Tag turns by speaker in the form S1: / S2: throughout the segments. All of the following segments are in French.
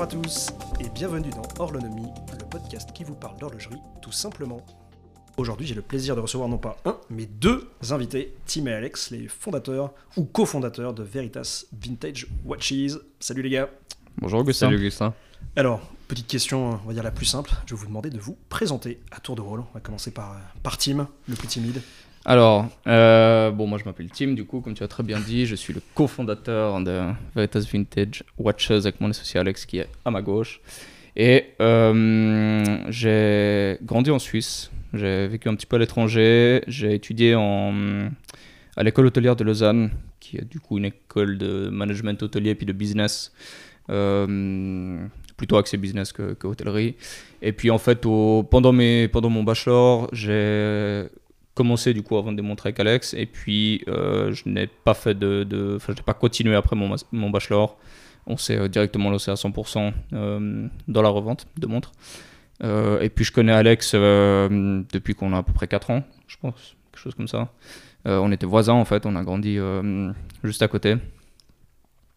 S1: Bonjour à tous et bienvenue dans Horlonomie, le podcast qui vous parle d'horlogerie tout simplement. Aujourd'hui, j'ai le plaisir de recevoir non pas un, mais deux invités, Tim et Alex, les fondateurs ou cofondateurs de Veritas Vintage Watches. Salut les gars.
S2: Bonjour Augustin.
S3: Salut Augustin.
S1: Alors, petite question, on va dire la plus simple. Je vais vous demander de vous présenter à tour de rôle. On va commencer par, par Tim, le plus timide.
S2: Alors, euh, bon, moi je m'appelle Tim, du coup, comme tu as très bien dit, je suis le cofondateur de Veritas Vintage Watches avec mon associé Alex qui est à ma gauche. Et euh, j'ai grandi en Suisse, j'ai vécu un petit peu à l'étranger, j'ai étudié en, à l'école hôtelière de Lausanne, qui est du coup une école de management hôtelier puis de business. Euh, plutôt axé business que, hôtellerie. Et puis en fait, pendant, mes, pendant mon bachelor, j'ai commencé du coup à vendre des montres avec Alex. Et puis euh, je n'ai pas fait de, de enfin je n'ai pas continué après mon, mon bachelor. On s'est euh, directement lancé à 100% euh, dans la revente de montres. Et puis je connais Alex depuis qu'on a à peu près 4 ans je pense quelque chose comme ça. On était voisins en fait. On a grandi juste à côté.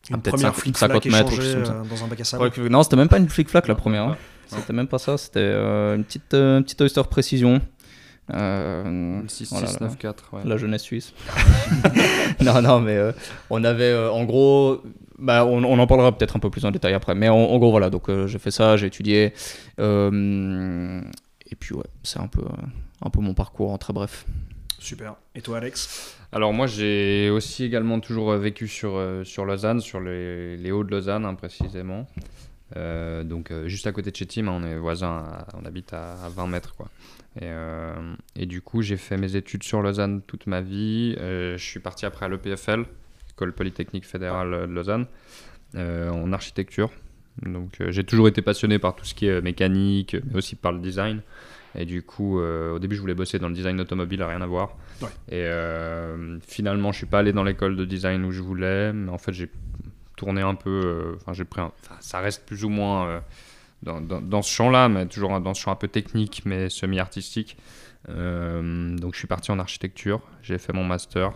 S1: Une
S2: peut-être
S1: première
S2: 50
S1: flic-flac
S2: 50 mètres,
S1: échangée, euh, dans un bac à sable.
S2: Ouais, non c'était même pas une flic-flac la première hein. c'était même pas ça c'était euh, une petite euh, une petite oyster précision euh,
S3: 6,
S2: voilà,
S3: 6,
S2: là.
S3: 9, 4. Ouais.
S2: la jeunesse suisse. non, non, mais euh, on avait, euh, en gros, bah, on, on en parlera peut-être un peu plus en détail après, mais en, en gros, voilà, donc euh, j'ai fait ça, j'ai étudié, euh, et puis ouais, c'est un peu, un peu mon parcours en très bref.
S1: Super. Et toi, Alex?
S3: Alors moi j'ai aussi également toujours vécu sur, sur Lausanne, sur les, les hauts de Lausanne hein, précisément. Euh, donc euh, juste à côté de chez Tim, hein, on est voisins, à- on habite à, à 20 mètres quoi. Et, euh, et du coup j'ai fait mes études sur Lausanne toute ma vie. Euh, je suis parti après à l'EPFL, École Polytechnique Fédérale de Lausanne, euh, en architecture. Donc euh, j'ai toujours été passionné par tout ce qui est euh, mécanique, mais aussi par le design. Et du coup, euh, au début, je voulais bosser dans le design automobile, rien à voir.
S1: Ouais.
S3: Et finalement, je suis pas allé dans l'école de design où je voulais, mais en fait, j'ai tourné un peu. Enfin, j'ai pris. un- ça reste plus ou moins dans, dans- dans ce champ-là, mais toujours dans ce champ un peu technique, mais semi-artistique. Euh, donc, je suis parti en architecture. J'ai fait mon master.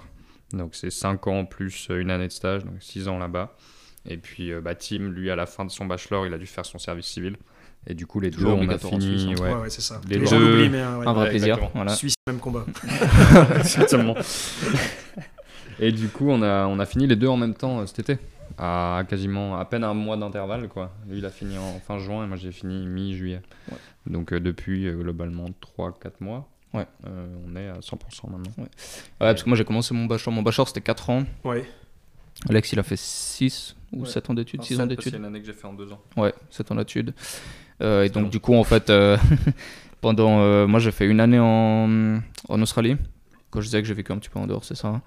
S3: Donc, c'est 5 ans plus une année de stage, donc 6 ans là-bas. Et puis, euh, bah, Tim, lui, à la fin de son bachelor, il a dû faire son service civil. Et du coup, les deux, on a fini.
S2: Hein.
S3: ouais.
S1: Ouais, ouais, c'est ça.
S3: Les
S1: Les gens l'oublient, mais euh, ouais.
S2: un vrai
S3: ouais,
S2: plaisir, voilà.
S1: Suisse, même combat.
S3: Exactement. Et du coup, on a, on a fini les deux en même temps euh, cet été, à quasiment à peine un mois d'intervalle. quoi. Lui, il a fini en fin juin et moi, j'ai fini mi-juillet.
S2: Ouais.
S3: Donc, euh, depuis euh, globalement 3-4 mois,
S2: Ouais.
S3: euh, on est à 100% maintenant.
S2: Ouais, parce que moi j'ai commencé mon bachelor, mon bachelor c'était 4 ans,
S1: Ouais.
S2: Alex il a fait 6 ou
S3: Ouais.
S2: 7 ans d'études, 6 ans d'études.
S3: une année que j'ai fait en deux ans.
S2: Ouais, 7 ans d'études. Euh, et donc,
S3: long.
S2: du coup, en fait, euh, pendant. euh, moi, j'ai fait une année en, en Australie. Quand je disais que j'ai vécu un petit peu en dehors, c'est ça.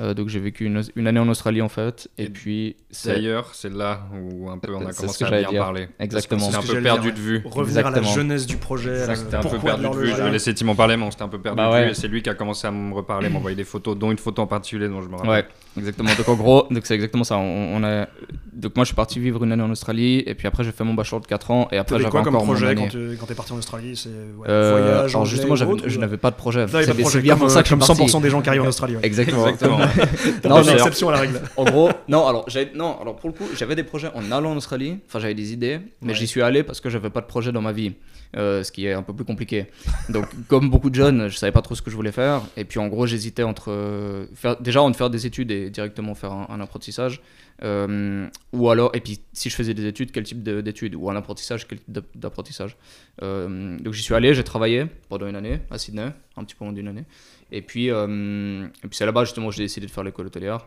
S2: Euh, donc, j'ai vécu une, une année en Australie, en fait. Et,
S3: Et
S2: puis. c'est-
S3: D'ailleurs, c'est là où un peu on a commencé à bien
S2: dire.
S3: parler.
S2: Exactement.
S3: On s'est
S1: C'est
S3: un peu perdu
S1: dire,
S3: de vue.
S1: Revenir à la jeunesse du projet. euh,
S3: C'était un peu perdu de vue. Je vais laisser Tim en parler, mais on s'était un peu perdu
S2: Bah
S3: de
S2: ouais.
S3: vue. Et c'est lui qui a commencé à me reparler, m'envoyer des photos, dont une photo en particulier dont je me rappelle.
S2: Ouais, exactement. Donc, en gros, donc c'est exactement ça. On, on a... Donc, moi, je suis parti vivre une année en Australie. Et puis après, j'ai fait mon bachelor de 4 ans. Et après, j'avais
S1: quoi comme
S2: encore mon
S1: projet
S2: année.
S1: quand tu quand t'es parti en Australie? C'est ouais,
S2: Euh,
S1: voyage,
S2: alors
S1: anglais
S2: justement,
S1: ou
S2: j'avais-
S1: autre,
S2: je n'avais pas de projet. C'est bien
S1: comme,
S2: pour ça que je
S1: comme
S2: suis parti.
S1: 100% des gens qui arrivent en Australie. ouais.
S2: Exactement.
S3: Exactement.
S2: Non, mais-
S1: exception à la règle.
S2: En gros, non, alors, j'avais- non, alors pour le coup, j'avais des projets en allant en Australie. Enfin, j'avais des idées, mais
S1: Ouais.
S2: j'y suis allé parce que j'avais pas de projet dans ma vie, euh, ce qui est un peu plus compliqué. Donc, comme beaucoup de jeunes, je savais pas trop ce que je voulais faire. Et puis, en gros, j'hésitais entre euh, faire, déjà entre faire des études et directement faire un, apprentissage, euh, ou alors, et puis si je faisais des études, quel type de- d'études, ou un apprentissage, quel type d'app- d'apprentissage. Euh, donc, j'y suis allé, j'ai travaillé pendant une année à Sydney, un petit peu moins d'une année. Et puis, et puis c'est là-bas justement j'ai décidé de faire l'école hôtelière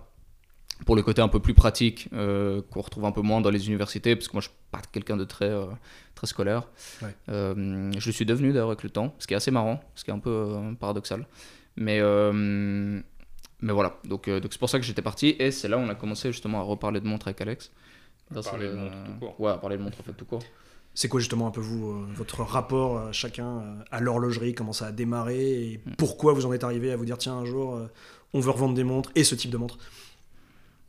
S2: pour le côté un peu plus pratique euh, qu'on retrouve un peu moins dans les universités parce que moi je suis pas quelqu'un de très euh, très scolaire
S1: Ouais.
S2: Euh, je le suis devenu d'ailleurs avec le temps ce qui est assez marrant ce qui est un peu euh, paradoxal mais euh, mais voilà donc euh, donc c'est pour ça que j'étais parti et c'est là où on a commencé justement à reparler de montres avec Alex Dans
S3: parler de montres tout court.
S2: ouais à parler de montres en fait tout court
S1: C'est quoi justement un peu vous, euh, votre rapport euh, chacun euh, à l'horlogerie, comment ça a démarré et
S2: Mm.
S1: pourquoi vous en êtes arrivé à vous dire tiens un jour euh, on veut revendre des montres et ce type de montre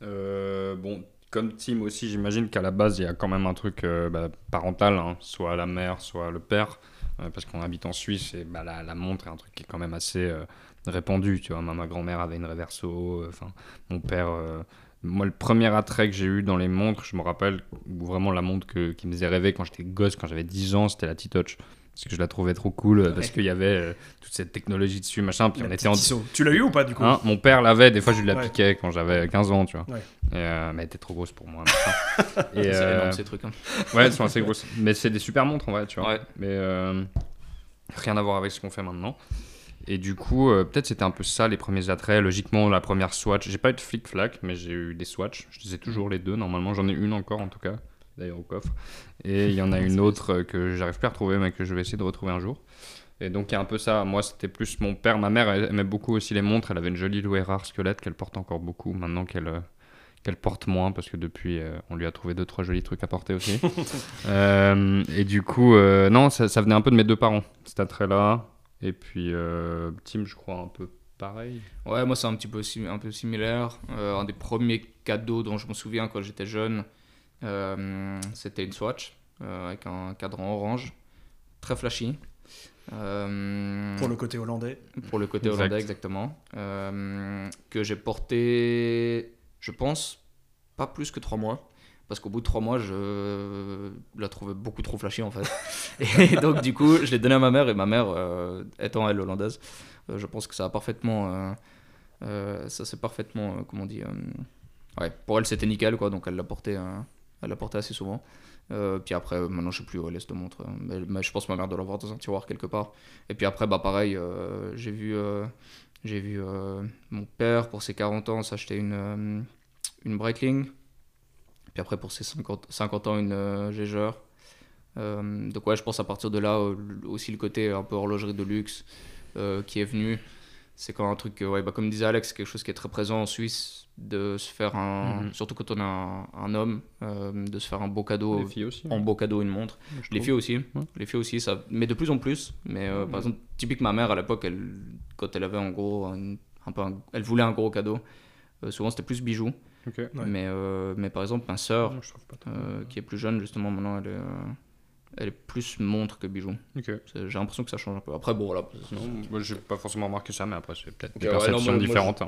S3: bon, comme Tim aussi, j'imagine qu'à la base, il y a quand même un truc euh, bah, parental, hein, soit la mère, soit le père, euh, parce qu'on habite en Suisse et bah, la, montre est un truc qui est quand même assez euh, répandu. Tu vois, ma, ma grand-mère avait une Reverso, euh, enfin, mon père euh, moi, le premier attrait que j'ai eu dans les montres, je me rappelle, vraiment la montre qui me faisait rêver quand j'étais gosse, quand j'avais 10 ans, c'était la T-Touch. Parce que je la trouvais trop cool, euh, parce
S2: Ouais.
S3: qu'il y avait euh, toute cette technologie dessus, machin. Puis
S1: La
S3: on était en.
S1: Tu l'as eu ou pas du coup
S3: Hein, mon père l'avait, des fois je lui la
S1: Ouais.
S3: piquais quand j'avais 15 ans, tu vois.
S1: Ouais.
S3: Et, euh, mais elle était trop grosse pour moi. Et,
S2: C'est
S3: euh,
S2: énorme ces trucs. hein.
S3: Ouais, elles sont assez grosses. Mais c'est des super montres en vrai, tu vois.
S2: Ouais.
S3: Mais euh, rien à voir avec ce qu'on fait maintenant. Et du coup, euh, peut-être c'était un peu ça les premiers attraits. Logiquement, la première Swatch. J'ai pas eu de flic-flac, mais j'ai eu des Swatch. Je les ai toujours les deux. Normalement, j'en ai une encore en tout cas, d'ailleurs au coffre. Et il y en a une autre euh, que j'arrive plus à retrouver, mais que je vais essayer de retrouver un jour. Et donc, il y a un peu ça. Moi, c'était plus mon père. Ma mère, elle aimait beaucoup aussi les montres. Elle avait une jolie Louis rare squelette qu'elle porte encore beaucoup. Maintenant qu'elle. euh, qu'elle porte moins parce que depuis euh, on lui a trouvé deux trois jolis trucs à porter aussi Euh, et du coup non ça, ça venait un peu de mes deux parents cet attrait là et puis Tim je crois un peu pareil
S2: Ouais, moi c'est un petit peu, un peu similaire. Un des premiers cadeaux dont je me souviens quand j'étais jeune, c'était une Swatch euh, avec un cadran orange, très flashy. Euh,
S1: Pour le côté hollandais.
S2: pour le côté
S3: Exact.
S2: hollandais, exactement. Euh, que j'ai porté, je pense, pas plus que trois mois. Parce qu'au bout de trois mois, je la trouvais beaucoup trop flashy en fait. Et donc, du coup, je l'ai donné à ma mère. Et ma mère, euh, étant elle hollandaise, euh, je pense que ça a parfaitement. euh, euh, ça c'est parfaitement. euh, comment on dit euh, Ouais, pour elle, c'était nickel quoi. Donc, elle l'a porté, euh, elle l'a porté assez souvent. Euh, puis après, maintenant, je sais plus où elle est cette montre. euh, Mais, je pense que ma mère doit l'avoir dans un tiroir quelque part. Et puis après, bah pareil, euh, j'ai vu, euh, j'ai vu mon père pour ses 40 ans s'acheter une, une Breitling. Puis après, pour ses 50, 50 ans, une. Euh, donc ouais, je pense à partir de là, aussi le côté un peu horlogerie de luxe qui est venu. C'est quand un truc, que, ouais, bah, comme disait Alex, quelque chose qui est très présent en Suisse, de se faire un,
S3: Mhm.
S2: surtout quand on est un, un homme, euh, de se faire un beau cadeau,
S3: les filles aussi
S2: en beau cadeau une montre. Les filles aussi,
S3: Ouais.
S2: les filles aussi, ça, mais de plus en plus. Mais euh, par exemple, typique ma mère à l'époque, elle, quand elle avait en gros, un, un peu un- elle voulait un gros cadeau. euh, souvent c'était plus bijoux.
S1: Ouais.
S2: Mais, euh, mais par exemple, ma sœur, euh, qui est plus jeune justement maintenant, elle est, euh, elle est plus montre que. C'est- J'ai l'impression que ça change un peu. Après bon voilà.
S3: Non, moi j'ai pas forcément remarqué ça, mais après c'est peut-être des
S2: Ok, ouais, non,
S3: perceptions
S2: moi- moi,
S3: différentes.
S2: je-
S3: hein.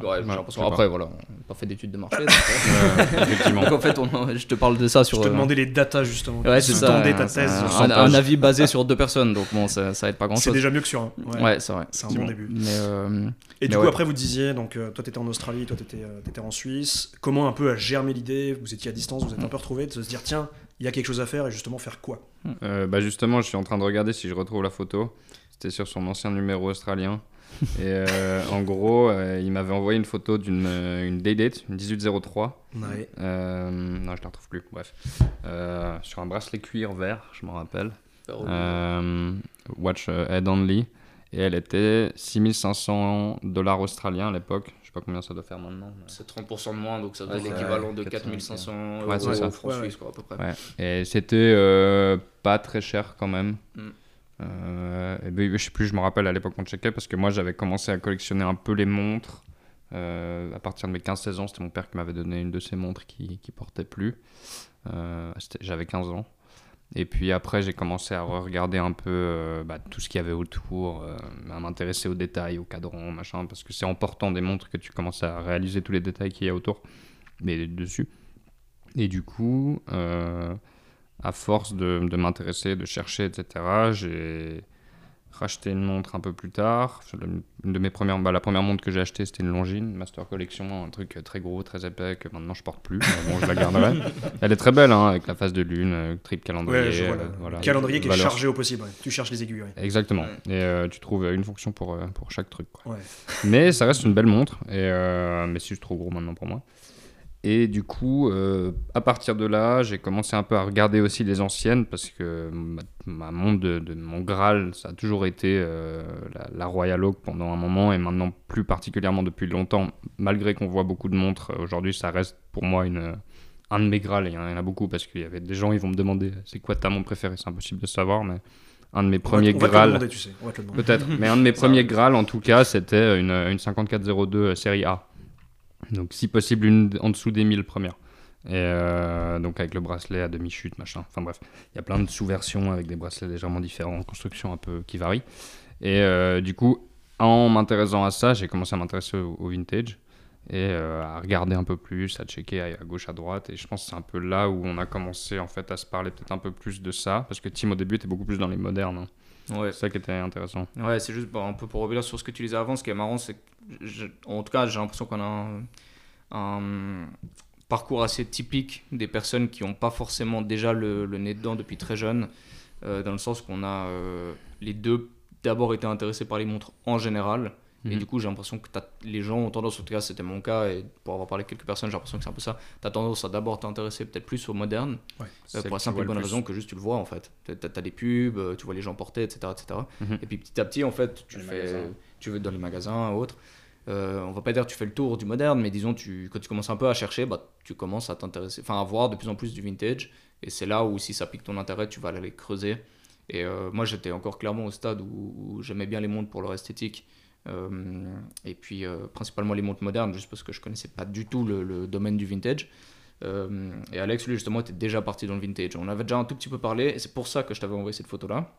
S2: ouais, Après voilà, on n'a pas fait d'études de marché. donc.
S3: Euh, effectivement.
S2: donc, en fait, on- je te parle de ça sur.
S1: Je te
S2: euh,
S1: demandais les datas justement.
S2: Ouais, c'est ça.
S1: Ta
S2: un-
S1: thèse.
S2: un,
S1: sur
S2: un-
S1: 100
S2: un
S1: pages.
S2: avis basé sur deux personnes, donc bon, ça, ça aide pas grand
S1: C'est déjà mieux que sur un. Ouais.
S2: Ouais, c'est vrai.
S1: C'est un bon début.
S2: Mais euh,
S1: Et du coup, après, vous disiez, donc toi, tu étais en Australie, toi, tu étais, en Suisse. Comment un peu a germé l'idée? Vous étiez à distance, vous êtes un peu retrouvés, de se dire, tiens, il y a quelque chose à faire et justement faire quoi?
S3: Euh, bah justement, je suis en train de regarder si je retrouve la photo. C'était sur son ancien numéro australien. Et euh, en gros, euh, il m'avait envoyé une photo d'une une Daydate, une 1803.
S1: Ouais.
S3: Euh, non, je la retrouve plus. Bref. Euh, sur un bracelet cuir vert, je m'en rappelle. Euh, watch Head Only. Et elle était 6500 dollars australiens à l'époque. Pas combien ça doit faire maintenant. mais-
S2: c'est 30% de moins, donc ça
S3: Ouais,
S2: donne
S3: c'est
S2: l'équivalent de
S3: 400,
S2: 4500 euros
S3: ça.
S2: francs suisses, quoi, à peu près.
S3: Ouais. Et c'était euh, pas très cher quand même.
S2: Mm.
S3: Euh, et ben, je sais plus, je me rappelle à l'époque on checkait parce que moi j'avais commencé à collectionner un peu les montres. Euh, à partir de mes 15-16 ans, c'était mon père qui m'avait donné une de ces montres qui, qui portait plus. Euh, J'avais 15 ans. Et puis après, j'ai commencé à regarder un peu euh, bah, tout ce qu'il y avait autour, euh, à m'intéresser aux détails, aux cadrans, machin, parce que c'est en portant des montres que tu commences à réaliser tous les détails qu'il y a autour, mais dessus. Et du coup, euh, à force de, de m'intéresser, de chercher, etc., j'ai racheté une montre un peu plus tard. Une de mes premières, bah, la première montre que j'ai achetée, c'était une Longines Master Collection, un truc très gros, très épais que maintenant je porte plus. mais bon, je la garderai. Elle est très belle, hein, avec la phase de lune, euh, trip calendrier.
S1: Ouais, je vois
S3: euh, voilà.
S1: calendrier qui est chargé au possible. ouais. Tu cherches les aiguilles. ouais.
S3: Exactement. Et euh, tu trouves une fonction pour, pour chaque truc. quoi. Mais ça reste une belle montre. Et, mais c'est juste trop gros maintenant pour moi. Et du coup, euh, à partir de là, j'ai commencé un peu à regarder aussi les anciennes parce que ma, ma montre de, de mon Graal, ça a toujours été euh, la, la Royal Oak pendant un moment et maintenant plus particulièrement depuis longtemps. Malgré qu'on voit beaucoup de montres, euh, aujourd'hui ça reste pour moi une, un de mes Graals. Il y en a beaucoup parce qu'il y avait des gens, ils vont me demander c'est quoi ta montre préférée, c'est impossible de savoir, mais un de mes premiers
S1: on va
S3: Graal.
S1: tu sais.
S3: Peut-être, mais un de mes premiers Graal en tout cas, c'était une, une 5402 série A. Donc si possible une en dessous des 1000 premières. Et euh, donc avec le bracelet à demi-chute, machin. Enfin bref, il y a plein de sous-versions avec des bracelets légèrement différents, construction un peu qui varient. Et euh, du coup, en m'intéressant à ça, j'ai commencé à m'intéresser au, vintage. et euh, à regarder un peu plus, à checker à, à gauche, à droite. Et je pense que c'est un peu là où on a commencé en fait à se parler peut-être un peu plus de ça, parce que Tim au début était beaucoup plus dans les modernes. hein.
S2: Ouais,
S3: C'est ça qui était intéressant.
S2: Ouais, c'est juste bah, un peu pour revenir sur ce que tu disais avant. Ce qui est marrant, c'est que, je- en tout cas, j'ai l'impression qu'on a un, un parcours assez typique des personnes qui n'ont pas forcément déjà le, le nez dedans depuis très jeune, euh, dans le sens qu'on a euh, les deux d'abord été intéressés par les montres en général. Et
S3: Mhm.
S2: du coup, j'ai l'impression que les gens ont tendance, en tout cas, c'était mon cas, et pour avoir parlé avec quelques personnes, j'ai l'impression que c'est un peu ça. Tu as tendance à d'abord t'intéresser peut-être plus aux modernes, euh, pour la simple et bonne raison que juste tu le vois en fait. Tu as, des pubs, euh, tu vois les gens porter, etc. etc.
S3: Mhm.
S2: Et puis petit à petit, en fait, tu
S3: les
S2: fais,
S3: magasins.
S2: tu veux dans les magasins ou autres. Euh, on va pas dire que tu fais le tour du moderne, mais disons, tu, quand tu commences un peu à chercher, bah, tu commences à t'intéresser, enfin à voir de plus en plus du vintage. Et c'est là où, si ça pique ton intérêt, tu vas aller creuser. Et euh, moi, j'étais encore clairement au stade où, où j'aimais bien les montres pour leur esthétique. Euh, et puis, euh, principalement les montres modernes, juste parce que je connaissais pas du tout le, le domaine du vintage. Euh, et Alex, lui, justement, était déjà parti dans le vintage. On avait déjà un tout petit peu parlé, et c'est pour ça que je t'avais envoyé cette photo-là.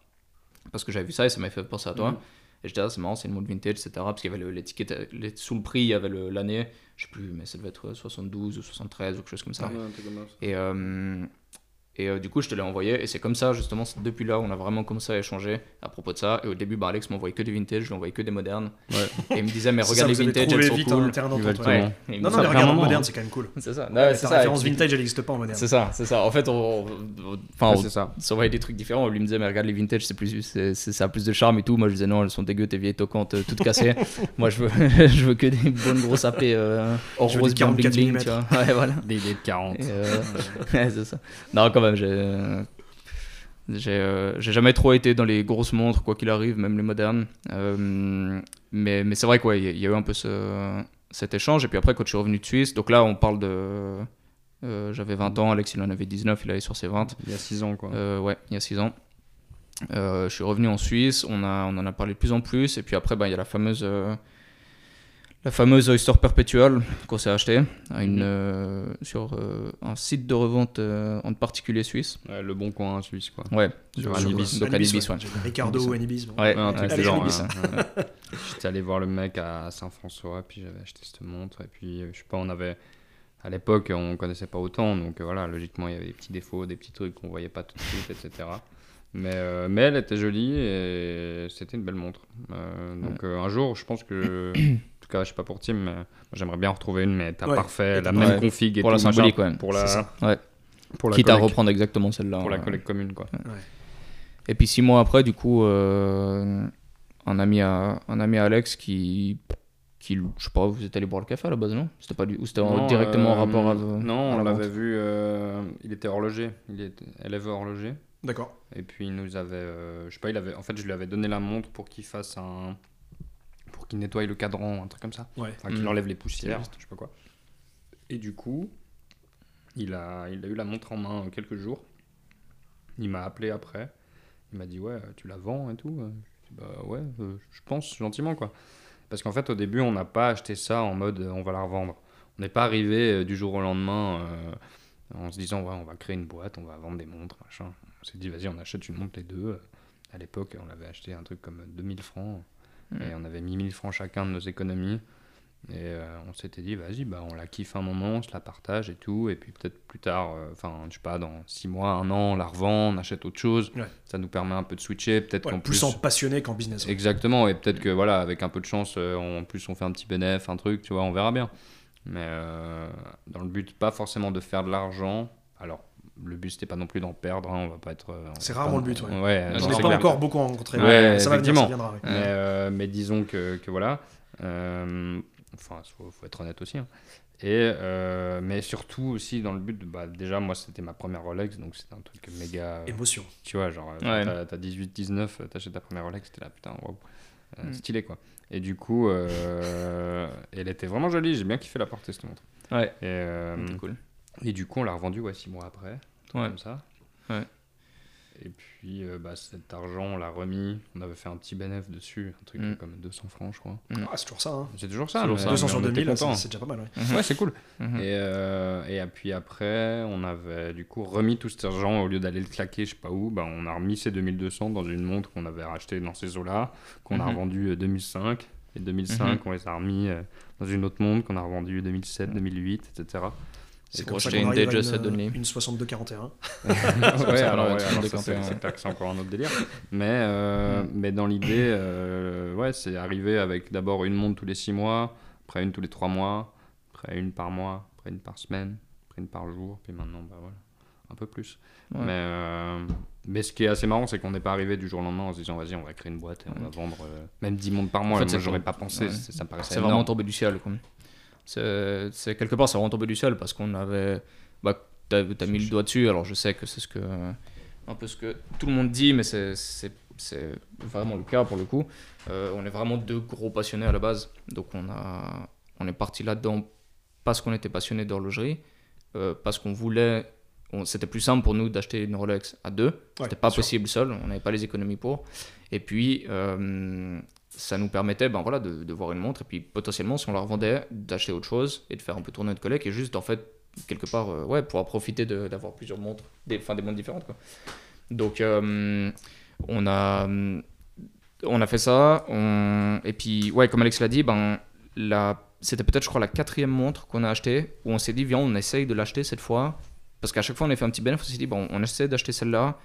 S2: Parce que j'avais vu ça et ça m'avait fait penser à toi.
S1: Mhm.
S2: Et j'étais là, c'est marrant, c'est une montre vintage, etc. Parce qu'il y avait l'étiquette, sous le prix, il y avait l'année, je sais plus, mais ça devait être 72 ou 73 ou quelque chose comme ça. Et, euh, et euh, du coup, je te l'ai envoyé. Et c'est comme ça, justement, depuis là, on a vraiment commencé à échanger à propos de ça. Et au début, bah, Alex m'envoyait que des vintage, je lui envoyais que des modernes.
S3: Ouais.
S2: Et il me disait, mais regarde
S1: ça,
S2: les vintage, elles sont cool.
S1: ouais. Non, non,
S2: disait,
S1: mais
S3: Ça
S1: regarde en moderne, c'est quand même cool.
S2: C'est ça.
S1: Ouais,
S2: c'est ça.
S1: référence vintage, elle n'existe pas en moderne.
S2: C'est ça, c'est ça. En fait, on, on- enfin, on
S3: ça.
S2: s'envoyait des trucs différents. Lui me disait, mais regarde les vintage, c'est plus, c'est, ça a plus de charme et tout. Moi, je disais, non, elles sont dégueu, tes vieilles toquantes, euh, toutes cassées. Moi, je veux, je veux que des bonnes grosses AP euh, hors rose bien bling
S1: 44
S2: bling, tu vois. Ouais, voilà.
S3: Des idées de 40.
S2: Et, euh, c'est ça. Non, quand j'ai. J'ai euh, j'ai jamais trop été dans les grosses montres, quoi qu'il arrive, même les modernes. Euh, mais mais c'est vrai qu'il y, il y a eu un peu ce, cet échange. Et puis après, quand je suis revenu de Suisse, donc là, on parle de. euh, J'avais 20 ans, Alex il en avait 19, il allait sur ses 20.
S3: Il y a 6 ans, quoi.
S2: Euh, ouais, il y a 6 ans. Euh, je suis revenu en Suisse, on, a, on en a parlé de plus en plus, et puis après, bah, il y a la fameuse, la fameuse Oyster Perpetual qu'on s'est acheté à une,
S3: Mhm.
S2: euh, sur euh, un site de revente euh, en particulier suisse.
S3: Ouais, le bon coin suisse, quoi.
S2: Ouais,
S3: Sur
S2: sur-
S3: Anibis.
S2: Donc Anibis, ouais.
S1: Ricardo
S2: Anibis,
S1: ou Anibis. bon.
S2: Ouais,
S3: Ouais, un truc
S2: ouais,
S3: du
S1: allez,
S3: genre.
S1: Anibis.
S3: ouais, ouais. J'étais allé voir le mec à Saint-François, puis j'avais acheté cette montre. Et puis, je sais pas, on avait. À l'époque, on connaissait pas autant, donc voilà, logiquement, il y avait des petits défauts, des petits trucs qu'on voyait pas tout de suite, etc. Mais, euh, mais elle était jolie et c'était une belle montre. Euh, donc euh, un jour, je pense que. En tout cas, je sais pas pour Tim, mais j'aimerais bien en retrouver une, mais t'as
S1: Ouais.
S3: parfait, la
S1: Ouais.
S3: même config et
S2: Pour la
S3: tout, machin,
S2: symbolique, ouais.
S3: Pour la.
S2: Ouais.
S3: pour la
S2: Quitte à reprendre exactement celle-là.
S3: Pour la
S2: ouais.
S3: collecte commune, quoi.
S2: Et puis six mois après, du coup, euh, un, ami à, un ami à Alex qui, qui, je sais pas, vous êtes allé boire le café à la base, non? C'était pas du, ou c'était directement en
S3: euh,
S2: rapport à.
S3: Non,
S2: à
S3: on
S2: la
S3: l'avait vu, euh, il était horloger, il était élève horloger.
S1: D'accord.
S3: Et puis il nous avait, euh, je sais pas, il avait, en fait, je lui avais donné la montre pour qu'il fasse un, pour qu'il nettoie le cadran, un truc comme ça.
S1: Ouais.
S3: Enfin, qu'il
S2: Mm.
S3: enlève les poussières, je sais pas quoi. Et du coup, il a, il a eu la montre en main quelques jours. Il m'a appelé après. Il m'a dit ouais, tu la vends et tout. Je dis, bah ouais, euh, je pense gentiment quoi. Parce qu'en fait, au début, on n'a pas acheté ça en mode euh, on va la revendre. On n'est pas arrivé euh, du jour au lendemain euh, en se disant ouais, on va créer une boîte, on va vendre des montres, machin. On s'est dit vas-y, on achète une montre les deux. À l'époque, on avait acheté un truc comme 2000 francs.
S2: Mm.
S3: Et on avait mis 1000 francs chacun de nos économies. Et euh, on s'était dit, vas-y, bah, on la kiffe un moment, on se la partage et tout. Et puis peut-être plus tard, euh, enfin, je sais pas, dans 6 mois, un an, on la revend, on achète autre chose.
S1: Ouais.
S3: Ça nous permet un peu de switcher. Peut-être
S1: Ouais,
S3: qu'en
S1: plus
S3: plus.
S1: en passionné qu'en business.
S3: Exactement. Et peut-être que, voilà, avec un peu de chance, euh, en plus, on fait un petit bénéfice, un truc, tu vois, on verra bien. Mais euh, dans le but, pas forcément de faire de l'argent. Alors, le but, c'était pas non plus d'en perdre. hein, on va pas être. euh,
S1: C'est rarement
S3: pas-
S1: le but, ouais.
S3: Ouais,
S2: Je
S1: Je
S3: non,
S1: n'ai
S3: c'est
S1: pas
S3: clair.
S1: encore beaucoup rencontré.
S3: Ouais,
S1: mais ça va venir, ça viendra. ouais.
S3: Mais, euh, mais disons que, que voilà. Euh, enfin, faut, faut être honnête aussi. hein. Et, euh, mais surtout aussi dans le but de. Bah, déjà, moi, c'était ma première Rolex, donc c'était un truc méga.
S1: Émotion.
S3: Tu vois, genre,
S2: Ouais.
S3: t'as- t'as 18-19, t'achètes ta première Rolex, t'es là, putain. Euh,
S2: Mm.
S3: Stylé, quoi. Et du coup, euh, elle était vraiment jolie, j'ai bien kiffé la porter, cette montre.
S2: Ouais,
S3: Et, euh,
S2: c'était cool.
S3: Et du coup, on l'a revendue, ouais, 6 mois après,
S2: Ouais.
S3: comme ça.
S2: Ouais.
S3: Et puis, euh, bah, cet argent, on l'a remis. On avait fait un petit bénéfice dessus, un truc
S2: Mm.
S3: comme 200 francs, je crois.
S1: Ah, c'est toujours ça. Hein.
S3: C'est toujours ça.
S2: Toujours ça.
S1: 200
S3: mais
S1: sur
S3: on était
S1: 2000,
S3: contents.
S1: c'est déjà pas mal. ouais.
S3: Ouais, c'est cool.
S2: Mhm.
S3: Et, euh, et puis après, on avait du coup remis tout cet argent au lieu d'aller le claquer, je sais pas où. Bah, on a remis ces 2200 dans une montre qu'on avait rachetée dans ces eaux-là, qu'on a
S2: Mhm.
S3: revendue euh, 2005. Et 2005, on les a remis euh, dans une autre montre qu'on a revendu 2007, 2008, etc.
S1: C'est
S2: pour
S1: comme ça qu'on
S2: une
S1: arrive à une, une 6241.
S3: ouais, alors, ouais,
S2: c'est
S3: encore un autre délire. Mais, euh, mais dans l'idée, euh, ouais, c'est arrivé avec d'abord une montre tous les 6 mois, après une tous les 3 mois, après une par mois, après une par semaine, après une par jour, puis maintenant, bah voilà, un peu plus.
S2: Ouais.
S3: Mais, euh, mais ce qui est assez marrant, c'est qu'on n'est pas arrivé du jour au lendemain en se disant, vas-y, on va créer une boîte et on va vendre euh, même 10 montres par mois.
S2: En fait,
S3: Moi, j'aurais pas pensé, ça me paraissait
S2: C'est vraiment tombé du ciel. quoi. C'est quelque part, c'est vraiment tombé du ciel parce qu'on avait. Bah, t'as as mis le doigt dessus. Alors, je sais que c'est ce que un peu ce que tout le monde dit, mais c'est vraiment le cas pour le coup. Euh, on est vraiment deux gros passionnés à la base, donc on a on est parti là-dedans parce qu'on était passionné d'horlogerie, euh, parce qu'on voulait. C'était plus simple pour nous d'acheter une Rolex à deux.
S1: Ouais,
S2: C'était pas
S1: bien sûr.
S2: possible seul, on n'avait pas les économies pour. Et puis, euh, ça nous permettait ben, voilà, de, de voir une montre et puis potentiellement, si on la revendait, d'acheter autre chose et de faire un peu tourner notre collègue et juste en fait, quelque part, euh, ouais, pouvoir profiter d'avoir plusieurs montres, des, enfin, des montres différentes. Quoi. Donc, euh, on, a, on a fait ça. On... Et puis, ouais, comme Alex l'a dit, ben, la... c'était peut-être, je crois, la quatrième montre qu'on a achetée où on s'est dit, viens, on essaye de l'acheter cette fois. Parce qu'à chaque fois, on a fait un petit bénéfice. On s'est dit, bon, on essaie d'acheter celle-là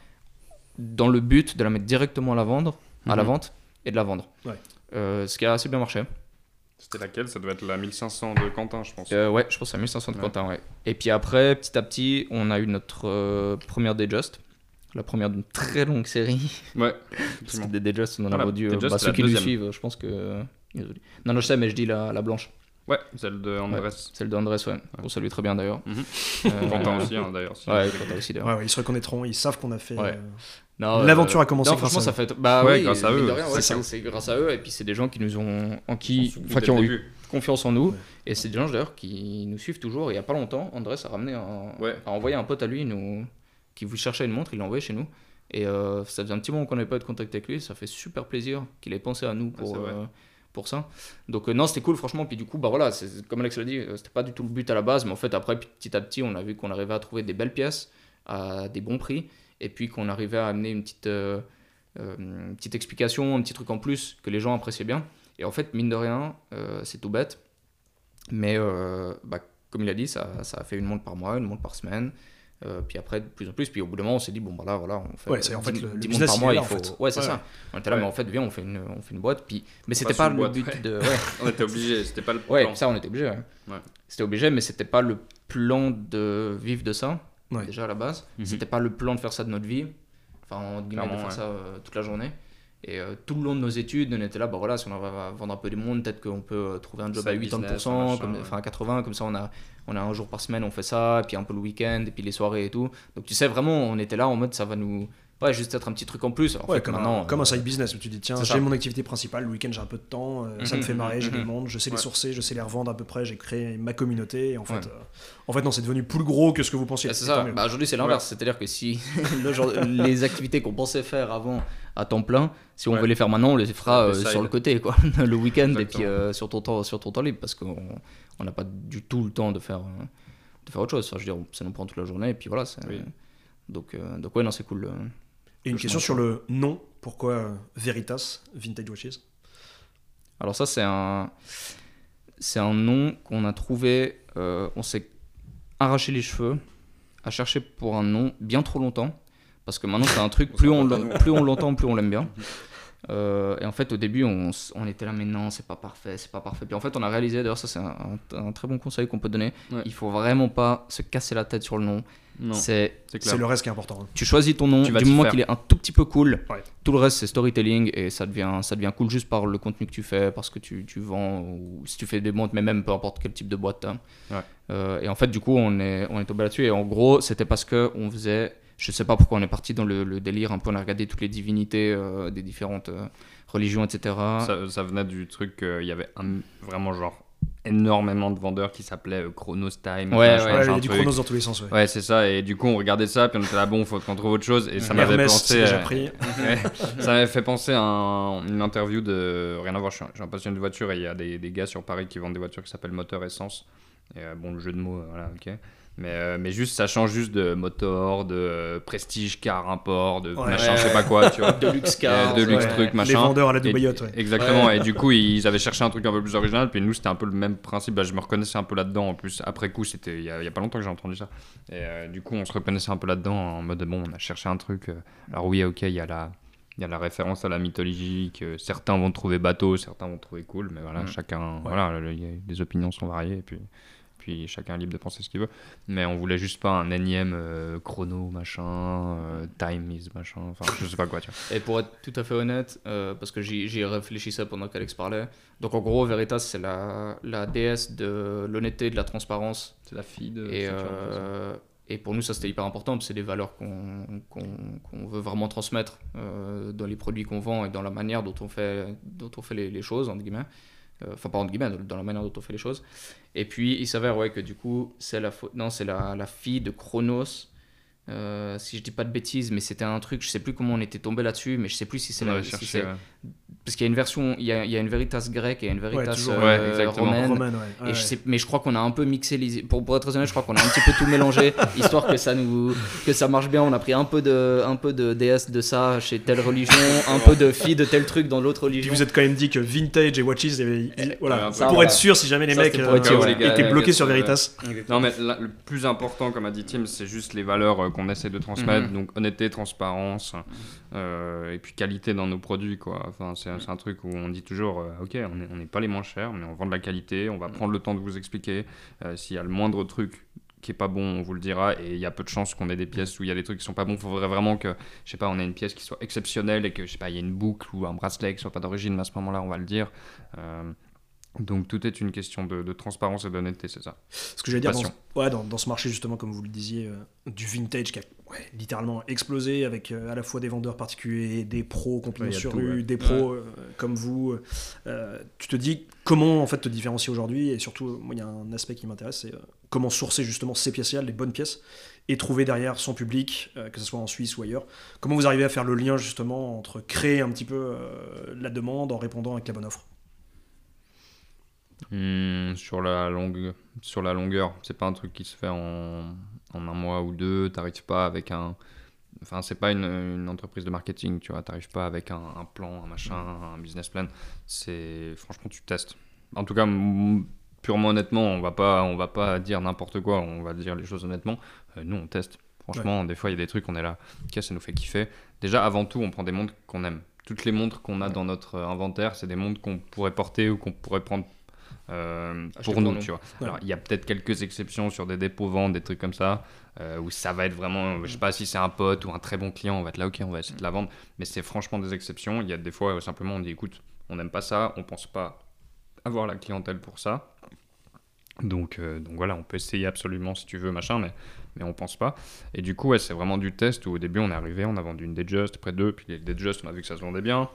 S2: dans le but de la mettre directement à la vendre, à la
S3: Mhm.
S2: vente et de la vendre.
S1: Ouais.
S2: Euh, ce qui a assez bien marché.
S3: C'était laquelle? Ça doit être la 1500 de Quentin, je pense.
S2: Euh, ouais, je pense à 1500 de
S3: Ouais.
S2: Quentin, ouais. Et puis après, petit à petit, on a eu notre euh, première Dayjust. La première d'une très longue série.
S3: Ouais,
S2: Parce que des Dayjust, on en a
S3: Ah, la
S2: vendu. bah, ceux qui nous suivent, je pense que. Non, non, je sais, mais je dis la, la blanche.
S3: Ouais, celle de Andrés.
S2: Celle de Andrés, ouais. On salue très bien d'ailleurs.
S3: Mhm.
S2: Euh,
S3: Quentin aussi, hein, d'ailleurs. si
S2: Ouais. Quentin aussi d'ailleurs.
S1: Ouais, ouais, ils se reconnaîtront, ils savent qu'on a fait.
S2: Ouais.
S1: euh, L'aventure
S2: euh,
S1: a commencé
S2: non,
S1: grâce
S2: franchement,
S1: à
S2: ça fait. Bah
S3: Ouais,
S2: oui,
S3: grâce à eux,
S1: c'est
S2: ouais, grâce à eux. Et puis c'est des gens qui nous ont, en qui, enfin, qui ont eu confiance en nous.
S1: Ouais.
S2: Et c'est des gens d'ailleurs qui nous suivent toujours. Et il y a pas longtemps, Andrés a ramené un,
S3: Ouais.
S2: a envoyé un pote à lui nous, qui vous cherchait une montre. Il l'a envoyé chez nous. Et euh, ça faisait un petit moment qu'on n'avait pas eu de contact avec lui. Ça fait super plaisir qu'il ait pensé à nous
S3: Ah,
S2: pour, euh, pour ça. Donc euh, non, c'était cool franchement. Puis du coup, bah voilà, comme Alex l'a dit, c'était pas du tout le but à la base. Mais en fait, après, petit à petit, on a vu qu'on arrivait à trouver des belles pièces à des bons prix. Et puis qu'on arrivait à amener une petite, euh, euh, une petite explication, un petit truc en plus que les gens appréciaient bien. Et en fait, mine de rien, euh, c'est tout bête. Mais euh, bah, comme il a dit, ça, ça a fait une montre par mois, une montre par semaine. Euh, puis après, de plus en plus. Puis au bout d'un moment, on s'est dit, bon, bah là, voilà, on fait
S1: Ouais, c'est en fait
S2: 10
S1: le- le
S2: 10
S1: business,
S2: montres par mois.
S1: là,
S2: il
S1: en
S2: faut...
S1: fait.
S2: Ouais, c'est
S1: Ouais.
S2: ça. On était là,
S3: Ouais.
S2: mais en fait, viens, on fait une, on fait une boîte. Puis... Mais c'était pas le but
S3: ouais.
S2: de. Ouais.
S3: On était obligé, c'était pas le
S2: Ouais,
S3: plan.
S2: ça on était obligé. ouais.
S3: Ouais.
S2: C'était obligé, mais c'était pas le plan de vivre de ça,
S1: Ouais.
S2: déjà à la base.
S3: Mhm.
S2: C'était pas le plan de faire ça de notre vie, enfin en guillemets de faire
S3: ouais.
S2: ça euh, toute la journée. Et euh, tout le long de nos études, on était là, bah voilà, si on va vendre un peu du monde, peut-être qu'on peut euh, trouver un job à
S3: Side
S2: 80%,
S3: business, un machin,
S2: comme,
S3: ouais.
S2: enfin à 80, comme ça on a, on a un jour par semaine, on fait ça, et puis un peu le week-end, et puis les soirées et tout. Donc tu sais, vraiment, on était là en mode ça va nous. Ouais, juste être un petit truc en plus. En
S1: Ouais,
S2: fait,
S1: comme,
S2: maintenant,
S1: un, comme un
S2: euh,
S1: side business où tu dis tiens, j'ai mon activité principale, le week-end j'ai un peu de temps, euh, ça me
S2: Mhm,
S1: fait marrer, j'ai
S2: mhm,
S1: des montres, je sais les sourcer, je sais les revendre à peu près, j'ai créé ma communauté et en fait,
S2: Ouais.
S1: euh, en fait non, c'est devenu plus gros que ce que vous pensiez.
S2: Ah, c'est ça. Bah, aujourd'hui, c'est l'inverse. C'est-à-dire que si le genre- les activités qu'on pensait faire avant à temps plein, si on veut les faire maintenant, on les fera euh, sur le côté, quoi, le week-end et puis sur ton temps, sur ton temps libre, parce qu'on on n'a pas du tout le temps de faire, de faire autre chose. Enfin, je veux dire, ça nous prend toute la journée et puis voilà. Donc, donc ouais, non, c'est cool.
S1: Et une question sur le nom, pourquoi euh, Veritas Vintage Watches?
S2: Alors ça, c'est un, c'est un nom qu'on a trouvé. euh, on s'est arraché les cheveux à chercher pour un nom bien trop longtemps, parce que maintenant c'est un truc plus on, plus on l'entend, plus on l'aime bien. Euh, et en fait, au début, on, était là, mais non, c'est pas parfait, c'est pas parfait. Puis en fait, on a réalisé, d'ailleurs, ça c'est un, un- un très bon conseil qu'on peut donner.
S3: Ouais.
S2: Il faut vraiment pas se casser la tête sur le nom.
S3: Non,
S2: C'est
S1: le reste qui est important. hein.
S2: tu choisis ton nom
S3: Tu
S2: du moment qu'il est un tout petit peu cool.
S1: Ouais.
S2: Tout le reste, c'est storytelling et ça devient, ça devient cool juste par le contenu que tu fais, parce que tu, tu vends ou si tu fais des montres, mais même peu importe quel type de boîte. t'as.
S3: Ouais.
S2: Euh, et en fait, du coup, on est, on est tombé là-dessus. Et en gros, c'était parce que on faisait. Je sais pas pourquoi on est parti dans le, le délire un peu. On a regardé toutes les divinités euh, des différentes euh, religions, etc.
S3: Ça, ça venait du truc, euh, il y avait un- vraiment genre énormément de vendeurs qui s'appelaient euh, Chronos Time.
S2: Ouais,
S3: machin,
S1: Ouais, il y a du chronos dans tous les sens. Ouais.
S3: Ouais, c'est ça. Et du coup, on regardait ça, puis on était là, bon, faut qu'on trouve autre chose. Et ça m'avait pensé. euh,
S1: pris.
S3: Ça m'avait fait penser à un- une interview de. Rien à voir, je suis un, passionné de voitures et il y a des, des gars sur Paris qui vendent des voitures qui s'appellent Moteur Essence. Et euh, bon, le jeu de mots, euh, voilà, ok. Mais, euh, mais juste, ça change juste de motor, de euh, prestige car import, de
S1: Ouais.
S3: machin, je sais pas quoi, tu vois.
S2: De luxe car.
S3: de luxe
S1: Ouais,
S3: truc,
S1: Les
S3: machin.
S1: vendeurs à la ouais.
S3: Exactement,
S2: Ouais.
S3: et du coup, ils avaient cherché un truc un peu plus original, puis nous, c'était un peu le même principe. Bah, je me reconnaissais un peu là-dedans, en plus, après coup, c'était il y, a- il y a pas longtemps que j'ai entendu ça. Et euh, du coup, on se reconnaissait un peu là-dedans, en mode bon, on a cherché un truc. euh, alors, oui, ok, il y a la. Il y a la référence à la mythologie que certains vont trouver bateau, certains vont trouver cool, mais voilà,
S2: Mm.
S3: chacun, voilà, le- il y a- les opinions sont variées, et puis, puis chacun est libre de penser ce qu'il veut. Mais on voulait juste pas un énième euh, chrono, machin, euh, time is machin, enfin, je sais pas quoi, tu vois.
S2: Et pour être tout à fait honnête, euh, parce que j'y réfléchissais pendant qu'Alex parlait, donc en gros, Veritas, c'est la, la déesse de l'honnêteté et de la transparence.
S3: C'est la fille de.
S2: Et, euh, et pour nous, ça c'était hyper important, parce que c'est des valeurs qu'on qu'on- qu'on veut vraiment transmettre euh, dans les produits qu'on vend et dans la manière dont on fait, dont on fait les, les choses, entre guillemets. Euh, Enfin, pas entre guillemets, dans la manière dont on fait les choses. Et puis, il s'avère ouais, que du coup, c'est la, faute- non, c'est la, la fille de Chronos. Euh, si je dis pas de bêtises, mais c'était un truc, je sais plus comment on était tombé là-dessus, mais je sais plus si c'est
S3: avait
S2: si
S3: ouais.
S2: Parce qu'il y a une version, il y a, il y a une Veritas grecque et une Veritas
S1: toujours,
S2: euh,
S3: ouais, exactement.
S2: romaine.
S1: Romaine, ouais.
S2: Et
S1: Ouais,
S2: je
S1: ouais.
S2: sais, mais je crois qu'on a un peu mixé les. Pour, pour être très honnête, je crois qu'on a un petit peu tout mélangé, histoire que ça nous que ça marche bien. On a pris un peu de un peu de déesse de ça chez telle religion, un peu de fille de tel truc dans l'autre
S1: Puis
S2: religion.
S1: vous êtes quand même dit que Vintage et Watches, voilà,
S3: un peu.
S1: pour
S2: voilà.
S1: être sûr si jamais les
S2: Ça,
S1: mecs euh, étaient
S3: Les gars,
S1: bloqués sur Veritas.
S3: Non, mais le plus important, comme a dit Tim, c'est juste les valeurs euh, qu'on essaie de transmettre.
S2: Mhm.
S3: Donc, honnêteté, transparence, euh, et puis qualité dans nos produits, quoi. Enfin, c'est un truc où on dit toujours, euh, ok, on n'est on n'est pas les moins chers, mais on vend de la qualité, on va prendre le temps de vous expliquer. Euh, S'il y a le moindre truc qui est pas bon, on vous le dira, et il y a peu de chances qu'on ait des pièces où il y a des trucs qui sont pas bons. Il faudrait vraiment que, je sais pas, on ait une pièce qui soit exceptionnelle et que, je sais pas, il y ait une boucle ou un bracelet qui soit pas d'origine, mais à ce moment-là, on va le dire. Euh, donc, tout est une question de, de transparence et d'honnêteté, c'est ça.
S1: Ce que j'allais dire, dans,
S3: Passion.
S1: ouais, dans, dans ce marché, justement, comme vous le disiez, euh, du vintage qui a ouais, littéralement explosé avec euh, à la fois des vendeurs particuliers, des pros complètement
S3: Ouais,
S1: sur
S3: tout,
S1: rue,
S3: ouais.
S1: des pros euh, comme vous. euh, tu te dis comment en fait te différencier aujourd'hui et surtout, moi, il y a un aspect qui m'intéresse, c'est euh, comment sourcer justement ces pièces-là, les bonnes pièces, et trouver derrière son public, euh, que ce soit en Suisse ou ailleurs. Comment vous arrivez à faire le lien justement entre créer un petit peu euh, la demande en répondant avec la bonne offre?
S3: Hmm, sur, la longue, sur la longueur, c'est pas un truc qui se fait en, en un mois ou deux. T'arrives pas avec un. Enfin, c'est pas une, une entreprise de marketing, tu vois. T'arrives pas avec un, un plan, un machin, un business plan. C'est franchement, tu testes. En tout cas, purement honnêtement, on va pas, on va pas dire n'importe quoi. On va dire les choses honnêtement. Euh, nous, on teste. Franchement, des fois, il y a des trucs, on est là. Ok, ça nous fait kiffer. Déjà, avant tout, on prend des montres qu'on aime. Toutes les montres qu'on a dans notre euh, inventaire, c'est des montres qu'on pourrait porter ou qu'on pourrait prendre euh, pour nous, tu vois.
S1: Ouais.
S3: Alors, il y a peut-être quelques exceptions sur des dépôts ventes, des trucs comme ça, euh, où ça va être vraiment, je sais pas si c'est un pote ou un très bon client, on va être là, ok, on va essayer de la vendre, mais c'est franchement des exceptions. Il y a des fois, où simplement, on dit, écoute, on n'aime pas ça, on pense pas avoir la clientèle pour ça. Donc, euh, donc voilà, on peut essayer absolument si tu veux, machin, mais, mais on pense pas. Et du coup, ouais, c'est vraiment du test où au début, on est arrivé, on a vendu une Datejust, après deux, puis les Datejust, on a vu que ça se vendait bien.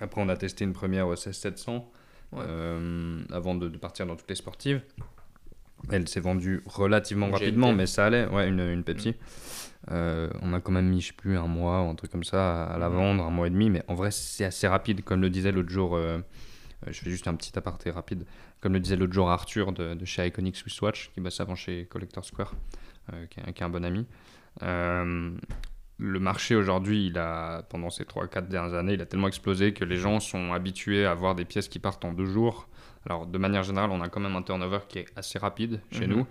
S3: Après, on a testé une première au 16700
S2: Ouais.
S3: euh, avant de, de partir dans toutes les sportives. Elle s'est vendue relativement
S2: Une
S3: rapidement,
S2: GLT.
S3: mais ça allait. Ouais, une, une Pepsi. Euh, on a quand même mis, je sais plus, un mois ou un truc comme ça à la
S2: Mhm.
S3: vendre, un mois et demi. Mais en vrai, c'est assez rapide. Comme le disait l'autre jour, euh, euh, je fais juste un petit aparté rapide. Comme le disait l'autre jour Arthur de, de chez Iconic Swiss Watch, qui bosse avant chez Collector Square, euh, qui, est, qui est un bon ami. Le marché aujourd'hui, il a, pendant ces 3-4 dernières années, il a tellement explosé que les gens sont habitués à avoir des pièces qui partent en deux jours. Alors, de manière générale, on a quand même un turnover qui est assez rapide chez
S2: Mhm.
S3: nous.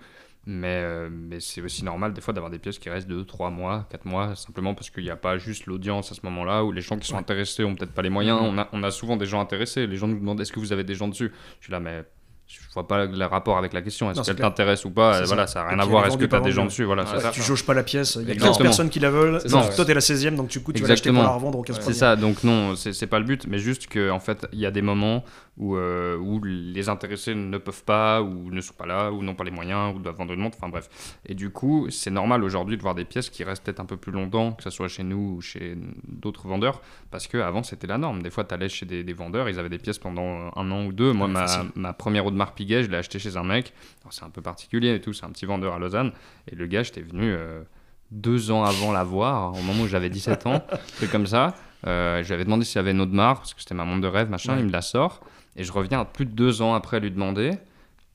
S3: Mais, euh, mais c'est aussi normal des fois d'avoir des pièces qui restent 2, 3 mois, 4 mois, simplement parce qu'il n'y a pas juste l'audience à ce moment-là, ou les gens qui sont
S1: Ouais.
S3: intéressés ont peut-être pas les moyens.
S2: Mhm.
S3: On, a, on a souvent des gens intéressés. Les gens nous demandent est-ce que vous avez des gens dessus? Je suis là, mais je vois pas le rapport avec la question. Est-ce qu'elle t'intéresse ou pas
S1: C'est
S3: Voilà,
S1: ça.
S3: n'a rien à voir.
S1: est
S3: Est-ce que tu as des gens dessus Voilà, c'est ça.
S1: Tu jauges pas la pièce, il y a 15
S3: Exactement.
S1: personnes qui la veulent. Non, toi t'es la 16 e donc du coup tu vas l'acheter pour la revendre aux 15
S2: Ouais.
S3: C'est ça, donc non, c'est pas le but, mais juste que en fait, il y a des moments où, euh, où les intéressés ne peuvent pas, ou ne sont pas là, ou n'ont pas les moyens, ou doivent vendre une montre, enfin bref. Et du coup, c'est normal aujourd'hui de voir des pièces qui restent peut-être un peu plus longtemps, que ce soit chez nous ou chez d'autres vendeurs, parce qu'avant c'était la norme. Des fois, tu allais chez des, des vendeurs, ils avaient des pièces pendant un an ou deux. Moi, ma, ma première Audemars Piguet, je l'ai acheté chez un mec, c'est un peu particulier et tout, c'est un petit vendeur à Lausanne, et le gars, j'étais venu. euh, deux ans avant la voir, au moment où j'avais 17 ans, c'est comme ça. Euh, je lui avais demandé s'il y avait une Audemars, parce que c'était ma montre de rêve, machin,
S1: Ouais.
S3: il me la sort. Et je reviens plus de deux ans après lui demander.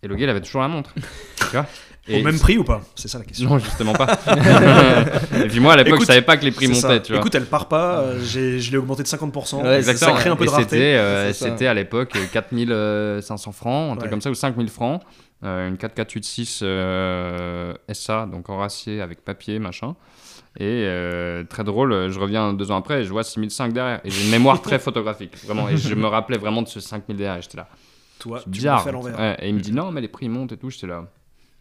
S3: Et le gars, il avait toujours la montre. tu vois?
S1: Au même prix ou pas? C'est ça la question.
S3: Non, justement pas. et puis moi, à l'époque, je savais pas que les prix
S1: ça.
S3: montaient, tu vois.
S1: Écoute, elle part pas, euh, j'ai- je l'ai augmenté de 50%.
S2: Ouais,
S1: ça
S2: exactement.
S1: crée un peu
S3: et
S1: de rareté.
S3: c'était, euh,
S2: ça.
S3: à l'époque euh, 4500 francs, un truc comme ça, ou 5000 francs. Euh, une 4486 euh, SA, donc en racier avec papier, machin. Et euh, très drôle, euh, je reviens deux ans après et je vois 6005 derrière. Et j'ai une mémoire très photographique, vraiment. Et je me rappelais vraiment de ce 5000 derrière. et J'étais là.
S1: Toi, tu me
S3: bizarre.
S1: fais à l'envers.
S3: Ouais, et il me dit non, mais les prix montent et tout. J'étais là.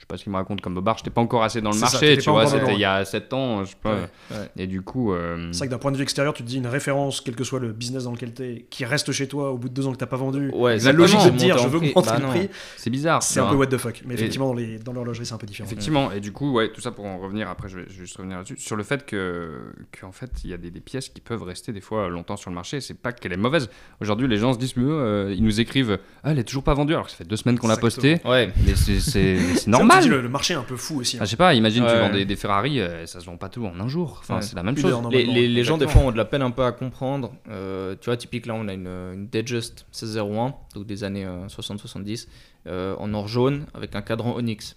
S3: Je sais pas ce qu'il me raconte comme bobard. J'étais pas encore assez dans le
S1: ça,
S3: marché, tu vois. C'était il y a 7 ans, je sais pas.
S1: Ouais.
S2: Ouais.
S3: Et du coup. euh,
S1: C'est vrai que d'un point de vue extérieur, tu te dis une référence, quel que soit le business dans lequel tu es, qui reste chez toi au bout de deux ans que t'as pas vendu.
S2: Ouais,
S1: la logique de te dire je veux augmenter
S2: Bah
S1: le prix,
S3: C'est bizarre.
S1: c'est un peu what the fuck. Mais effectivement, dans, les, dans l'horlogerie, c'est un peu différent.
S3: Effectivement, et du coup, ouais, tout ça pour en revenir, après je vais, je vais juste revenir là-dessus, sur le fait que, que en fait, il y a des, des pièces qui peuvent rester des fois longtemps sur le marché, c'est pas qu'elle est mauvaise. Aujourd'hui, les gens se disent, mais, euh, ils nous écrivent, ah, elle est toujours pas vendue, alors que ça fait deux semaines qu'on l'a postée,
S2: Ouais.
S3: mais c'est- c'est
S1: le, le marché est un peu fou aussi. hein.
S3: Ah, je sais pas, imagine, tu vends des, des Ferrari, euh, ça se vend pas tout en un jour, enfin,
S2: Ouais.
S3: c'est la même chose.
S2: Les,
S1: Normalement,
S2: les, les gens, des fois, ont de la peine un peu à comprendre. Euh, tu vois, typique, là, on a une, une Datejust 1601, donc des années euh, 60-70, euh, en or jaune, avec un cadran Onyx.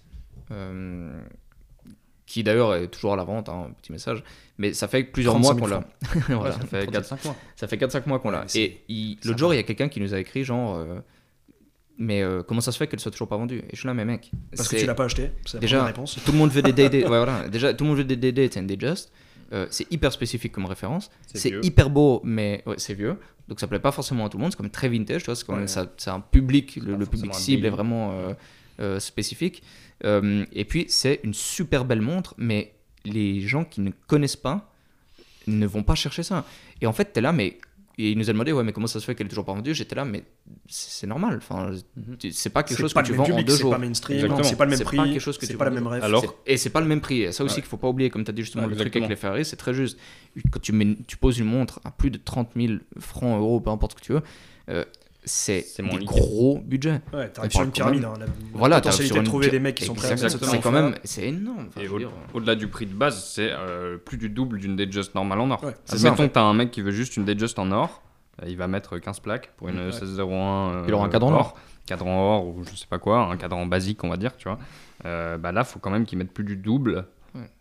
S2: Euh, qui d'ailleurs est toujours à la vente, hein, petit message. Mais ça fait plusieurs
S1: 35
S2: mois
S1: 000
S2: qu'on l'a. Voilà,
S3: ça fait
S2: 35.
S3: 4-5 mois.
S2: Ça fait 4-5 mois qu'on l'a. Et l'autre jour, il y a quelqu'un qui nous a écrit genre. Mais euh, comment ça se fait qu'elle soit toujours pas vendue? Et je suis là, mais mec.
S1: Parce que tu l'as pas acheté. C'est
S2: Déjà,
S1: réponse.
S2: tout le monde veut des DD. ouais, voilà. Déjà, tout le monde veut des DD, c'est un Datejust. Euh, c'est hyper spécifique comme référence.
S3: C'est
S2: hyper beau, mais ouais, c'est vieux. Donc ça plaît pas forcément à tout le monde. C'est comme très vintage, tu vois. C'est
S1: Ouais.
S2: ça, un public. Le, public cible est vraiment euh, euh, spécifique. Et puis c'est une super belle montre, mais les gens qui ne connaissent pas ne vont pas chercher ça. Et en fait, t'es là, mais et il nous a demandé, ouais, mais comment ça se fait qu'elle est toujours pas vendue? J'étais là, mais c'est c'est normal. Enfin, c'est pas quelque
S1: C'est
S2: chose
S1: pas
S2: que tu vends en deux
S1: c'est
S2: jours.
S1: pas mainstream, c'est pas le même
S2: C'est
S1: prix,
S2: pas quelque chose que
S1: c'est
S2: tu
S1: pas la même rêve.
S3: Alors-
S2: C'est- Et c'est pas le même prix. Et ça aussi qu'il faut pas oublier, comme tu as dit justement,
S3: Ouais,
S2: le truc avec les Ferrari, c'est très juste. Quand tu, mets, tu poses une montre à plus de 30 000 francs, euros, peu importe ce que tu veux, euh, c'est des gros budgets.
S1: Ouais, t'arrives sur une pyramide. hein, la-
S2: Voilà,
S1: la potentialité
S2: sur
S1: de
S2: une
S1: trouver
S2: pyra-
S1: des mecs qui sont prêts à mettre
S2: Exactement.
S1: 700
S2: C'est quand même, c'est énorme. Enfin,
S3: au-
S2: dire,
S3: au-delà du prix de base, c'est euh, plus du double d'une Datejust normale en or.
S1: Ouais, en
S3: Admettons, t'as un mec qui veut juste une Datejust en or, euh, il va mettre 15 plaques pour une
S1: Ouais.
S3: 1601. euh,
S2: Il aura un cadran
S3: or,
S2: or.
S3: Cadran or ou je sais pas quoi, un cadran basique, on va dire, tu vois. Euh, bah là, faut quand même qu'il mette plus du double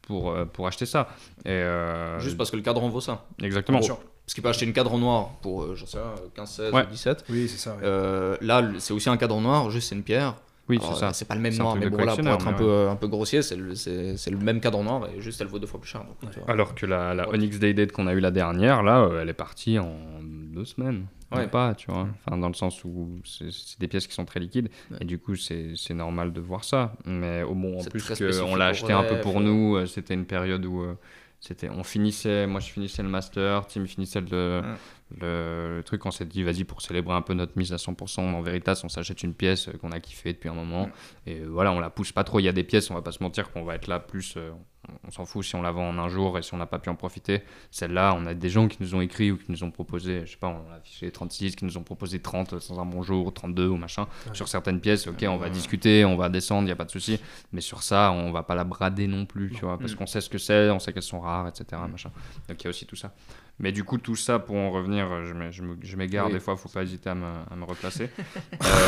S3: pour, euh, pour acheter ça. Et, euh,
S2: Juste parce que le cadran vaut ça.
S3: Exactement.
S1: Bien sûr.
S2: Parce qu'il peut acheter une cadran noir pour, euh, j'en sais pas, 15, 16
S3: Ouais.
S2: ou 17.
S1: Oui, c'est ça. ouais.
S2: Euh, là, c'est aussi un cadran noir, juste c'est une pierre.
S3: Oui, c'est ça.
S2: C'est pas le même noir, mais bon, voilà, pour être un peu, un peu grossier, c'est le, c'est- c'est le même cadran noir et juste elle vaut deux fois plus cher. donc.
S3: Alors que la, la
S2: Ouais.
S3: Onyx Day Date qu'on a eu la dernière, là, euh, elle est partie en deux semaines.
S2: Ouais.
S3: Pas, tu vois. Enfin, dans le sens où c'est des pièces qui sont très liquides.
S2: Ouais.
S3: Et du coup, c'est c'est normal de voir ça. Mais au bon, en plus, que on l'a acheté un peu pour
S2: euh.
S3: nous. euh, C'était une période où euh, c'était, on finissait, moi je finissais le master, Tim finissait le, le, le truc. On s'est dit, vas-y, pour célébrer un peu notre mise à 100%, en Veritas, on s'achète une pièce euh, qu'on a kiffé depuis un moment. Et euh, voilà, on la pousse pas trop. Il y a des pièces, on va pas se mentir, qu'on va être là plus. On s'en fout si on la vend en un jour et si on n'a pas pu en profiter. Celle-là, on a des gens qui nous ont écrit ou qui nous ont proposé, je sais pas, on a affiché 36, qui nous ont proposé 30 sans un bonjour, 32 ou machin.
S1: Ouais.
S3: Sur certaines pièces, ok, on va discuter, on va descendre, il n'y a pas de souci. Mais sur ça, on va pas la brader non plus, tu vois, parce
S2: Mm.
S3: qu'on sait ce que c'est, on sait qu'elles sont rares, etc. Machin. Donc il y a aussi tout ça. Mais du coup, tout ça, pour en revenir, je m'égare
S2: Oui.
S3: des fois, faut pas hésiter à me, à me replacer.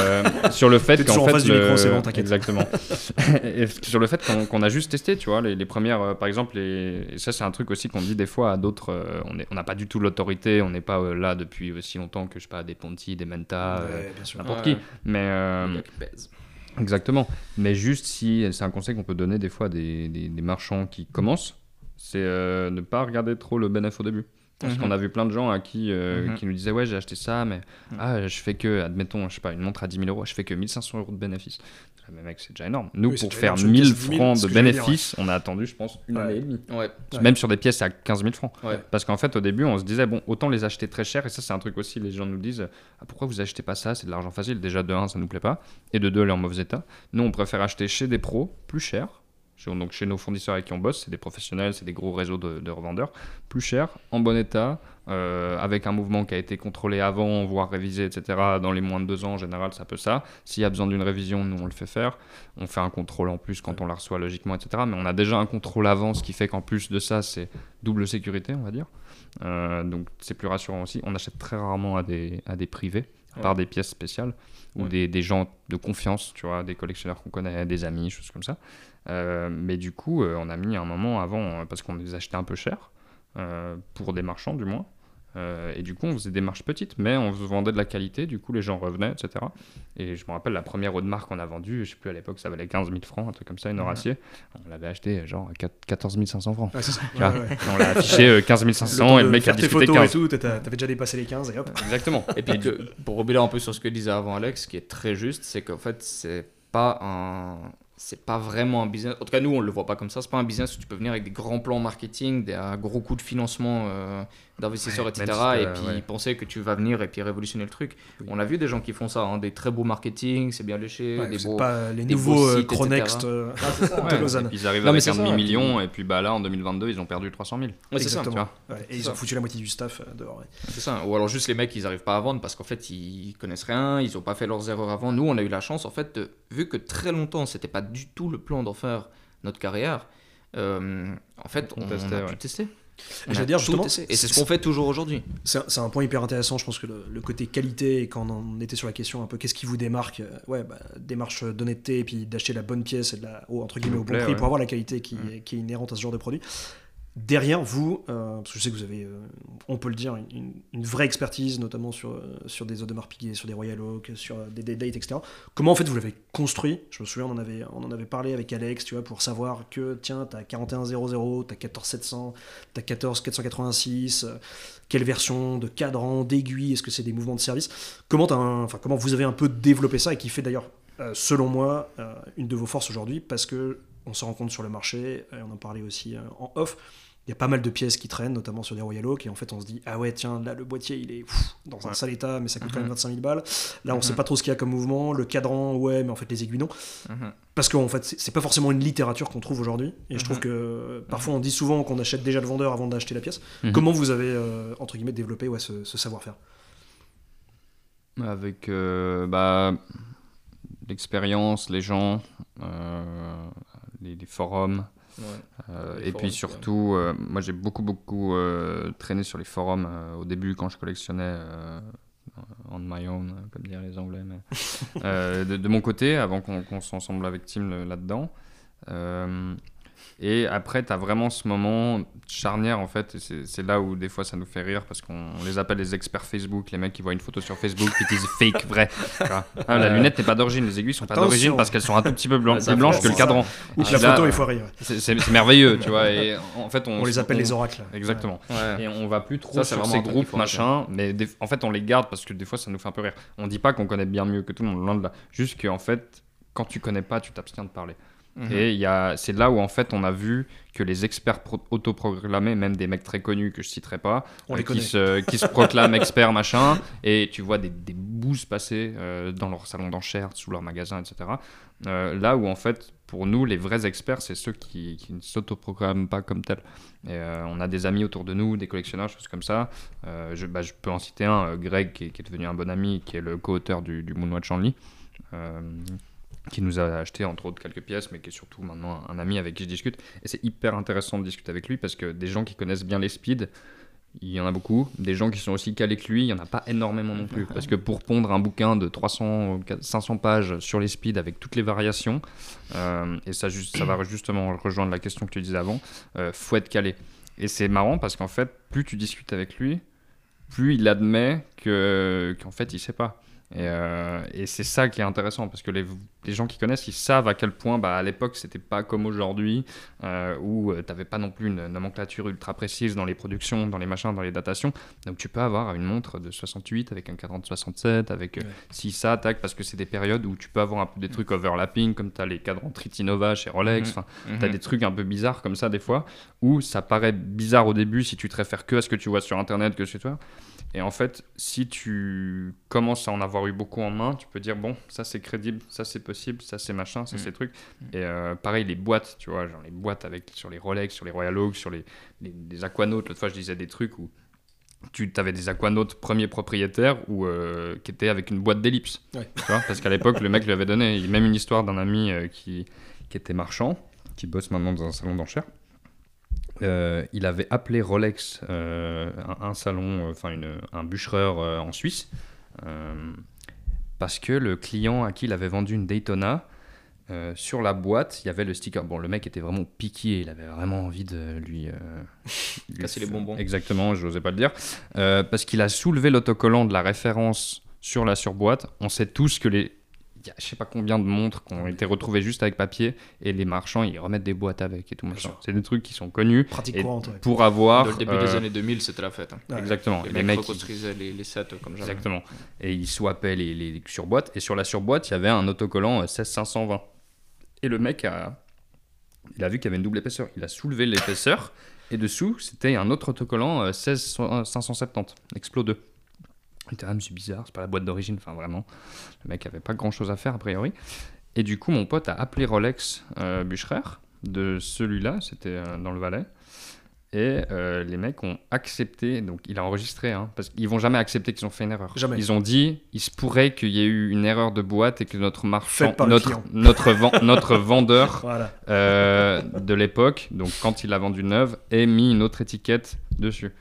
S3: Euh, sur le fait qu'en
S1: toujours en
S3: fait.
S1: face du
S3: le-
S1: micro, c'est bon, t'inquiète.
S3: Exactement. Et sur le fait qu'on qu'on a juste testé, tu vois, les, les premières, euh, par exemple, les... et ça c'est un truc aussi qu'on dit des fois à d'autres, euh, on n'a pas du tout l'autorité, on n'est pas euh, là depuis aussi longtemps que je sais pas, des Ponty, des Menta, euh,
S1: Ouais, sûr.
S3: n'importe
S2: Ouais.
S3: qui. Mais euh. Exactement. Mais juste si, c'est un conseil qu'on peut donner des fois à des, des- des marchands qui commencent, c'est euh, ne pas regarder trop le bénéfice au début. Parce
S2: Mhm.
S3: qu'on a vu plein de gens à qui, euh,
S2: Mhm.
S3: qui nous disaient Ouais, j'ai acheté ça, mais
S2: Mhm.
S3: ah, je fais que, admettons, je sais pas, une montre à 10 000 euros, je fais que 1500 euros de bénéfice. Ah, Mais mec, c'est déjà énorme. Nous,
S1: Oui,
S3: pour faire
S1: énorme sur une
S3: 1000
S1: pièce de 10 000,
S3: francs de
S1: que j'allais dire,
S3: bénéfice, on a attendu, je pense, une
S1: Ouais.
S3: année et demie.
S2: Ouais.
S1: Ouais.
S3: Même sur des pièces à 15 000 francs.
S2: Ouais.
S3: Parce qu'en fait, au début, on se disait, bon, autant les acheter très cher. Et ça, c'est un truc aussi, les gens nous disent, ah, pourquoi vous achetez pas ça? C'est de l'argent facile. Déjà, de un, ça nous plaît pas. Et de deux, elle est en mauvais état. Nous, on préfère acheter chez des pros, plus cher. Donc, chez nos fournisseurs avec qui on bosse, c'est des professionnels, c'est des gros réseaux de, de revendeurs. Plus cher, en bon état, euh, avec un mouvement qui a été contrôlé avant, voire révisé, etc. Dans les moins de deux ans, en général, ça peut ça. S'il y a besoin d'une révision, nous, on le fait faire. On fait un contrôle en plus quand on la reçoit, logiquement, etc. Mais on a déjà un contrôle avant, ce qui fait qu'en plus de ça, c'est double sécurité, on va dire. Euh, donc c'est plus rassurant aussi. On achète très rarement à des, à des privés. à part des pièces spéciales ou
S2: Ouais.
S3: des, des gens de confiance, tu vois, des collectionneurs qu'on connaît, des amis, choses comme ça. Euh, mais du coup, euh, on a mis un moment avant, euh, parce qu'on les achetait un peu cher, euh, pour des marchands du moins. Euh, et du coup, on faisait des marches petites, mais on vendait de la qualité, du coup, les gens revenaient, etc. Et je me rappelle, la première eau de marque qu'on a vendue, je sais plus, à l'époque, ça valait 15 000 francs, un truc comme ça, une Horacier. On l'avait acheté genre à 4 14 500 francs.
S1: Ouais, c'est ça.
S3: Tu vois,
S1: Ouais, ouais.
S3: On l'a affiché euh, 15 500
S1: temps
S3: et le mec a discuté
S1: photos
S3: 15.
S1: et tout, t'avais déjà dépassé les 15 et hop.
S3: Exactement.
S2: Et puis, que- pour rebondir un peu sur ce que disait avant Alex, ce qui est très juste, c'est qu'en fait, c'est pas un. C'est pas vraiment un business. En tout cas, nous, on le voit pas comme ça. C'est pas un business où tu peux venir avec des grands plans marketing, des gros coûts de financement euh, d'investisseurs,
S3: Ouais,
S2: etc. et
S3: t'as-
S2: puis
S3: ouais.
S2: penser que tu vas venir et puis révolutionner le truc.
S3: Oui.
S2: On a vu des gens qui font ça, hein, des très beaux marketing, c'est bien léché,
S1: Ouais,
S2: des beaux.
S1: pas les
S2: des
S1: nouveaux euh,
S2: sites.
S1: Chronext euh,
S3: Ouais,
S1: de Lausanne.
S3: ils arrivent
S2: Non, mais
S3: avec
S2: c'est
S3: un demi-million, et puis bah, là, en 2022, ils ont perdu 300 000.
S2: Ouais, c'est ça.
S3: Tu
S1: et ils
S2: ça.
S1: ont foutu la moitié du staff euh, dehors. ouais.
S2: C'est ça. Ou alors juste les mecs, ils arrivent pas à vendre parce qu'en fait, ils connaissent rien, ils ont pas fait leurs erreurs avant. Nous, on a eu la chance, en fait, de- vu que très longtemps, c'était pas du tout le plan d'en faire notre carrière, euh, en fait,
S3: On
S2: on,
S3: testait,
S2: a
S3: ouais.
S2: tout testé.
S1: Et j'allais dire, justement.
S2: Et c'est ce qu'on fait toujours aujourd'hui.
S1: C'est un, point hyper intéressant, je pense que le, le côté qualité, et quand on était sur la question un peu qu'est-ce qui vous démarque, euh, ouais, bah, démarche d'honnêteté et puis d'acheter la bonne pièce et de la, au- entre guillemets au bon prix
S3: ouais.
S1: pour avoir la qualité qui,
S2: Mm.
S1: qui est inhérente à ce genre de produit. Derrière vous, euh, parce que je sais que vous avez, euh, on peut le dire, une, vraie expertise, notamment sur, euh, sur des Audemars Piguet, sur des Royal Oak, sur des, des dates, etc. Comment en fait vous l'avez construit? Je me souviens, on en, avait, on en avait parlé avec Alex, tu vois, pour savoir que tiens, t'as 4100, t'as 14700, t'as 14486, euh, quelle version de cadran, d'aiguille, est-ce que c'est des mouvements de service? Comment, un- comment vous avez un peu développé ça et qui fait d'ailleurs, selon moi, une de vos forces aujourd'hui? Parce que on se rend compte sur le marché, et on en parlait aussi en off, il y a pas mal de pièces qui traînent, notamment sur des Royal Oak, et en fait on se dit, ah ouais, tiens, là le boîtier il est pff, dans un
S2: Ouais.
S1: sale état, mais ça coûte quand
S2: Mhm.
S1: même 25 000 balles. Là on
S2: Mhm.
S1: sait pas trop ce qu'il y a comme mouvement, le cadran, ouais, mais en fait les aiguilles non.
S2: Mhm.
S1: Parce qu'en fait, c'est pas forcément une littérature qu'on trouve aujourd'hui. Et je trouve
S2: Mhm.
S1: que euh, parfois on dit souvent qu'on achète déjà le vendeur avant d'acheter la pièce.
S3: Mhm.
S1: Comment vous avez, euh, entre guillemets, développé ouais, ce, ce savoir-faire?
S3: Avec euh, bah, l'expérience, les gens, euh, les, les forums.
S2: Ouais.
S3: euh, et puis surtout, euh, moi j'ai beaucoup beaucoup euh, traîné sur les forums au début quand je collectionnais on my own, comme dire les Anglais, mais euh, de, de mon côté, avant qu'on qu'on soit ensemble avec Tim le- là-dedans. Euh, et après, tu as vraiment ce moment charnière, en fait, et c'est là où des fois ça nous fait rire, parce qu'on on les appelle les experts Facebook, les mecs qui voient une photo sur Facebook, qui disent fake, vrai. Ah, la
S2: Ouais.
S3: lunette n'est pas d'origine, les aiguilles sont pas d'origine parce qu'elles sont un tout petit peu
S2: ça
S3: plus blanches que le cadran.
S1: Ou que la
S3: là,
S1: photo
S3: euh,
S1: est foirée. ouais.
S3: C'est merveilleux, tu vois. Et en fait, on,
S1: On, les appelle
S3: on-
S1: les oracles.
S3: Exactement.
S2: Ouais.
S3: Et on va plus trop
S2: Ça,
S3: sur ces groupes machin, mais des- en fait on les garde parce que des fois ça nous fait un peu rire. On dit pas qu'on connaît bien mieux que tout le monde, loin de là. Juste qu'en fait, quand tu connais pas, tu t'abstiens de parler.
S2: Mhm.
S3: Et a, c'est là où en fait on a vu que les experts pro- autoproclamés, même des mecs très connus que je citerai pas,
S1: On
S3: euh,
S1: les
S3: qui, se, qui se proclament experts machin, et tu vois des, des bouses passer euh, dans leur salon d'enchères, sous leur magasin, etc. Euh, là où en fait pour nous les vrais experts c'est ceux qui, qui ne s'autoproclament pas comme tels. Et on a des amis autour de nous, des collectionneurs, choses comme ça. Je, bah, je peux en citer un, Greg, qui est, qui est devenu un bon ami, qui est le co-auteur du, du Moonwatch euh, qui nous a acheté entre autres quelques pièces, mais qui est surtout maintenant un, ami avec qui je discute. Et c'est hyper intéressant de discuter avec lui parce que des gens qui connaissent bien les speeds, il y en a beaucoup. Des gens qui sont aussi calés que lui, il n'y en a pas énormément non plus. Parce que pour pondre un bouquin de 300, ou 500 pages sur les speeds avec toutes les variations, euh, et ça, ça va justement rejoindre la question que tu disais avant, euh, faut être calé. Et c'est marrant parce qu'en fait, plus tu discutes avec lui, plus il admet que qu'en fait, il sait pas. Et, euh, et c'est ça qui est intéressant parce que les, les gens qui connaissent, ils savent à quel point bah, à l'époque c'était pas comme aujourd'hui euh, où tu n'avais pas non plus une nomenclature ultra précise dans les productions, dans les machins, dans les datations. Donc tu peux avoir une montre de 68 avec un cadran de 67, avec euh,
S1: Ouais.
S3: ça attaque parce que c'est des périodes où tu peux avoir un peu des trucs overlapping comme tu as les cadrans Tritinova chez Rolex.
S2: Mhm.
S3: Enfin, T'as des trucs un peu bizarres comme ça des fois, où ça paraît bizarre au début si tu te réfères que à ce que tu vois sur internet, que chez toi. Et en fait, si tu commences à en avoir eu beaucoup en main, tu peux dire bon, ça c'est crédible, ça c'est possible, ça c'est machin, ça
S2: Mm.
S3: c'est truc. Et euh, pareil, les boîtes, tu vois, genre les boîtes avec sur les Rolex, sur les Royal Oak, sur les, les, les Aquanautes. L'autre fois, je disais des trucs où tu avais des Aquanautes premiers propriétaires ou euh, qui étaient avec une boîte d'ellipse.
S1: Ouais.
S3: Tu vois, parce qu'à l'époque, le mec lui avait donné. Il y a même une histoire d'un ami euh, qui, qui était marchand, qui bosse maintenant dans un salon d'enchères. Euh, il avait appelé Rolex euh, un, un salon, euh, enfin un bûchereur en Suisse, parce que le client à qui il avait vendu une Daytona, sur la boîte, il y avait le sticker. Bon, le mec était vraiment piqué, il avait vraiment envie de lui. lui
S2: Casser les bonbons.
S3: Exactement, je n'osais pas le dire. Parce qu'il a soulevé l'autocollant de la référence sur la surboîte. On sait tous que les. Il y a je sais pas combien de montres qui ont été retrouvées juste avec papier et les marchands ils remettent des boîtes avec et tout. C'est des trucs qui sont connus
S1: Pratique
S3: Et
S1: courante. ouais.
S3: pour avoir.
S2: Dès le début des
S3: euh,
S2: années 2000, c'était la fête. hein.
S1: Ouais.
S3: Exactement.
S2: Les,
S3: Et
S2: mecs,
S3: les mecs, ils-
S2: reconstruisaient les, les sets comme jamais.
S3: Exactement. Et il swapait les, les surboîtes. Et sur la surboîte, il y avait un autocollant euh, 16520. Et le mec a, il a vu qu'il y avait une double épaisseur. Il a soulevé l'épaisseur. Et dessous, c'était un autre autocollant euh, 16570, Explo 2. Était, ah, mais c'est bizarre, c'est pas la boîte d'origine. Enfin, vraiment. Le mec avait pas grand chose à faire, a priori. Et du coup, mon pote a appelé Rolex euh, Bucherer de celui-là. C'était euh, dans le Valais. Et euh, les mecs ont accepté, donc il a enregistré, hein, parce qu'ils vont jamais accepter qu'ils ont fait une erreur.
S1: Jamais.
S3: Ils ont dit, il se pourrait qu'il y ait eu une erreur de boîte et que notre marchand, notre, notre, ven- notre vendeur
S1: Voilà.
S3: euh, de l'époque, donc quand il a vendu neuve, ait mis une autre étiquette dessus.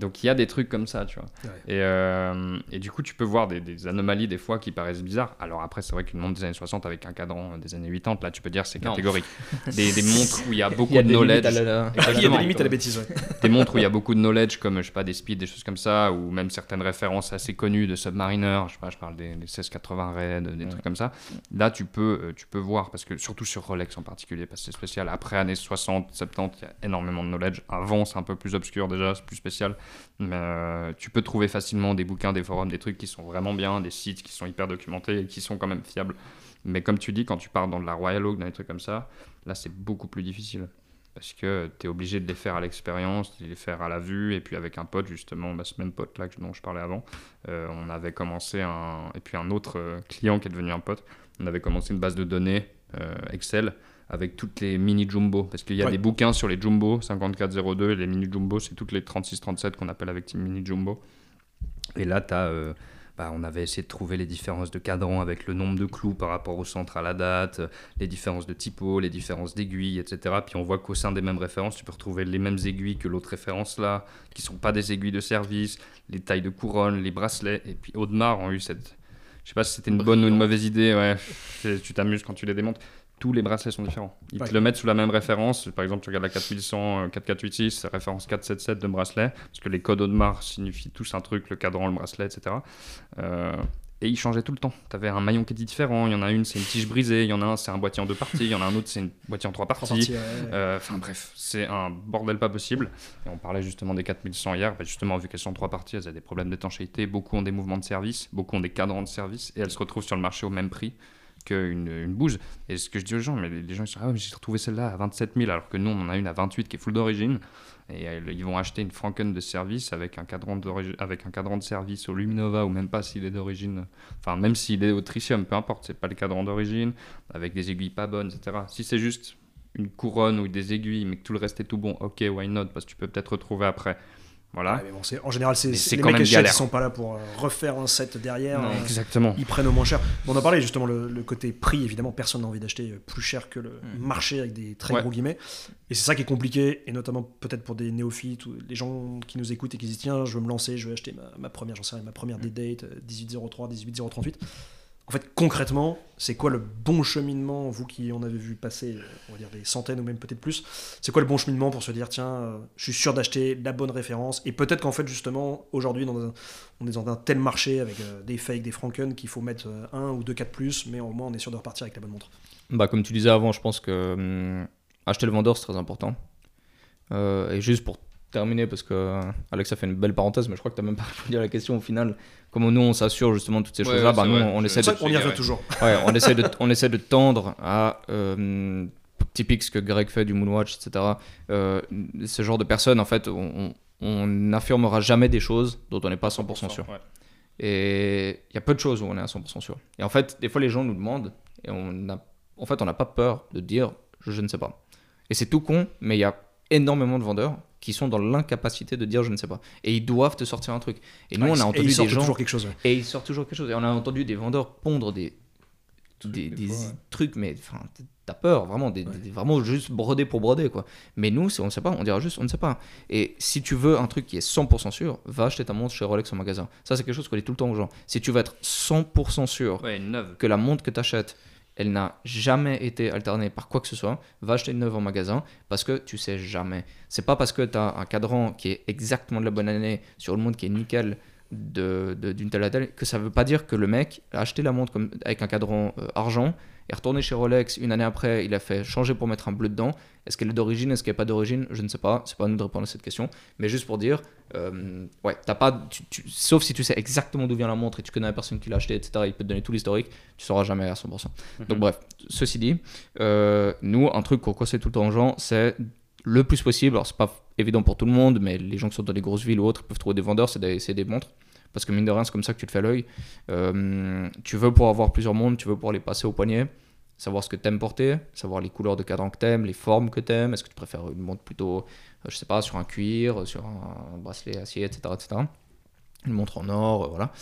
S3: Donc il y a des trucs comme ça, tu vois.
S1: Ouais.
S3: Et, euh, et du coup, tu peux voir des, des anomalies des fois qui paraissent bizarres. Alors après, c'est vrai qu'une montre des années 60 avec un cadran des années 80, là, tu peux dire c'est catégorique. Des, des montres où il y a beaucoup
S2: Il y a
S3: de knowledge.
S2: la-
S1: Il y a des limites à la bêtise. ouais.
S3: des montres où il y a beaucoup de knowledge, comme je sais pas, des speeds, des choses comme ça, ou même certaines références assez connues de Submariner, je sais pas, je parle des, des 1680 Red, des
S2: Ouais.
S3: trucs comme ça. Là, tu peux, euh, tu peux voir, parce que surtout sur Rolex en particulier, parce que c'est spécial. Après années 60, 70, il y a énormément de knowledge. Avant, c'est un peu plus obscur déjà, c'est plus spécial. Mais euh, tu peux trouver facilement des bouquins, des forums, des trucs qui sont vraiment bien, des sites qui sont hyper documentés et qui sont quand même fiables. Mais comme tu dis, quand tu pars dans de la Royal Oak, dans des trucs comme ça, là, c'est beaucoup plus difficile parce que tu es obligé de les faire à l'expérience, de les faire à la vue, et puis avec un pote, justement, bah, ce même pote là dont je parlais avant, euh, on avait commencé un. Et puis un autre euh, client qui est devenu un pote, on avait commencé une base de données Excel avec toutes les mini jumbo, parce qu'il y a
S1: Ouais.
S3: des bouquins sur les jumbo 5402, et les mini jumbo, c'est toutes les 3637 qu'on appelle avec mini jumbo. Et là, as. bah, on avait essayé de trouver les différences de cadran avec le nombre de clous par rapport au centre à la date, les différences de typo, les différences d'aiguilles, etc. Puis on voit qu'au sein des mêmes références, tu peux retrouver les mêmes aiguilles que l'autre référence là, qui sont pas des aiguilles de service, les tailles de couronne, les bracelets. Et puis Audemars ont eu cette. Je sais pas si c'était une bonne ou une mauvaise idée, ouais. Tu t'amuses quand tu les démontes. Tous les bracelets sont différents. Ils
S1: Ouais.
S3: te le mettent sous la même référence. Par exemple, tu regardes la 4100, euh, 4486, c'est référence 477 de bracelet, parce que les codes Audemars signifient tous un truc, le cadran, le bracelet, etc. Euh, et ils changeaient tout le temps. Tu avais un maillon qui était différent. Il y en a une, c'est une tige brisée. Il y en a un, c'est un boîtier en deux parties. Il y en a un autre, c'est une boîtier en trois parties.
S1: ouais.
S3: Euh, Enfin bref, c'est un bordel pas possible. Et on parlait justement des 4100 hier. Bah, justement, vu qu'elles sont en trois parties, elles ont des problèmes d'étanchéité. Beaucoup ont des mouvements de service, beaucoup ont des cadrans de service. Et elles se retrouvent sur le marché au même prix une bouse. Et ce que je dis aux gens, mais les gens ils sont ah, j'ai retrouvé celle-là à 27 000, alors que nous on en a une à 28 qui est full d'origine. Et euh, ils vont acheter une Franken de service avec un cadran, avec un cadran de service au Luminova, ou même pas s'il est d'origine, enfin même s'il est au tritium, peu importe, c'est pas le cadran d'origine, avec des aiguilles pas bonnes, etc. Si c'est juste une couronne ou des aiguilles, mais que tout le reste est tout bon, ok, why not, parce que tu peux peut-être retrouver après. Voilà.
S1: Ouais, mais bon, c'est- en général, c'est
S3: Mais
S1: c'est-
S3: c'est
S1: les
S3: quand
S1: mecs
S3: même
S1: qui sont pas là pour euh, refaire un set derrière.
S2: Non,
S1: euh,
S3: Exactement.
S1: ils prennent au moins cher. On en parlait justement, le, le côté prix, évidemment, personne n'a envie d'acheter plus cher que le
S2: Mm.
S1: marché avec des très
S3: Ouais.
S1: gros guillemets. Et c'est ça qui est compliqué, et notamment peut-être pour des néophytes ou les gens qui nous écoutent et qui se disent tiens, je veux me lancer, je veux acheter ma, ma première, j'en sais rien, ma première
S3: Mm.
S1: D-Date, euh, 1803, 18038. En fait, concrètement, c'est quoi le bon cheminement, vous qui en avez vu passer, euh, on va dire des centaines ou même peut-être plus, c'est quoi le bon cheminement pour se dire, tiens, euh, je suis sûr d'acheter la bonne référence, et peut-être qu'en fait, justement, aujourd'hui, on est dans un tel marché avec euh, des fakes, des franken, qu'il faut mettre un ou deux cas de plus, mais au moins on est sûr de repartir avec la bonne montre.
S2: Bah, comme tu disais avant, je pense que hum, acheter le vendeur, c'est très important. Et juste pour terminer, parce que Alex a fait une belle parenthèse, mais je crois que tu n'as même pas répondu à la question au final. Comment nous, on s'assure justement de toutes ces
S3: Ouais,
S2: choses-là bah, Nous, on essaie de
S1: qu'on y revient toujours.
S2: Ouais, on essaie de, on essaie de tendre à euh, typique ce que Greg fait du Moonwatch, etc. Euh, ce genre de personnes, en fait, on on n'affirmera jamais des choses dont on n'est pas 100% sûr.
S3: Ouais.
S2: Et il y a peu de choses où on est à 100% sûr. Et en fait, des fois, les gens nous demandent, et on a, en fait, on n'a pas peur de dire je, je ne sais pas. Et c'est tout con, mais il y a énormément de vendeurs qui sont dans l'incapacité de dire je ne sais pas. Et ils doivent te sortir un truc. Et nous,
S1: Ouais,
S2: on a
S1: et
S2: entendu
S1: ils
S2: des
S1: sortent
S2: gens.
S1: toujours quelque chose. ouais.
S2: Et il sort toujours quelque chose. Et on a entendu des vendeurs pondre des
S3: trucs,
S2: des,
S3: des
S2: des
S3: fois, ouais.
S2: trucs, mais enfin, t'as peur, vraiment, des,
S1: Ouais.
S2: des- vraiment juste broder pour broder, quoi. Mais nous, on ne sait pas, on dira juste, on ne sait pas. Et si tu veux un truc qui est 100% sûr, va acheter ta montre chez Rolex en magasin. Ça, c'est quelque chose qu'on dit tout le temps aux gens. Si tu veux être 100% sûr que la montre que tu achètes, elle n'a jamais été alternée par quoi que ce soit, va acheter une neuve en magasin parce que tu sais jamais. C'est pas parce que tu as un cadran qui est exactement de la bonne année sur le montre qui est nickel de- de- d'une telle à telle que ça veut pas dire que le mec a acheté la montre comme, avec un cadran euh, argent est retourné chez Rolex une année après il a fait changer pour mettre un bleu dedans. Est-ce qu'elle est d'origine est-ce qu'elle n'est pas d'origine je ne sais pas. C'est pas à nous de répondre à cette question. Mais juste pour dire euh, ouais t'as pas tu- tu- sauf si tu sais exactement d'où vient la montre et tu connais la personne qui l'a acheté etc il peut te donner tout l'historique. Tu sauras jamais à 100% donc bref ceci dit euh, nous un truc qu'on conseille tout le temps aux gens c'est le plus possible alors c'est pas évident pour tout le monde mais les gens qui sont dans des grosses villes ou autres peuvent trouver des vendeurs c'est des, c'est des montres parce que mine de rien c'est comme ça que tu te fais l'œil. Euh, tu veux pouvoir avoir plusieurs montres tu veux pouvoir les passer au poignet savoir ce que t'aimes porter savoir les couleurs de cadran que t'aimes les formes que t'aimes. Est-ce que tu préfères une montre plutôt euh, je sais pas sur un cuir sur un bracelet acier etc etc une montre en or euh, voilà.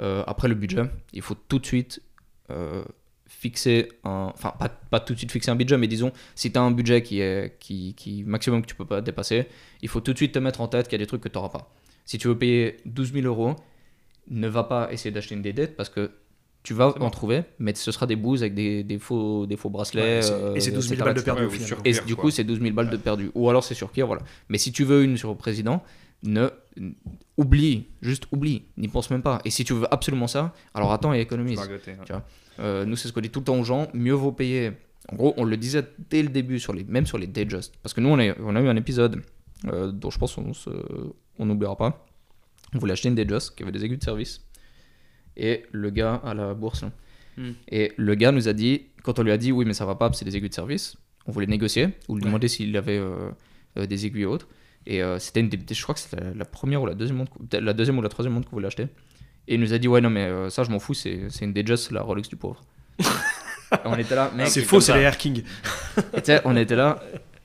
S2: Euh, après le budget il faut tout de suite euh, fixer un enfin pas, tout de suite fixer un budget mais disons si tu as un budget qui est qui maximum que tu peux pas dépasser il faut tout de suite te mettre en tête qu'il y a des trucs que tu n'auras pas. Si tu veux payer 12 000 euros ne va pas essayer d'acheter une des dettes parce que tu vas en trouver mais ce sera des bouses avec des, des faux des faux bracelets
S1: Ouais,
S2: euh,
S1: et c'est 12 000
S2: etc.,
S1: balles de perdu au
S3: Ouais, ou
S1: final.
S3: sur-
S2: Et du
S3: quoi.
S2: coup, c'est 12 000 balles de perdu. Ou alors c'est sur qui, voilà. Mais si tu veux une sur le président, ne oublie, juste oublie, n'y pense même pas. Et si tu veux absolument ça, alors attends et économise. Euh, nous, c'est ce qu'on dit tout le temps aux gens. Mieux vaut payer. En gros, on le disait dès le début, sur les, même sur les Datejust. Parce que nous, on, est- on a eu un épisode euh, dont je pense qu'on se- on n'oubliera pas. On voulait acheter une Datejust qui avait des aiguilles de service. Et le gars à la bourse. là.
S3: Hmm.
S2: Et le gars nous a dit, quand on lui a dit oui, mais ça va pas, c'est des aiguilles de service, on voulait négocier ou lui demander s'il avait euh, euh, des aiguilles autres. Et euh, c'était une des, je crois que c'était la, la première ou la deuxième montre, la deuxième ou la troisième montre qu'on voulait acheter. Et il nous a dit ouais non mais euh, ça je m'en fous, c'est c'est une Datejust, la Rolex du pauvre. On était là, mec.
S1: C'est faux, c'est les Air King.
S2: On était là,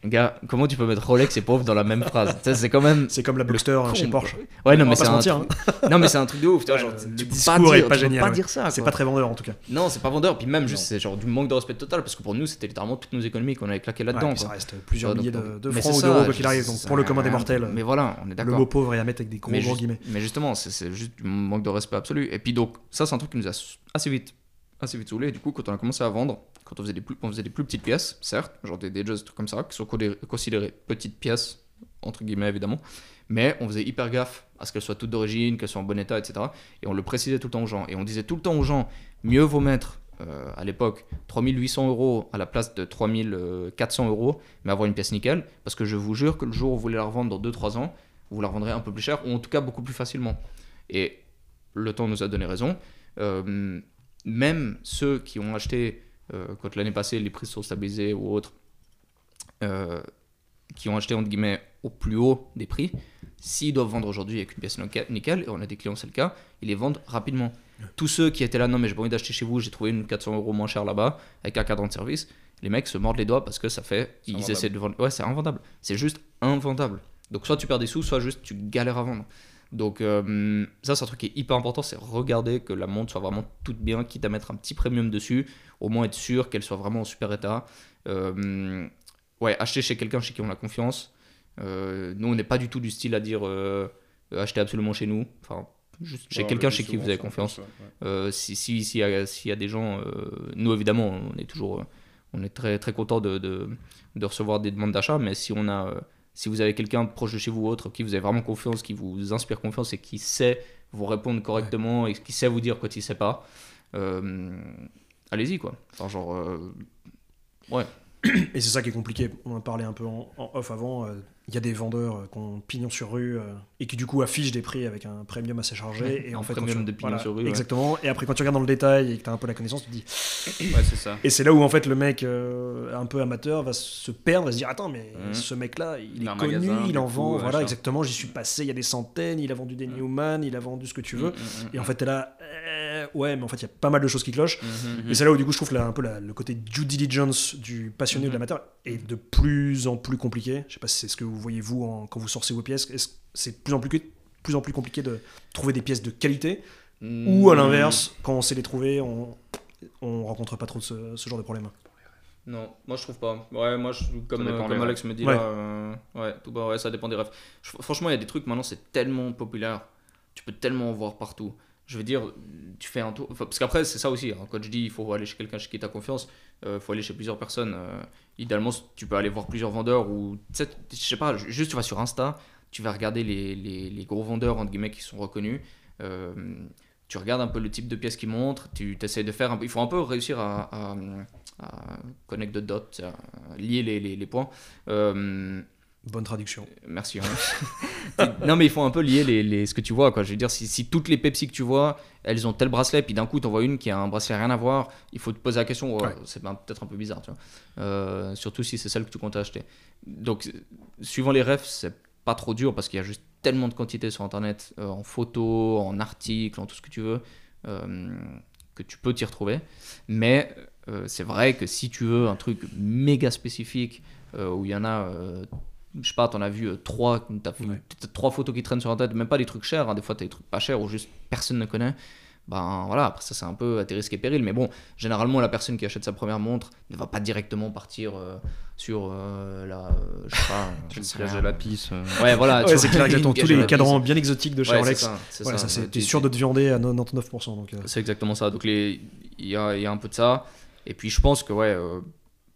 S2: gars, comment tu peux mettre Rolex et pauvre dans la même phrase C'est quand même.
S1: C'est comme la Boxster
S2: con,
S1: chez. Porsche.
S2: Ouais, non,
S1: On
S2: mais c'est un,
S1: mentir, hein.
S2: truc- non, mais c'est un truc de ouf. tu vois,
S1: Ouais,
S2: genre,
S1: le
S2: tu peux pas
S1: est
S2: dire,
S1: pas
S2: tu peux
S1: génial,
S2: pas
S1: ouais.
S2: dire ça.
S1: C'est pas très vendeur en tout cas.
S2: Non, c'est pas vendeur. Puis même, c'est genre du manque de respect total parce que pour nous, c'était littéralement toutes nos économies qu'on avait claquées
S1: Ouais,
S2: là-dedans.
S1: ça reste plusieurs
S2: donc,
S1: milliers de, francs ou d'euros qu'il arrive. Donc pour le commun des mortels,
S2: Mais voilà, on est
S1: le
S2: d'accord.
S1: mot pauvre est à mettre avec des gros guillemets.
S2: mais justement, c'est juste du manque de respect absolu. Et puis donc, ça, c'est un truc qui nous a assez vite, assez vite saoulé. Et du coup, quand on a commencé à vendre, quand on faisait des plus, on faisait des plus petites pièces, certes, genre des, des just comme ça, qui sont considérées petites pièces, entre guillemets évidemment, mais on faisait hyper gaffe à ce qu'elles soient toutes d'origine, qu'elles soient en bon état, etc. Et on le précisait tout le temps aux gens. Et on disait tout le temps aux gens, mieux vaut mettre euh, à l'époque 3800 euros à la place de 3400 euros, mais avoir une pièce nickel, parce que je vous jure que le jour où vous voulez la revendre dans 2-3 ans, vous la revendrez un peu plus cher, ou en tout cas beaucoup plus facilement. Et le temps nous a donné raison. Euh, même ceux qui ont acheté, euh, quand l'année passée les prix sont stabilisés ou autres, euh, qui ont acheté entre guillemets au plus haut des prix, s'ils doivent vendre aujourd'hui avec une pièce nickel, et on a des clients, c'est le cas, ils les vendent rapidement. Tous ceux qui étaient là, non mais j'ai pas envie d'acheter chez vous, j'ai trouvé une 400 euros moins cher là-bas, avec un cadran de service, les mecs se mordent les doigts parce que ça fait, ils
S3: invendable.
S2: essaient de vendre. Ouais, c'est invendable. C'est juste invendable. Donc soit tu perds des sous, soit juste tu galères à vendre. Donc euh, ça c'est un truc qui est hyper important, c'est regarder que la montre soit vraiment toute bien, quitte à mettre un petit premium dessus, au moins être sûr qu'elle soit vraiment en super état. Euh, ouais, acheter chez quelqu'un chez qui on a confiance. Euh, nous on n'est pas du tout du style à dire acheter absolument chez nous. Enfin, juste chez quelqu'un chez qui vous avez confiance.
S3: ouais.
S2: Euh, si si s'il y, a- s'il y a des gens, nous évidemment, on est toujours, on est très très content de, de, de recevoir des demandes d'achat, mais si on a, si vous avez quelqu'un proche de chez vous ou autre qui vous avez vraiment confiance, qui vous inspire confiance et qui sait vous répondre correctement et qui sait vous dire quand il sait pas, euh, allez-y quoi. Enfin genre, euh, ouais.
S1: Et c'est ça qui est compliqué. On en parlait un peu en, off avant. euh, Il y a des vendeurs euh, qui ont pignon sur rue euh, et qui du coup affichent des prix avec un premium assez chargé. et en fait, quand
S2: premium
S1: tu-
S2: de pignon sur rue, ouais.
S1: Exactement. Et après, quand tu regardes dans le détail et que tu as un peu la connaissance, tu te dis.
S3: Ouais, c'est ça.
S1: Et c'est là où en fait le mec euh, un peu amateur va se perdre et se dire Attends, mais
S2: Mhm.
S1: ce mec-là, il,
S3: Il
S1: est connu,
S3: magasin,
S1: il en
S3: coup,
S1: vend. Voilà, exactement. J'y suis passé, il y a des centaines. Il a vendu des
S3: Mhm.
S1: Newman, il a vendu ce que tu veux.
S2: Mm, mm, mm,
S1: Et en fait, t'es là, euh, ouais, mais en fait, il y a pas mal de choses qui clochent.
S2: mhm.
S1: Et c'est là où, du coup, je trouve que là, un peu la- le côté due diligence du passionné ou de
S2: Mhm.
S1: l'amateur est de plus en plus compliqué. Je sais pas si c'est ce que vous voyez, vous, en- quand vous sourcez vos pièces. Est-ce que c'est de plus en plus, plus en plus compliqué de trouver des pièces de qualité? Ou à
S2: Mm.
S1: l'inverse, quand on sait les trouver, on... on rencontre pas trop de ce, ce genre de problème?
S2: Non, moi je trouve pas. Ouais, moi je, comme, euh, comme Alex me dit
S1: Ouais.
S2: là, euh, ouais, tout bas, ouais, ça dépend des refs. Je- franchement, il y a des trucs maintenant, c'est tellement populaire, tu peux tellement en voir partout. Je veux dire, tu fais un tour. parce qu'après, c'est ça aussi. hein, quand je dis il faut aller chez quelqu'un qui tu as confiance, il faut aller chez plusieurs personnes. euh, idéalement, tu peux aller voir plusieurs vendeurs ou. Je sais pas, juste tu vas sur Insta, tu vas regarder les, les, les gros vendeurs, entre guillemets, qui sont reconnus. euh, tu regardes un peu le type de pièces qu'ils montrent, tu essaies de faire. Il faut un peu réussir à, à, à connect the dots, à lier les points. Euh,
S1: Bonne traduction.
S2: Merci. hein. non, mais il faut un peu lier les, les- ce que tu vois. Quoi. Je veux dire, si, si toutes les Pepsi que tu vois, elles ont tel bracelet, puis d'un coup, tu en vois une qui a un bracelet rien à voir, il faut te poser la question. Ouais. C'est un- peut-être un peu bizarre, tu vois. Euh, surtout si c'est celle que tu comptes acheter. Donc, euh, suivant les refs, c'est pas trop dur parce qu'il y a juste tellement de quantité sur Internet, euh, en photos, en articles, en tout ce que tu veux, euh, que tu peux t'y retrouver. Mais euh, c'est vrai que si tu veux un truc méga spécifique, euh, où il y en a euh, je sais pas, t'en as vu euh, trois, t'as
S1: Ouais.
S2: trois photos qui traînent sur Internet, même pas des trucs chers, hein, des fois t'as des trucs pas chers ou juste personne ne connaît. Ben voilà, après ça c'est un peu à tes risques et périls, mais bon, généralement la personne qui achète sa première montre ne va pas directement partir euh, sur euh, la, je sais pas,
S3: Tu
S2: rien.
S3: la pisse.
S2: Ouais, voilà,
S1: Ouais, c'est clair, exactement. Tous les
S2: la
S1: cadrans bien exotiques de chez
S2: Ouais,
S1: Rolex.
S2: ça,
S1: Voilà,
S2: ça.
S1: t'es sûr de te viander à 99%. Donc,
S2: C'est exactement ça. Donc il y a, y a un peu de ça. Et puis je pense que ouais,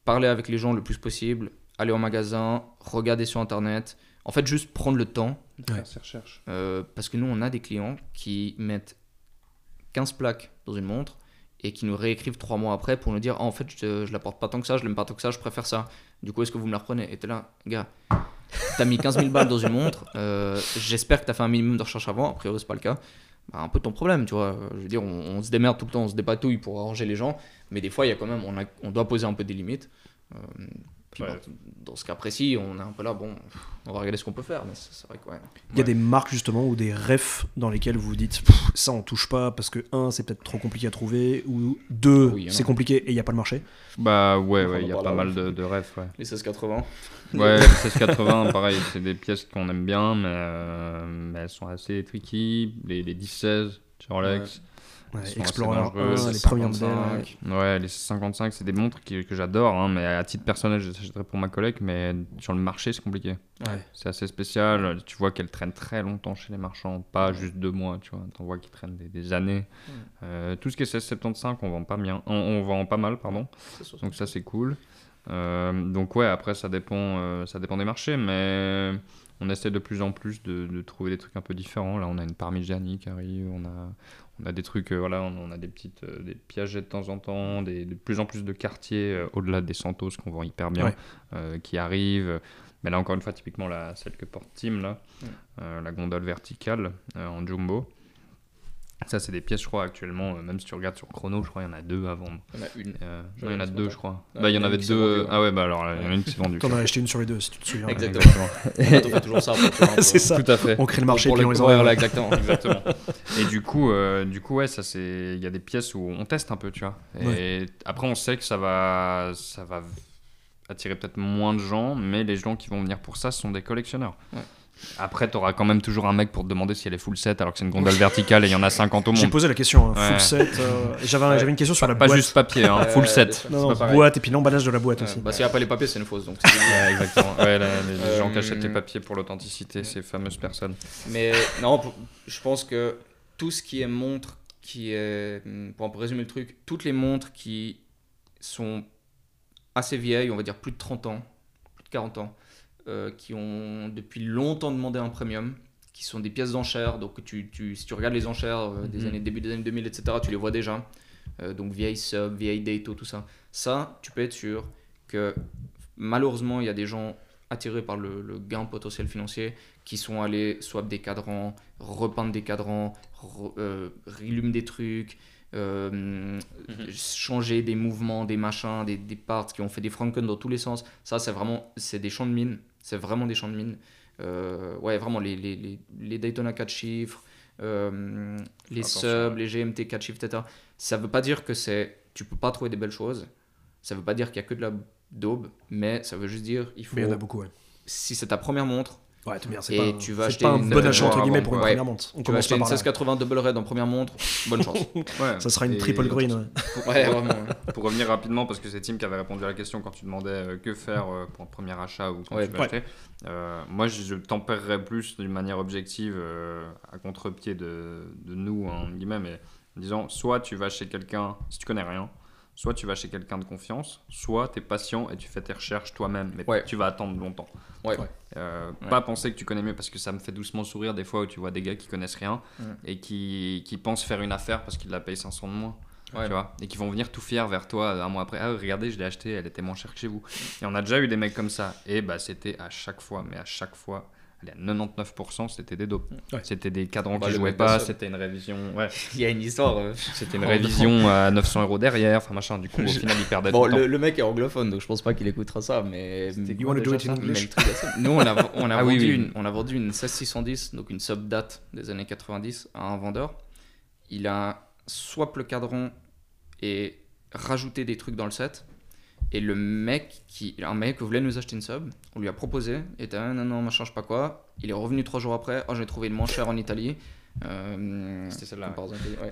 S2: parler avec les gens le plus possible, aller au magasin, regarder sur internet. En fait, juste prendre le temps.
S1: Ouais.
S3: ses recherches.
S2: euh, parce que nous, on a des clients qui mettent 15 plaques dans une montre et qui nous réécrivent trois mois après pour nous dire Ah, en fait, je, je la porte pas tant que ça, je l'aime pas tant que ça, je préfère ça. Du coup, est-ce que vous me la reprenez? Et t'es là, gars, t'as mis 15 000 balles dans une montre, euh, j'espère que t'as fait un minimum de recherche avant, a priori, c'est pas le cas. Bah, un peu ton problème, tu vois. Je veux dire, on, on se démerde tout le temps, on se dépatouille pour arranger les gens, mais des fois, il y a quand même, on, a- on doit poser un peu des limites. Euh, puis
S3: Ouais.
S2: dans, dans ce cas précis, on est un peu là, bon, on va regarder ce qu'on peut faire, mais c'est vrai que ouais.
S1: Il y a des marques justement ou des refs dans lesquels vous vous dites ça on touche pas parce que un c'est peut-être trop compliqué à trouver ou deux
S2: Oui,
S1: c'est compliqué et il n'y a pas le marché?
S3: Bah ouais, il y a pas
S2: parlera.
S3: mal de, de rêves, ouais.
S2: Les 1680.
S3: Ouais, les 1680, pareil, c'est des pièces qu'on aime bien, mais, euh, mais elles sont assez tricky. Les, les 10-16 chez Rolex.
S1: Ouais, Explorer
S3: assez dangereux,
S1: 1, les modèles.
S2: 55.
S1: ouais.
S3: Les 55, c'est des montres qui- que j'adore, hein, mais à titre personnel, je les achèterais pour ma collègue, mais sur le marché, c'est compliqué.
S1: Ouais.
S3: C'est assez spécial. Tu vois qu'elles traînent très longtemps chez les marchands, pas juste deux mois, tu vois. T'en vois qui traînent des, des années.
S2: Ouais.
S3: Euh, tout ce qui est 1675, on vend pas bien. On, on vend pas mal, pardon. Donc ça c'est cool. Euh, donc ouais, après ça dépend, euh, ça dépend des marchés, mais on essaie de plus en plus de, de trouver des trucs un peu différents. Là on a une Parmigiani qui arrive, on a, on a des trucs, euh, voilà, on, on a des petites, euh, des piagets de temps en temps, des, de plus en plus de quartiers euh, au-delà des Santos qu'on vend hyper bien,
S1: Ouais.
S3: qui arrivent. Mais là encore une fois, typiquement la, celle que porte Tim là,
S2: Ouais.
S3: la gondole verticale en jumbo. Ça, c'est des pièces, je crois, actuellement, euh, même si tu regardes sur Chrono, je crois qu'il y en a deux à vendre.
S2: Il y en a une.
S3: Euh,
S2: Je
S3: non, il y en a deux, je crois.
S2: Ah,
S3: bah, il y en
S2: y en a
S3: avait deux.
S2: vendue,
S3: Ah ouais, bah alors, il y en a une qui s'est vendue.
S1: T'en as acheté une sur les deux si tu te souviens.
S2: Exactement.
S3: Exactement.
S2: En fait, on fait toujours ça.
S1: c'est ça.
S3: Tout à fait.
S1: On crée le marché
S2: pour
S1: les
S2: courir, là, exactement.
S3: Exactement. Et du coup, euh, du coup, ouais, ça c'est, il y a des pièces où on teste un peu, tu vois. Et après, on sait que ça va, ça va attirer peut-être moins de gens, mais les gens qui vont venir pour ça sont des collectionneurs.
S2: Ouais.
S3: Après, tu auras quand même toujours un mec pour te demander si elle est full set alors que c'est une gondole verticale et il y en a 50 au
S1: J'ai
S3: monde.
S1: posé la question, hein,
S3: Ouais.
S1: full set. euh, J'avais
S3: Ouais.
S1: une question sur la
S3: Pas
S1: boîte.
S3: juste papier, hein,
S2: Euh,
S3: full set.
S1: Non,
S3: pas
S1: boîte et puis l'emballage de la boîte
S2: Ouais,
S1: aussi.
S2: bah, s'il n'y a pas les papiers, c'est une fausse. Donc
S3: exactement. Ouais, là, les gens qui
S2: Euh,
S3: achètent les papiers pour l'authenticité, ces fameuses personnes.
S2: Mais non, pour- je pense que tout ce qui est montre, qui est. Pour un peu résumer le truc, toutes les montres qui sont assez vieilles, on va dire plus de 30 ans, plus de 40 ans, euh, qui ont depuis longtemps demandé un premium, qui sont des pièces d'enchères. Donc, tu, tu- si tu regardes les enchères euh, des
S3: Mhm.
S2: années, début des années 2000, etc., tu les vois déjà. Euh, donc, vieille sub, vieille Dato, tout ça. Ça, tu peux être sûr que malheureusement, il y a des gens attirés par le, le gain potentiel financier qui sont allés swap des cadrans, repeindre des cadrans, re- des trucs, euh, changer des mouvements, des machins, des, des parts qui ont fait des franken dans tous les sens. Ça, c'est vraiment c'est des champs de mine. C'est vraiment des champs de mine. Euh, ouais, vraiment, les, les, les, les Daytona 4 chiffres, euh, les
S3: Attention,
S2: subs, les GMT 4 chiffres, etc. Ça veut pas dire que c'est tu peux pas trouver des belles choses. Ça veut pas dire qu'il y a que de la daube, mais ça veut juste dire il faut
S1: Mais il y en a beaucoup, ouais.
S2: si c'est ta première montre,
S1: Ouais, tout bien, c'est
S2: Et
S1: pas,
S2: tu vas
S1: c'est
S2: acheter
S1: pas un
S2: une-
S1: bon achat entre guillemets pour une
S2: ouais.
S1: première montre. On
S2: Tu vas
S1: commence
S2: acheter une
S1: par là.
S2: 1680 double red en première montre, bonne chance.
S3: Ouais.
S1: Ça sera une
S3: Et
S1: triple green. ouais.
S2: ouais, vraiment. ouais.
S3: Pour revenir rapidement, parce que c'est Tim qui avait répondu à la question quand tu demandais euh, que faire euh, pour un premier achat ou quand
S2: Ouais.
S3: tu
S1: Ouais.
S3: acheter. Euh, moi, je, je tempérerais plus d'une manière objective euh, à contre-pied de, de nous, hein, entre guillemets, mais en disant soit tu vas chez quelqu'un, si tu connais rien, soit tu vas chez quelqu'un de confiance, soit tu es patient et tu fais tes recherches toi-même, mais
S2: Ouais.
S3: tu vas attendre longtemps.
S2: Ouais.
S3: Euh,
S2: Ouais.
S3: Pas penser que tu connais mieux parce que ça me fait doucement sourire des fois où tu vois des gars qui connaissent rien
S2: Mm.
S3: et qui, qui pensent faire une affaire parce qu'ils la payent 500 de moins tu vois, et qui vont venir tout fiers vers toi un mois après. Ah, regardez, je l'ai acheté, elle était moins chère que chez vous. Et on a déjà eu des mecs comme ça. Et bah, c'était à chaque fois, mais à chaque fois, allez, à 99%, c'était des dopes.
S1: Ouais.
S3: C'était des cadrans
S2: Bah,
S3: qui jouaient pas, c'était une révision. Ouais,
S2: Il y a une histoire. euh,
S3: c'était une révision à 900 euros derrière, enfin machin. Du coup, au final, ils perdaient
S2: Bon,
S3: le temps.
S2: le, mec est anglophone, donc je pense pas qu'il écoutera ça, mais.
S1: You do it in English.
S2: Nous, on a, on, a
S3: Ah oui,
S2: vendu
S3: oui.
S2: Une, on a vendu une 16610, donc une sub-date des années 90, à un vendeur. Il a swap le cadran et rajouté des trucs dans le set. Et le mec, qui, un mec voulait nous acheter une sub, on lui a proposé, il était ah, non, non, machin, je sais pas quoi. Il est revenu trois jours après, oh, j'ai trouvé une moins chère en Italie. Euh,
S3: C'était celle-là,
S2: ouais.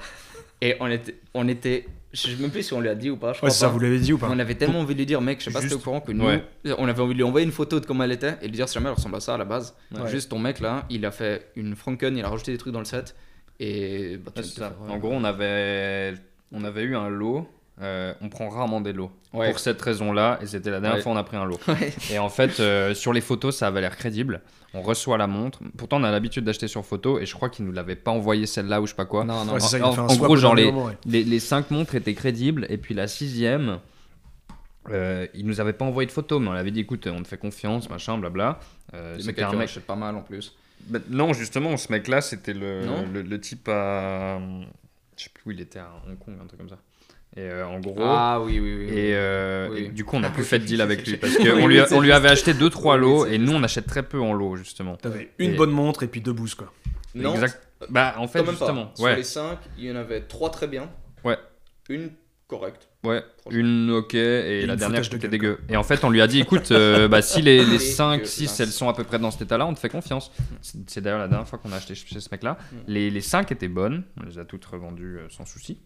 S2: Et on était, on était, je sais même plus si on lui a dit ou pas. Je
S1: Ouais,
S2: crois
S1: c'est ça,
S2: pas.
S1: vous l'avez dit ou pas
S2: On avait tellement envie de lui dire, mec, je sais pas si
S3: Juste-
S2: t'es au courant que nous,
S3: Ouais.
S2: on avait envie de lui envoyer une photo de comment elle était et lui dire si jamais elle ressemble à ça à la base.
S1: Ouais.
S2: Juste ton mec là, il a fait une Franken, il a rajouté des trucs dans le set et. Bah,
S3: Ouais,
S2: ouais.
S3: En gros, on avait, on avait eu un lot. Euh, on prend rarement des lots.
S2: Ouais.
S3: Pour cette raison-là, et c'était la dernière
S2: Ouais.
S3: fois on a pris un lot.
S2: Ouais.
S3: Et en fait, euh, sur les photos, ça avait l'air crédible. On reçoit la montre. Pourtant, on a l'habitude d'acheter sur photo, et je crois qu'il nous l'avait pas envoyé celle-là ou je sais pas quoi.
S2: Non, non,
S1: ça,
S3: en- gros, genre les-
S1: moment.
S3: Les, les cinq montres étaient crédibles, et puis la sixième, euh, il nous avait pas envoyé de photo, mais on avait dit écoute, on te fait confiance, machin, blabla. Euh, c'était
S2: mec
S3: un mec.
S2: achète pas mal en plus.
S3: Bah, non, justement, ce mec-là, c'était le, le, le type à. Je sais plus où il était, à Hong Kong, un truc comme ça. Et euh, en gros.
S2: Ah oui, oui, oui.
S3: Et, euh,
S2: Oui.
S3: et du coup, on n'a plus fait de deal avec lui parce qu'on
S2: oui,
S3: lui, on lui avait acheté 2-3
S2: Oui,
S3: lots et nous, on achète très peu en lots, justement.
S1: T'avais une
S3: Et-
S1: bonne montre et puis deux boosts quoi.
S2: Non,
S3: Exact. Bah, en fait,
S2: quand même
S3: justement.
S2: Sur
S3: Ouais,
S2: les 5, il y en avait 3 très bien.
S3: Ouais.
S2: Une correcte.
S3: ouais. Une ok et,
S1: Et
S3: la dernière
S1: foutage de
S3: était dégueu. Et en fait, on lui a dit écoute, euh, bah, si les, les 5,
S2: Dégueulasse.
S3: 6 elles sont à peu près dans cet état-là, on te fait confiance. C'est d'ailleurs la dernière fois qu'on a acheté chez ce mec-là.
S2: Mm.
S3: Les, les 5 étaient bonnes, on les a toutes revendues sans souci.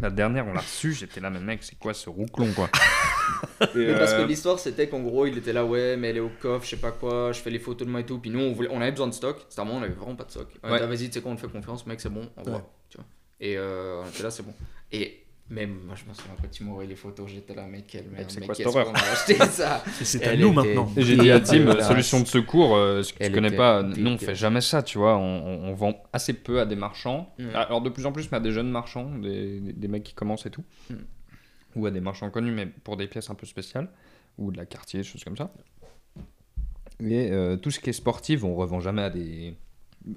S3: La dernière, on l'a reçue, j'étais là, mais mec, c'est quoi ce rouclon quoi
S2: Mais parce que
S3: euh,
S2: l'histoire c'était qu'en gros il était là ouais mais elle est au coffre je sais pas quoi je fais les photos de moi et tout puis nous on, voulait, on avait besoin de stock c'était un moment on avait vraiment pas de stock on
S3: Ouais.
S2: était, ah, vas-y tu sais quoi on te fait confiance mec c'est bon on
S1: Ouais.
S2: voit tu vois et euh, on était là c'est bon et même moi je me souviens quand tu m'envoyais les photos j'étais là mec quelle merde
S3: c'est
S2: mec
S3: quoi cette
S2: qu'est-ce
S3: horreur
S2: qu'on a acheté ça
S1: c'est à nous maintenant.
S3: Et j'ai dit à Tim, solution de secours, euh, ce que tu connais pas, nous on fait jamais ça, tu vois, on, vend assez peu à des marchands,
S2: Mm.
S3: alors de plus en plus mais à des jeunes marchands, des, des- des mecs qui commencent et tout,
S2: Mm.
S3: ou à des marchands connus mais pour des pièces un peu spéciales, ou de la quartier, des choses comme ça. Et euh, tout ce qui est sportif, on revend jamais à des...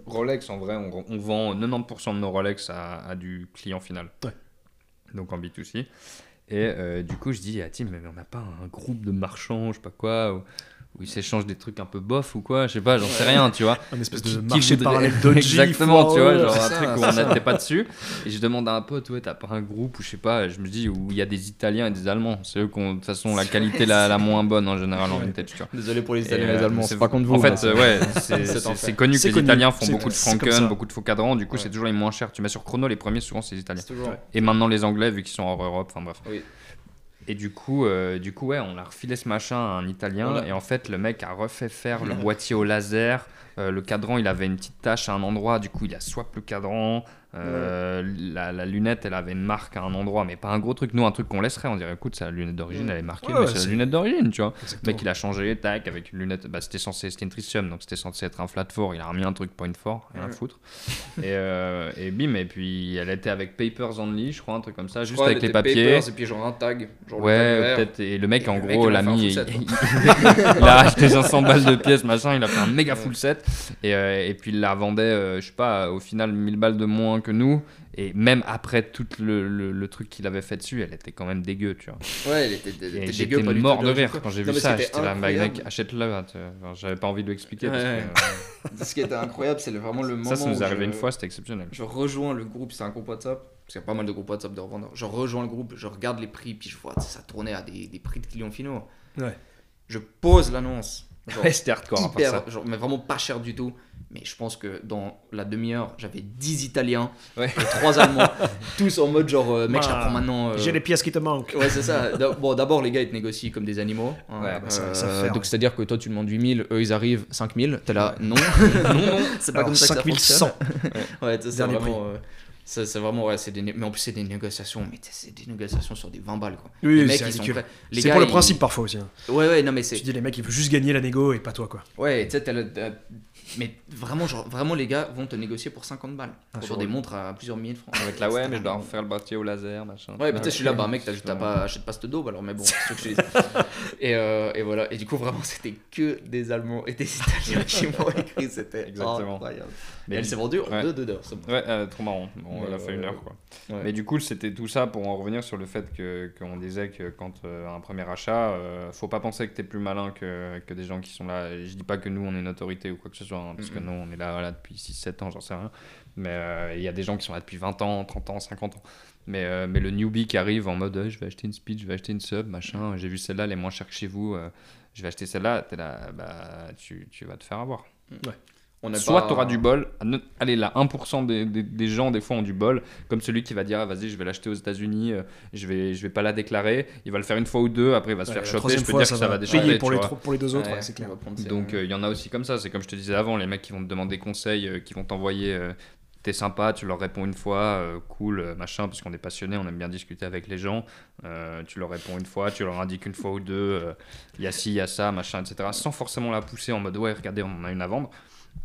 S3: Rolex en vrai, on, on vend 90% de nos Rolex à, à du client final.
S1: Ouais.
S3: Donc en B2C. Et euh, du coup, je dis à Tim, mais on n'a pas un groupe de marchands, je sais pas quoi, où, ils s'échangent des trucs un peu bof ou quoi, je sais pas, j'en sais rien, tu vois.
S1: Un espèce de marché
S3: voudrait-
S1: parallèle dodgy.
S3: Exactement, tu vois, genre un
S2: ça,
S3: truc où on n'était pas dessus. Et je demande à un pote, ouais, t'as pas un groupe ou je sais pas, je me dis où il y a des Italiens et des Allemands. C'est eux qui ont de toute façon la qualité la, la moins bonne en général en vintage, tu vois.
S2: désolé pour les Italiens et
S3: euh,
S2: les Allemands c'est pas contre vous
S3: En fait,
S2: c'est-
S3: euh, ouais, c'est- connu que les. Italiens font beaucoup de Franken, beaucoup de faux cadrans, du coup c'est toujours les moins chers. Tu mets sur chrono, les premiers souvent c'est les Italiens. Et maintenant les Anglais vu qu'ils sont hors Europe, enfin bref. Et du coup, euh, du coup, ouais, on a refilé ce machin à un Italien. Et en fait, le mec a refait faire le boîtier au laser. Euh, le cadran, il avait une petite tache à un endroit. Du coup, il a swap le cadran. Euh, la, la lunette, elle avait une marque à un endroit, mais pas un gros truc. Nous, un truc qu'on laisserait, on dirait, écoute, c'est la lunette d'origine, elle est marquée,
S1: Ouais,
S3: mais c'est la lunette d'origine, tu vois. Le
S1: Exactement.
S3: mec, il a changé, tac, avec une lunette. Bah, c'était censé, c'était une tritium, donc c'était censé être un flat four. Il a remis un truc point four, rien à
S2: Ouais.
S3: foutre. et, euh, et bim, et puis elle était avec papers only, je crois, un truc comme ça, juste avec les papiers.
S2: papers, et puis genre un tag genre le
S3: Ouais, peut-être. Et le mec,
S2: Et
S3: en
S2: le
S3: gros, l'a mis. il, il a acheté 500 balles de pièces, machin. Il a fait un méga full set. Et, euh, et puis il la vendait, je sais pas, au final 1000 balles de moins que nous. Et même après tout le, le- le truc qu'il avait fait dessus, elle était quand même dégueu, tu vois.
S2: ouais elle était, elle était
S3: j'étais
S2: dégueu, tout
S3: mort de rire quand j'ai vu ça. J'étais là, bah, mec, achète-le. enfin, J'avais pas envie de lui expliquer. parce
S2: Ouais.
S3: que, euh,
S2: Ce qui était incroyable, c'est vraiment le moment
S3: ça, ça nous est arrivé
S2: je-
S3: une fois, c'était exceptionnel.
S2: Je rejoins le groupe, c'est un groupe WhatsApp, parce qu'il y a pas mal de groupes WhatsApp de revendeurs. Je rejoins le groupe, je regarde les prix, puis je vois, ça tournait à des, des prix de clients finaux.
S1: Ouais.
S2: Je pose l'annonce, Genre,
S3: Ouais, c'était hardcore à part
S2: hyper,
S3: ça.
S2: genre, mais vraiment pas cher du tout. Mais je pense que dans la demi-heure, j'avais 10 Italiens
S3: Ouais.
S2: et 3 Allemands, tous en mode genre, euh, mec, je
S1: Ah,
S2: t'apprends maintenant. euh,
S1: J'ai les pièces qui te manquent.
S2: Ouais, c'est ça. Bon, d'abord, les gars, ils te négocient comme des animaux. hein.
S3: Ouais, bah,
S1: ça- ça fait,
S2: donc,
S1: ouais.
S2: c'est-à-dire que toi, tu demandes 8000, eux, ils arrivent 5000. T'es là, non, non, non, c'est pas
S1: Alors,
S2: comme ça que ça
S1: 5100.
S2: fonctionne. Ouais, tu sais, c'est vraiment. euh, c'est c'est vraiment, ouais, c'est des, mais en plus, c'est des négociations, mais c'est des négociations sur des 20 balles, quoi.
S1: Oui,
S2: les mecs,
S1: c'est
S2: ils sont
S1: ridicule.
S2: prêts. Les
S1: C'est
S2: gars,
S1: pour le
S2: ils-
S1: principe parfois aussi. hein.
S2: Ouais, ouais, non, mais c'est.
S1: Tu dis les mecs, ils veulent juste gagner la négo et pas toi, quoi.
S2: Ouais, tu sais, t'as le- Mais vraiment, genre, vraiment, les gars vont te négocier pour 50 balles.
S1: Ah,
S2: sur
S1: c'est
S2: des montres à plusieurs milliers de francs.
S3: Avec la ouais, mais je dois refaire le boîtier au laser, machin.
S2: Ouais, peut-être je suis là, bah mec, t'as pas, achète pas cette daube alors, mais bon, c'est que je et, euh, et voilà, et du coup, vraiment, c'était que des Allemands et des Italiens qui m'ont écrit, c'était
S3: Exactement.
S2: incroyable.
S3: Mais
S2: elle s'est vendue en
S3: ouais.
S2: deux, deux heures, c'est bon.
S3: Ouais, euh, trop marrant. Bon,
S2: Ouais,
S3: elle a fait
S2: ouais,
S3: une
S2: ouais.
S3: heure, quoi.
S2: Ouais.
S3: Mais du coup, c'était tout ça pour en revenir sur le fait que qu'on disait que quand euh, un premier achat, euh, faut pas penser que t'es plus malin que, que des gens qui sont là. Et je dis pas que nous, on est une autorité ou quoi que ce soit, hein, parce que nous, on est là, là depuis 6-7 ans, j'en sais rien. Mais euh, il y a des gens qui sont là depuis 20 ans, 30 ans, 50 ans. Mais, euh, mais le newbie qui arrive en mode euh, je vais acheter une speed, je vais acheter une sub, machin, j'ai vu celle-là, elle est moins chère que chez vous, euh, je vais acheter celle-là, t'es là, bah, tu, tu vas te faire avoir.
S2: On
S3: Soit
S2: pas-
S3: tu auras du bol. Allez, là, 1% des, des, des gens, des fois, ont du bol. Comme celui qui va dire ah, vas-y, je vais l'acheter aux États-Unis, euh, je vais, je vais pas la déclarer. Il va le faire une fois ou deux, après, il va se
S1: Ouais,
S3: faire choper. Je peux
S1: fois,
S3: dire que ça va
S1: payer
S3: déchaîner.
S1: pour les, pour les deux autres,
S3: Ouais,
S1: ouais, c'est clair.
S2: va
S3: Donc, euh, il y en a aussi comme ça. C'est comme je te disais avant, les mecs qui vont te demander conseil, euh, qui vont t'envoyer. euh, T'es sympa, tu leur réponds une fois, euh, cool, euh, machin, parce qu'on est passionné, on aime bien discuter avec les gens. Euh, tu leur réponds une fois, tu leur indiques une fois ou deux, euh, il y a ci, il y a ça, machin, etc. Sans forcément la pousser en mode ouais, regardez, on en a une à vendre.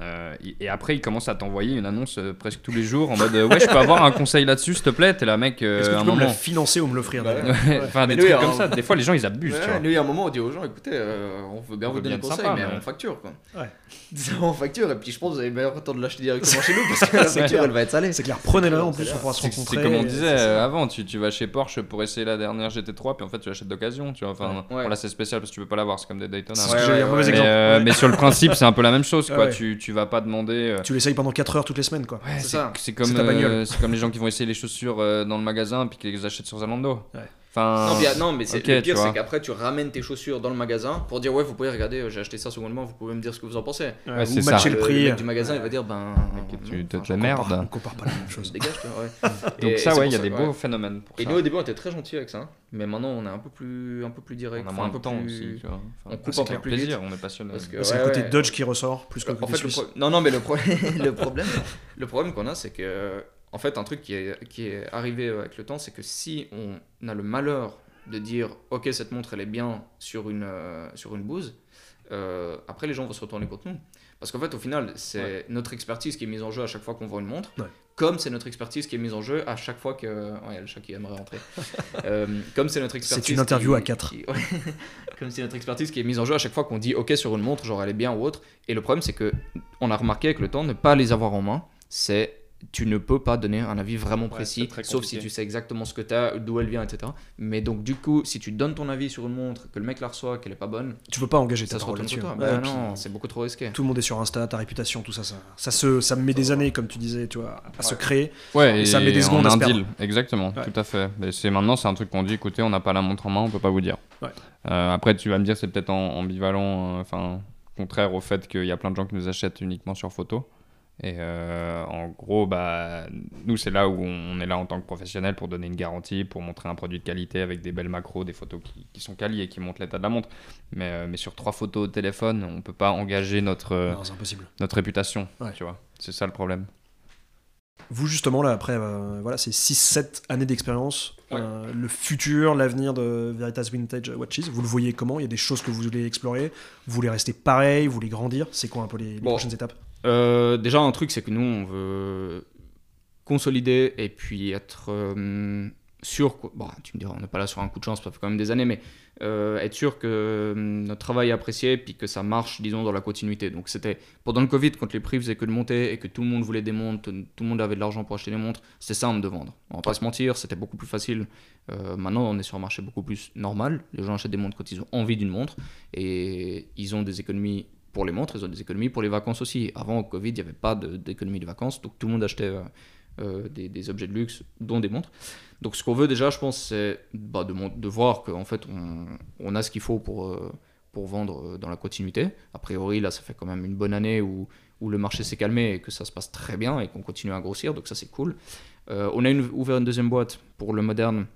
S3: Euh, et après, ils commencent à t'envoyer une annonce euh, presque tous les jours en mode euh, ouais, je peux avoir un conseil là-dessus, s'il te plaît. T'es là, mec, euh,
S1: Est-ce que tu
S3: un
S1: peux me la
S3: moment.
S1: financer ou me l'offrir
S2: Bah,
S3: Ouais, Enfin, des trucs
S2: il
S3: comme
S2: un-
S3: ça. Des fois, les gens, ils abusent, tu vois.
S2: Ouais, nous, il y a un moment, on dit aux gens écoutez, euh, on veut bien
S3: On
S2: vous donner des conseils,
S3: sympa,
S2: mais
S3: mais-
S2: on facture, quoi.
S1: Ouais.
S2: on facture, et puis je pense que vous avez meilleur temps de l'acheter directement chez nous parce que la facture, elle va être salée.
S1: C'est clair, prenez-la en plus, on pourra se rencontrer.
S3: c'est comme on disait avant, tu, tu vas chez Porsche pour essayer la dernière GT3, puis en fait tu l'achètes d'occasion, tu vois. Enfin, là c'est spécial parce que tu peux pas l'avoir, c'est comme des Daytona.
S1: C'est
S3: mais- sur le principe, c'est un peu la même chose, quoi. Tu, tu vas pas demander. euh,
S1: Tu l'essayes pendant 4 heures toutes les semaines, quoi.
S3: ouais,
S2: C'est
S3: c'est
S2: ça.
S3: c'est comme,
S1: C'est
S3: euh, c'est comme les gens qui vont essayer les chaussures euh, dans le magasin puis qui les achètent sur Zalando.
S1: Ouais.
S3: Enfin,
S2: Non, bien- non, mais c'est
S3: ok,
S2: le pire, c'est qu'après tu ramènes tes chaussures dans le magasin pour dire ouais, vous pouvez regarder, euh, j'ai acheté ça secondement, vous pouvez me dire ce que vous en pensez.
S1: Ouais,
S3: ça.
S1: matcher le
S2: Le-
S1: prix.
S2: Le mec du magasin, il va dire ben.
S3: Tu te-
S2: enfin, j'en
S3: merde.
S1: On compare pas la même chose.
S2: Dégage, toi, ouais.
S3: Donc
S2: Et
S3: ça, ouais, il y a
S2: ça,
S3: des
S2: ouais.
S3: beaux phénomènes pour
S2: Et
S3: ça.
S2: nous au début on était très gentils avec ça, mais maintenant on est un peu plus, un peu plus direct.
S3: on a
S2: enfin,
S3: moins
S2: un
S3: de
S2: peu
S3: temps
S2: plus-
S3: aussi, tu vois.
S2: On
S3: Enfin,
S2: coupe un peu vite.
S3: plaisir, on est passionné.
S2: Parce que-
S1: C'est
S2: Ouais,
S1: le côté
S2: ouais.
S1: Dodge qui ressort plus que le côté
S2: non, non, mais le problème qu'on a, c'est que, en fait, un truc qui est, qui est arrivé avec le temps, c'est que si on a le malheur de dire, ok, cette montre, elle est bien sur une, euh, sur une bouse, euh, après, les gens vont se retourner contre nous. Parce qu'en fait, au final, c'est notre expertise qui est mise en jeu à chaque fois qu'on vend une montre,
S1: Ouais.
S2: comme c'est notre expertise qui est mise en jeu à chaque fois que. Ouais, il y a le chat qui aimerait rentrer. Euh, comme c'est notre expertise.
S1: une interview
S2: qui-
S1: à quatre.
S2: qui- ouais. comme c'est notre expertise qui est mise en jeu à chaque fois qu'on dit OK sur une montre, genre elle est bien ou autre. Et le problème, c'est que on a remarqué avec le temps, ne pas les avoir en main, c'est tu ne peux pas donner un avis vraiment précis, sauf si tu sais exactement ce que tu as, d'où elle vient, etc. Mais donc, du coup, si tu donnes ton avis sur une montre, que le mec la reçoit, qu'elle est pas bonne,
S1: Tu peux pas engager
S2: ça
S1: ta
S2: retourne
S1: là-dessus.
S2: sur toi.
S1: Ouais,
S2: Bah non, c'est beaucoup trop risqué.
S1: Tout le monde est sur Insta, ta réputation, tout ça, ça, ça, se, ça me met des années, comme tu disais, tu vois, à se créer.
S3: Ouais,
S1: Et ça met des secondes
S3: on a un deal, exactement,
S1: Ouais.
S3: tout à fait. Mais c'est maintenant, c'est un truc qu'on dit, écoutez, on n'a pas la montre en main, on peut pas vous dire.
S1: Ouais.
S3: Euh, après, tu vas me dire, c'est peut-être en- ambivalent, euh, enfin, contraire au fait qu'il y a plein de gens qui nous achètent uniquement sur photo. Et euh, en gros, bah, nous, c'est là où on est là en tant que professionnel pour donner une garantie, pour montrer un produit de qualité avec des belles macros, des photos qui, qui sont qualies et qui montrent l'état de la montre. Mais, euh, mais sur trois photos au téléphone, on peut pas engager notre, euh,
S1: Non, c'est impossible.
S3: notre réputation.
S1: Ouais.
S3: Tu vois, c'est ça le problème.
S1: Vous, justement, là, après, voilà, c'est 6-7 années d'expérience.
S2: Ouais.
S1: Le futur, l'avenir de Veritas Vintage Watches, vous le voyez comment? Il y a des choses que vous voulez explorer? Vous voulez rester pareil? Vous voulez grandir? C'est quoi un peu les, les
S2: Bon.
S1: prochaines étapes?
S2: Euh, déjà, un truc, c'est que nous, on veut consolider et puis être euh, sûr. que- Bon, tu me diras, on n'est pas là sur un coup de chance, ça fait quand même des années, mais euh, être sûr que notre travail est apprécié puis que ça marche, disons, dans la continuité. Donc, c'était pendant le Covid, quand les prix faisaient que de monter et que tout le monde voulait des montres, tout le monde avait de l'argent pour acheter des montres, c'était simple de vendre. On va pas se mentir, c'était beaucoup plus facile. Maintenant, on est sur un marché beaucoup plus normal. Les gens achètent des montres quand ils ont envie d'une montre et ils ont des économies pour les montres, ils ont des économies pour les vacances aussi. Avant, au Covid, il n'y avait pas d'économie de, vacances, donc tout le monde achetait euh, euh, des, objets de luxe, dont des montres. Donc ce qu'on veut déjà, je pense, c'est bah, de, de voir qu'en fait, on, a ce qu'il faut pour, euh, vendre dans la continuité. A priori, là, ça fait quand même une bonne année où, le marché s'est calmé et que ça se passe très bien et qu'on continue à grossir, donc ça c'est cool. On a ouvert une deuxième boîte pour le moderne.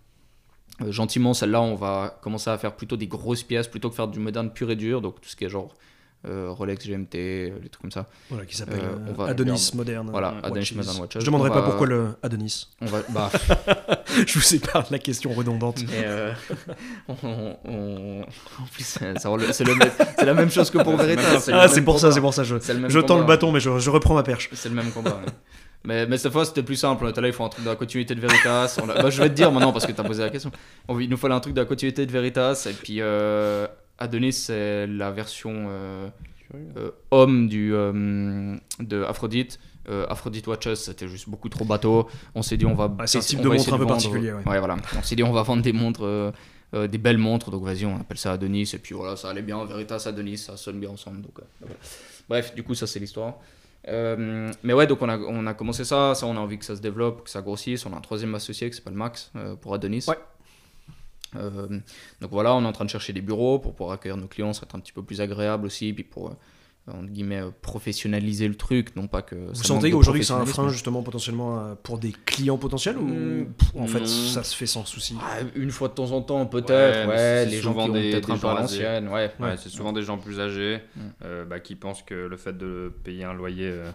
S2: Gentiment, celle-là, on va commencer à faire plutôt des grosses pièces plutôt que faire du moderne pur et dur, donc tout ce qui est genre Rolex, GMT, euh, les trucs comme ça.
S1: Voilà, qui s'appelle
S2: Euh,
S1: euh, Adonis moderne.
S2: Voilà,
S1: Watches.
S2: Adonis Modern Watches.
S1: Je demanderai
S2: On
S1: pas
S2: va-
S1: pourquoi le Adonis.
S2: On va, bah,
S1: Je vous épargne la question redondante.
S2: Mais euh, on, on- en plus, c'est le même- c'est la même chose que pour Veritas. le
S1: Ah, c'est pour ça, c'est pour ça. Je, je tends le bâton, mais je, je reprends ma perche.
S2: C'est le même combat. ouais. Mais, mais cette fois, c'était plus simple. Là, il faut un truc de la continuité de Veritas. On a- bah, je vais te dire maintenant parce que tu as posé la question. On- il nous fallait un truc de la continuité de Veritas. Et puis, euh, Adonis, c'est la version euh, euh, homme du, euh, de Aphrodite. Euh, Aphrodite Watches, c'était juste beaucoup trop bateau. On s'est dit, on va.
S1: Ouais, c'est un type de montre un peu
S2: vendre-
S1: particulier, ouais.
S2: Ouais, voilà. On s'est dit, on va vendre des montres. euh, euh, des belles montres, donc vas-y, on appelle ça Adonis, et puis voilà, ça allait bien, Veritas, Adonis, ça sonne bien ensemble. Donc, voilà. Bref, du coup, ça c'est l'histoire. Mais ouais, donc on a, on a commencé ça, ça on a envie que ça se développe, que ça grossisse. On a un troisième associé qui s'appelle Max pour Adonis.
S1: Ouais.
S2: Euh, donc voilà, on est en train de chercher des bureaux pour pouvoir accueillir nos clients, ça va être un petit peu plus agréable aussi, puis pour euh, entre guillemets euh, professionnaliser le truc, non pas que.
S1: Vous sentez qu'aujourd'hui que c'est un frein justement potentiellement euh, pour des clients potentiels ou
S2: Mm,
S1: pff, en fait
S2: non.
S1: ça se fait sans souci?
S2: Ah, une fois de temps en temps, peut-être,
S3: Ouais,
S2: les gens qui ont peut-être un peu à l'ancienne, ouais.
S3: Ouais, c'est souvent des gens plus âgés
S2: Mm.
S3: euh, bah, qui pensent que le fait de payer un loyer, euh,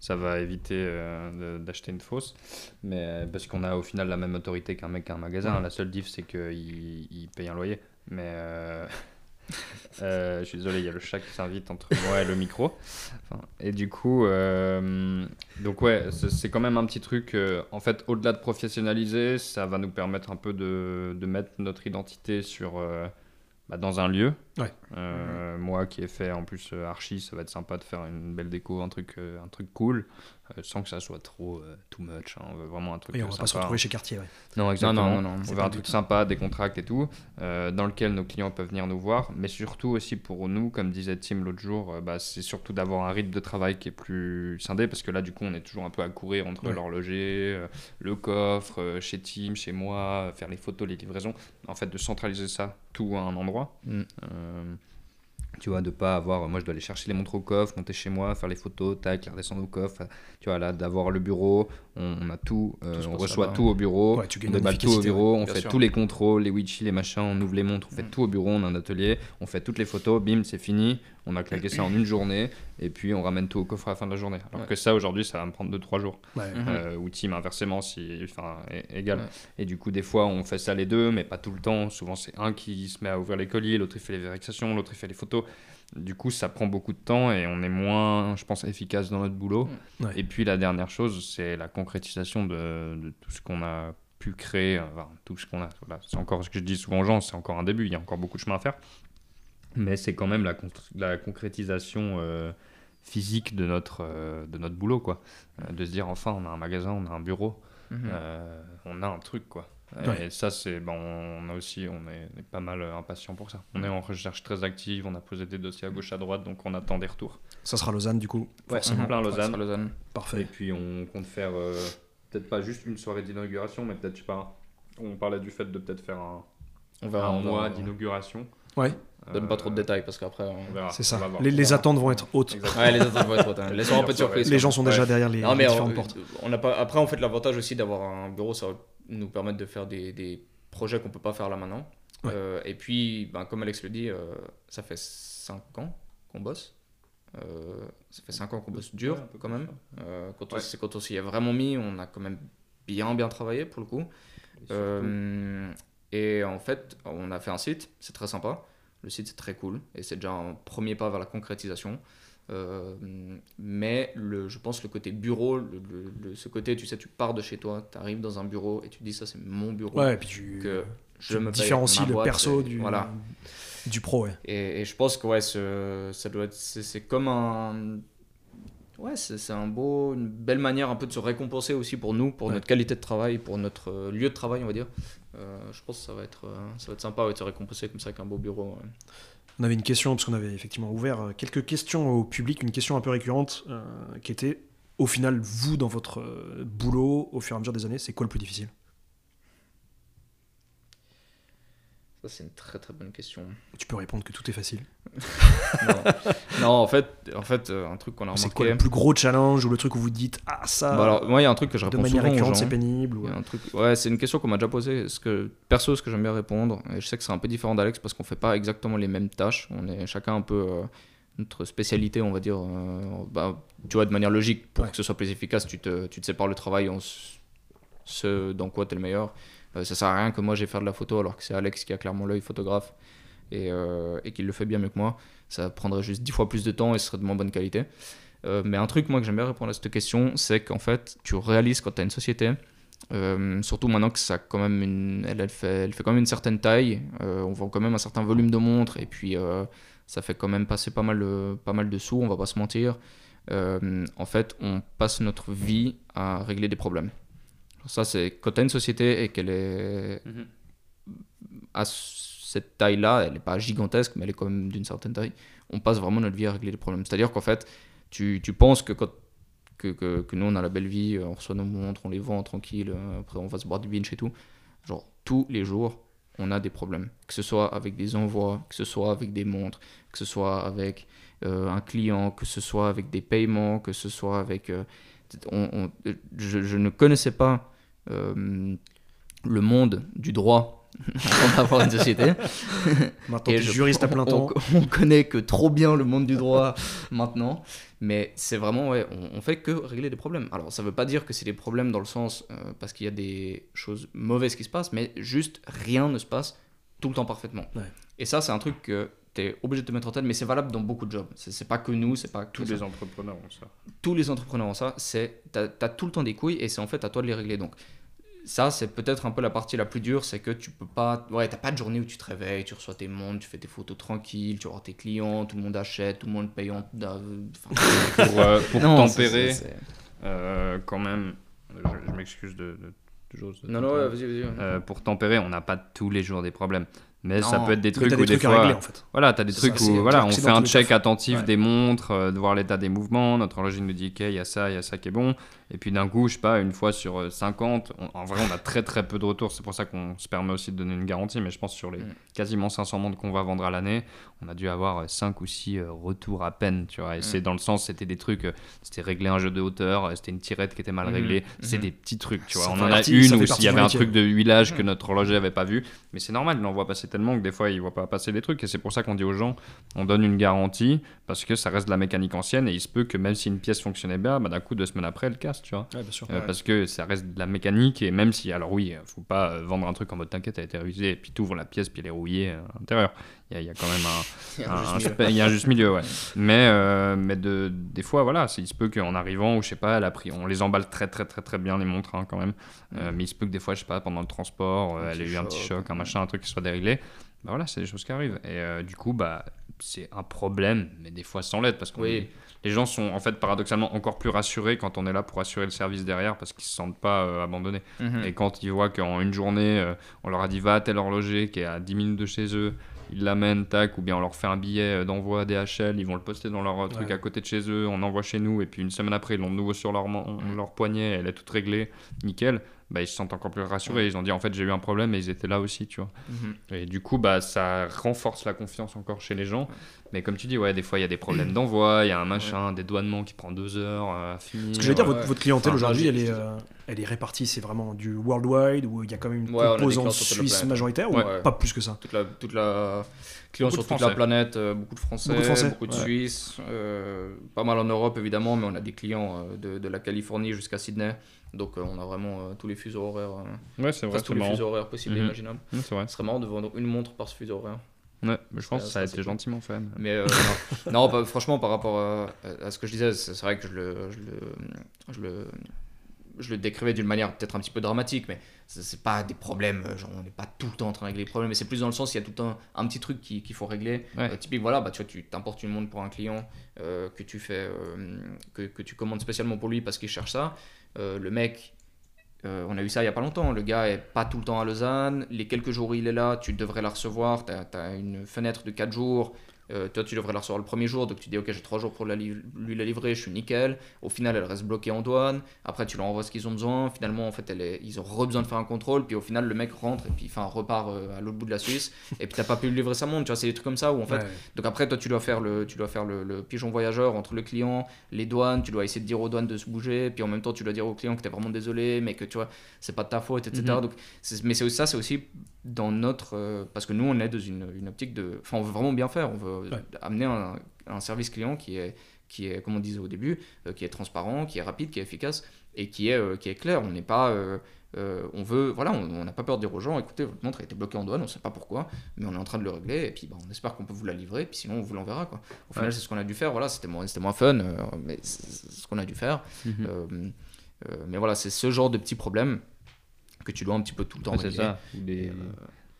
S3: ça va éviter euh, d'acheter une fausse. Mais parce qu'on a au final la même autorité qu'un mec qui a un magasin. La seule diff, c'est qu'il il paye un loyer. Mais euh, je suis désolé, il y a le chat qui s'invite entre moi et le micro. Et du coup, euh, donc ouais, c'est quand même un petit truc. euh, en fait, au-delà de professionnaliser, ça va nous permettre un peu de, de mettre notre identité sur, bah, dans un lieu.
S1: Ouais.
S3: Euh, Moi qui ai fait en plus euh, archi, ça va être sympa de faire une belle déco, un truc, euh, un truc cool, euh, sans que ça soit trop euh, too much. hein. On veut vraiment un truc
S1: Et on va pas se
S3: sympa.
S1: retrouver chez Cartier. ouais.
S3: Non, exactement.
S2: non, non,
S3: on veut un truc
S1: but.
S3: sympa, des contracts et tout, euh, dans lequel nos clients peuvent venir nous voir, mais surtout aussi pour nous, comme disait Tim l'autre jour, euh, bah, c'est surtout d'avoir un rythme de travail qui est plus scindé, parce que là, du coup, on est toujours un peu à courir entre
S1: Ouais.
S3: l'horloger, euh, le coffre, euh, chez Tim, chez moi, euh, faire les photos, les livraisons. En fait, de centraliser ça tout à un endroit.
S2: Mm.
S3: Euh, tu vois, de pas avoir. Moi, je dois aller chercher les montres au coffre, monter chez moi, faire les photos, tac, les redescendre au coffre. Tu vois, là, d'avoir le bureau, on, on a tout, euh,
S2: Tout
S3: on reçoit tout au bureau,
S1: Ouais, tu
S3: on déballe tout au bureau, on fait
S2: sûr.
S3: tous les contrôles, les witchy, les machins, on ouvre les montres, on fait
S2: Mm.
S3: tout au bureau, on a un atelier, on fait toutes les photos, bim, c'est fini, on a claqué ça en une journée, et puis on ramène tout au coffre à la fin de la journée. Alors
S2: Ouais.
S3: que ça, aujourd'hui, ça va me prendre 2-3 jours.
S1: Ouais.
S2: Mhm.
S3: Euh, ou team inversement, si, enfin, égal.
S2: Ouais.
S3: Et du coup, des fois, on fait ça les deux, mais pas tout le temps. Souvent, c'est un qui se met à ouvrir les colis, l'autre il fait les vérifications, l'autre il fait les photos. Du coup, ça prend beaucoup de temps et on est moins, je pense, efficace dans notre boulot.
S1: Ouais.
S3: Et puis, la dernière chose, c'est la concrétisation de, de tout ce qu'on a pu créer. Enfin, tout ce qu'on a. Voilà. C'est encore ce que je dis souvent aux gens, c'est encore un début, il y a encore beaucoup de chemin à faire. Mais c'est quand même la, la concrétisation euh, physique de notre, euh, de notre boulot, quoi. Euh, de se dire, enfin, on a un magasin, on a un bureau.
S2: Mhm.
S3: Euh, on a un truc quoi.
S1: Ouais.
S3: Et ça, c'est, ben, on a aussi, on est, on est pas mal impatient pour ça. On est en recherche très active, on a posé des dossiers à gauche à droite, donc on attend des retours.
S1: Ça sera Lausanne du coup.
S3: Forcément. plein
S2: Ouais,
S3: Lausanne.
S2: ça sera Lausanne.
S3: Et
S1: Parfait.
S3: puis on compte faire euh, peut-être pas juste une soirée d'inauguration, mais peut-être, je sais pas, on parlait du fait de peut-être faire un,
S2: On verra.
S3: un mois d'inauguration.
S1: Ouais,
S2: Donne pas trop de détails parce qu'après. on-
S3: verra.
S1: c'est
S3: On
S1: ça.
S3: va voir.
S1: Les, attentes vont être hautes.
S3: Exactement.
S2: Ouais, les attentes vont être hautes. hein. Laissons un peu de surprise.
S1: Les gens sont déjà
S3: Ouais.
S1: derrière les,
S2: Non,
S1: les
S2: mais
S1: différentes
S2: on,
S1: portes.
S2: on a pas... après, en fait, l'avantage aussi d'avoir un bureau, ça va nous permettre de faire des, des projets qu'on peut pas faire là maintenant.
S1: Ouais.
S2: Euh, et puis, ben, comme Alex le dit, euh, ça fait 5 ans qu'on bosse. Euh, ça fait 5 ans qu'on bosse dur
S3: Ouais, un peu
S2: quand
S3: plus,
S2: même. Euh, quand, on,
S3: Ouais.
S2: c'est quand on s'y est vraiment mis, on a quand même bien bien travaillé pour le coup.
S3: Et surtout-
S2: Euh, et en fait, on a fait un site, c'est très sympa. Le site, c'est très cool et c'est déjà un premier pas vers la concrétisation. Euh, mais le, je pense le côté bureau, le, le- le- ce côté, tu sais, tu pars de chez toi, tu arrives dans un bureau et tu dis ça, c'est mon bureau.
S1: Ouais, et puis tu,
S2: que je
S1: tu
S2: me
S1: différencies le perso
S2: et-
S1: du,
S2: Voilà.
S1: du pro. Ouais.
S2: Et, et je pense que ouais, ce- ça doit être, c'est comme un, ouais, c'est, c'est un beau, une belle manière un peu de se récompenser aussi pour nous, pour
S1: Ouais.
S2: notre qualité de travail, pour notre euh, lieu de travail, on va dire. Euh, je pense que ça va être, euh, ça va être sympa ouais, de se récompenser comme ça avec un beau bureau. ouais.
S1: On avait une question, parce qu'on avait effectivement ouvert quelques questions au public, une question un peu récurrente euh, qui était au final, vous, dans votre boulot, au fur et à mesure des années, c'est quoi le plus difficile?
S2: Ça, c'est une très très bonne question.
S1: Tu peux répondre que tout est facile.
S2: non. non, en fait, en fait euh, un truc qu'on a
S1: C'est
S2: remarqué.
S1: quoi le plus gros challenge ou le truc où vous dites Ah, ça,
S2: Bah alors, moi, il y a un truc que je
S1: de
S2: réponds
S1: manière
S2: souvent aux
S1: récurrente, c'est pénible ou-
S2: Il y a un truc... Ouais, c'est une question qu'on m'a déjà posée. Ce que... Perso, ce que j'aime bien répondre, et je sais que c'est un peu différent d'Alex parce qu'on fait pas exactement les mêmes tâches. On est chacun un peu euh, notre spécialité, on va dire. euh, bah, tu vois, de manière logique, pour
S1: Ouais.
S2: que ce soit plus efficace, tu te, tu te sépares le travail en ce dans quoi tu es le meilleur. Euh, ça sert à rien que moi j'ai faire de la photo alors que c'est Alex qui a clairement l'œil photographe et, euh, qui le fait bien mieux que moi. Ça prendrait juste 10 fois plus de temps et ce serait de moins bonne qualité. Euh, mais un truc, moi, que j'aime bien répondre à cette question, c'est qu'en fait, tu réalises quand tu as une société, euh, surtout maintenant que ça quand même une, elle, fait, elle fait quand même une certaine taille, on vend quand même un certain volume de montres, et puis ça fait quand même passer pas mal, pas mal de sous, on va pas se mentir. En fait, on passe notre vie à régler des problèmes. Ça, c'est quand tu as une société et qu'elle est
S3: Mhm.
S2: à cette taille-là, elle n'est pas gigantesque, mais elle est quand même d'une certaine taille, on passe vraiment notre vie à régler des problèmes. C'est-à-dire qu'en fait, tu, tu penses que, quand, que, que, que nous, on a la belle vie, on reçoit nos montres, on les vend tranquille, euh, après on va se boire du binge et tout. Genre, tous les jours, on a des problèmes. Que ce soit avec des envois, que ce soit avec des montres, que ce soit avec euh, un client, que ce soit avec des paiements, que ce soit avec... euh, on- on- je, je ne connaissais pas euh, le monde du droit avant d'avoir une société.
S1: Maintenant,
S2: Et je-
S1: juriste à plein temps.
S2: On, on connaît que trop bien le monde du droit maintenant, mais c'est vraiment, ouais, on, on fait que régler des problèmes. Alors, ça veut pas dire que c'est des problèmes dans le sens euh, parce qu'il y a des choses mauvaises qui se passent, mais juste rien ne se passe tout le temps parfaitement.
S1: Ouais.
S2: Et ça, c'est un truc que tu es obligé de te mettre en tête, mais c'est valable dans beaucoup de jobs. C'est pas que nous, c'est pas que
S3: Tous
S2: ça
S3: les entrepreneurs ont ça.
S2: tous les entrepreneurs ont ça, c'est t'as as tout le temps des couilles et c'est en fait à toi de les régler. Donc ça, c'est peut-être un peu la partie la plus dure, c'est que tu peux pas, ouais, t'as pas de journée où tu te réveilles, tu reçois tes montres, tu fais tes photos tranquilles, tu vois tes clients, tout le monde achète, tout le monde paye en, enfin,
S3: Pour, euh, pour
S2: non,
S3: tempérer, euh, quand même, je, je m'excuse de, de.
S2: Non, non, ouais, vas-y, vas-y.
S3: Euh, pour tempérer, on n'a pas tous les jours des problèmes. Mais ça peut être des trucs
S1: t'as
S3: où
S1: des
S3: des
S1: trucs à
S3: fois.
S1: régler en fait.
S3: Voilà, t'as des trucs
S1: ça,
S3: où voilà, on fait un check attentif
S1: Ouais.
S3: des montres, euh, de voir l'état des mouvements, notre horloger nous dit ok, il y a ça, il y a ça qui est bon, et puis d'un coup, je sais pas, une fois sur euh, 50, on- en vrai, on a très très peu de retours, c'est pour ça qu'on se permet aussi de donner une garantie, mais je pense sur les
S2: Mm.
S3: quasiment 500 montres qu'on va vendre à l'année, on a dû avoir 5 ou 6 retours à peine, tu vois, et
S2: Mm.
S3: c'est dans le sens, c'était des trucs, euh, c'était régler un jeu de hauteur, euh, c'était une tirette qui était mal
S2: Mhm.
S3: réglée, c'est des petits trucs, tu vois,
S1: Ça
S3: on en a
S1: partie-
S3: une où s'il y avait un truc de huilage que notre horloger avait pas vu, mais c'est normal, il en voit passer tellement que des fois il voit pas passer des trucs et c'est pour ça qu'on dit aux gens on donne une garantie parce que ça reste de la mécanique ancienne et il se peut que même si une pièce fonctionnait bien, bah, d'un coup deux semaines après elle casse, tu vois.
S1: Ouais, bien sûr.
S3: Euh, Parce que ça reste de la mécanique et même si, alors oui, faut pas vendre un truc en mode t'inquiète, elle a été révisée et puis tu ouvres la pièce puis elle est rouillée euh, à l'intérieur. Il y, a- il y a quand même un,
S2: un
S3: un-
S2: juste
S3: un
S2: milieu.
S3: juste milieu, ouais. Mais, euh, mais de, des fois, voilà, il se peut qu'en arrivant, ou je sais pas, elle a pris, on les emballe très très très très bien les montres hein, quand même. Euh, mais il se peut que des fois, je sais pas, pendant le transport, elle ait eu un petit
S2: choc,
S3: un machin, un truc qui soit déréglé. Bah voilà, c'est des choses qui arrivent. Et euh, du coup, bah c'est un problème, mais des fois sans l'aide, parce que
S2: Oui.
S3: les gens sont en fait paradoxalement encore plus rassurés quand on est là pour assurer le service derrière, parce qu'ils se sentent pas euh, abandonnés.
S2: Mhm.
S3: Et quand ils voient qu'en une journée, euh, on leur a dit va à tel horloger qui est à 10 minutes de chez eux, ils l'amènent, tac, ou bien on leur fait un billet euh, d'envoi à DHL, ils vont le poster dans leur euh, truc
S1: Ouais.
S3: à côté de chez eux, on envoie chez nous, et puis une semaine après, ils l'ont de nouveau sur leur, leur poignet, elle est toute réglée, nickel, bah, ils se sentent encore plus rassurés. Ils ont dit en fait j'ai eu un problème et ils étaient là aussi, tu vois.
S2: Mhm.
S3: Et du coup, bah, ça renforce la confiance encore chez les gens. Mais comme tu dis, ouais, des fois, il y a des problèmes d'envoi, il y a un machin, des douanements qui prend deux heures à finir.
S1: Ce que je veux dire,
S2: Ouais.
S1: votre, votre clientèle
S3: Enfin,
S1: aujourd'hui, elle est, euh, elle est répartie. C'est vraiment du worldwide où il y a quand même une
S2: Ouais,
S1: composante suisse majoritaire ou
S2: Ouais.
S1: pas plus que ça?
S2: Toute la, toute la clients sur toute la planète, euh, beaucoup de Français,
S1: Beaucoup de Français,
S2: beaucoup de
S1: ouais.
S2: Suisses, euh, pas mal en Europe évidemment, mais on a des clients euh, de, de la Californie jusqu'à Sydney, donc euh, on a vraiment euh, tous les fuseaux horaires, euh,
S3: Ouais, c'est vrai,
S2: tous les
S3: marrant.
S2: fuseaux horaires possibles et
S3: Mhm.
S2: imaginables.
S3: C'est vrai.
S2: Ce serait marrant de vendre une montre par ce fuseau horaire.
S3: Ouais, mais je pense que ça a été
S2: c'est
S3: gentiment fait. mais-
S2: euh, non, franchement, par rapport à, à ce que je disais, c'est vrai que je le, je le, je le, je le décrivais d'une manière peut-être un petit peu dramatique, mais c'est pas des problèmes, genre on n'est pas tout le temps en train de régler les problèmes, mais c'est plus dans le sens il y a tout le temps un petit truc qui- qu'il faut régler.
S3: Ouais.
S2: Euh, typique, voilà, bah, tu vois, tu t'importes une montre pour un client euh, que tu fais, que, que tu commandes spécialement pour lui parce qu'il cherche ça. Euh, le mec, euh, on a eu ça il y a pas longtemps. Le gars est pas tout le temps à Lausanne. Les quelques jours où il est là, tu devrais la recevoir. Tu as, une fenêtre de 4 jours. Euh, toi, tu devrais la recevoir le premier jour, donc tu dis, ok, j'ai trois jours pour la lui la livrer, je suis nickel. Au final, elle reste bloquée en douane. Après, tu leur envoies ce qu'ils ont besoin. Finalement, en fait, elle est- ils ont re-besoin de faire un contrôle. Puis au final, le mec rentre et puis enfin, repart euh, à l'autre bout de la Suisse. et puis, t'as pas pu lui livrer sa montre. Tu vois, c'est des trucs comme ça où en fait,
S1: Ouais.
S2: donc après, toi, tu dois faire le, tu dois faire le, le pigeon voyageur entre le client, les douanes. Tu dois essayer de dire aux douanes de se bouger. Puis en même temps, tu dois dire au client que tu es vraiment désolé, mais que tu vois, c'est pas de ta faute, etc.
S3: Mhm.
S2: Donc, mais c'est ça, c'est aussi dans notre, euh, parce que nous, on est dans une, une optique de, enfin, on veut vraiment bien faire. On veut
S1: Ouais.
S2: amener un, un service client qui est, qui est, comme on disait au début, euh, qui est transparent, qui est rapide, qui est efficace et qui est, euh, qui est clair. On n'est pas euh, on veut, voilà, on n'a pas peur de dire aux gens, écoutez, votre montre a été bloquée en douane, on ne sait pas pourquoi, mais on est en train de le régler, et puis bah, on espère qu'on peut vous la livrer, puis sinon on vous l'enverra. Quoi. Au final,
S3: Ouais.
S2: c'est ce qu'on a dû faire, voilà, c'était moins, c'était moins fun, euh, mais c'est ce qu'on a dû faire.
S3: Mhm.
S2: Euh, mais voilà, c'est ce genre de petits problèmes que tu dois un petit peu tout le temps
S3: Ouais, c'est
S2: régler.
S3: ça. Des,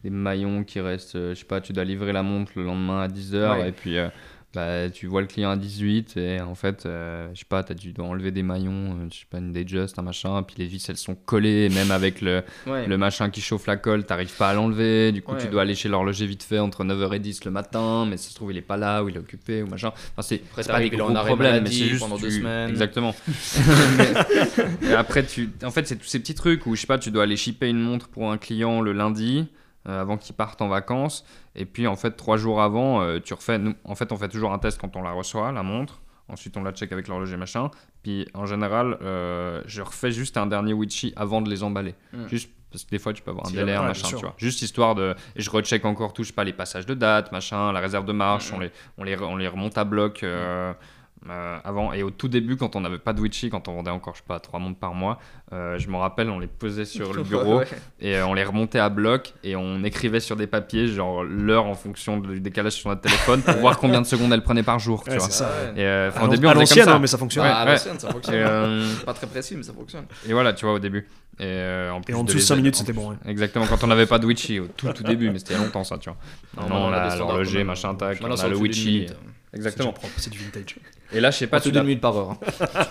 S3: des maillons qui restent, euh, je sais pas, tu dois livrer la montre le lendemain à 10h
S2: Ouais.
S3: et puis euh, bah, tu vois le client à 18 et en fait, euh, je sais pas, tu dois enlever des maillons, euh, je sais pas, une Datejust, un machin, et puis les vis elles sont collées, et même avec le,
S2: ouais.
S3: le machin qui chauffe la colle, t'arrives pas à l'enlever, du coup
S2: Ouais.
S3: tu dois aller chez l'horloger vite fait entre 9h et 10 le matin, mais ça se trouve il est pas là ou il est occupé ou machin. Enfin, c'est pas des gros problèmes, mais c'est juste
S2: pendant deux semaines.
S3: Exactement. Et après, tu... en fait, c'est tous ces petits trucs où, je sais pas, tu dois aller shipper une montre pour un client le lundi avant qu'il parte en vacances. Et puis, en fait, trois jours avant, euh, tu refais. Nous, en fait, on fait toujours un test quand on la reçoit, la montre. Ensuite, on la check avec l'horloger, machin. Puis, en général, euh, je refais juste un dernier Witchy avant de les emballer.
S2: Mm.
S3: Juste parce que des fois, tu peux avoir un délai, un machin, tu vois. Juste histoire de. Et je recheck encore tout, je sais pas, les passages de date, machin, la réserve de marche,
S2: Mm.
S3: on, les, on, les, on les remonte à bloc. euh, euh, avant et au tout début quand on n'avait pas de Witchy quand on vendait encore je sais pas trois montres par mois euh, je me rappelle on les posait sur le bureau
S2: Ouais.
S3: et euh, on les remontait à bloc et on écrivait sur des papiers genre l'heure en fonction du décalage sur notre téléphone pour voir combien de secondes elle prenait par jour tu
S1: Ouais,
S3: vois
S1: c'est ça.
S2: Ouais.
S3: et euh, au début on faisait
S1: l'ancienne,
S3: comme ça
S1: hein, mais ça fonctionne.
S2: À ça fonctionne.
S3: et, euh,
S2: Pas très précis, mais ça fonctionne.
S3: et voilà tu vois au début et, euh, en
S1: Et dessous de
S3: les-
S1: 5 minutes, c'était bon. ouais.
S3: exactement quand on n'avait pas de Witchy au tout tout début mais c'était longtemps ça tu vois
S2: Non,
S3: non,
S2: maintenant, on a
S3: l'horloger machin tac on a le Witchy exactement
S1: c'est du vintage.
S3: Et là je sais pas tu
S2: minute par heure. hein.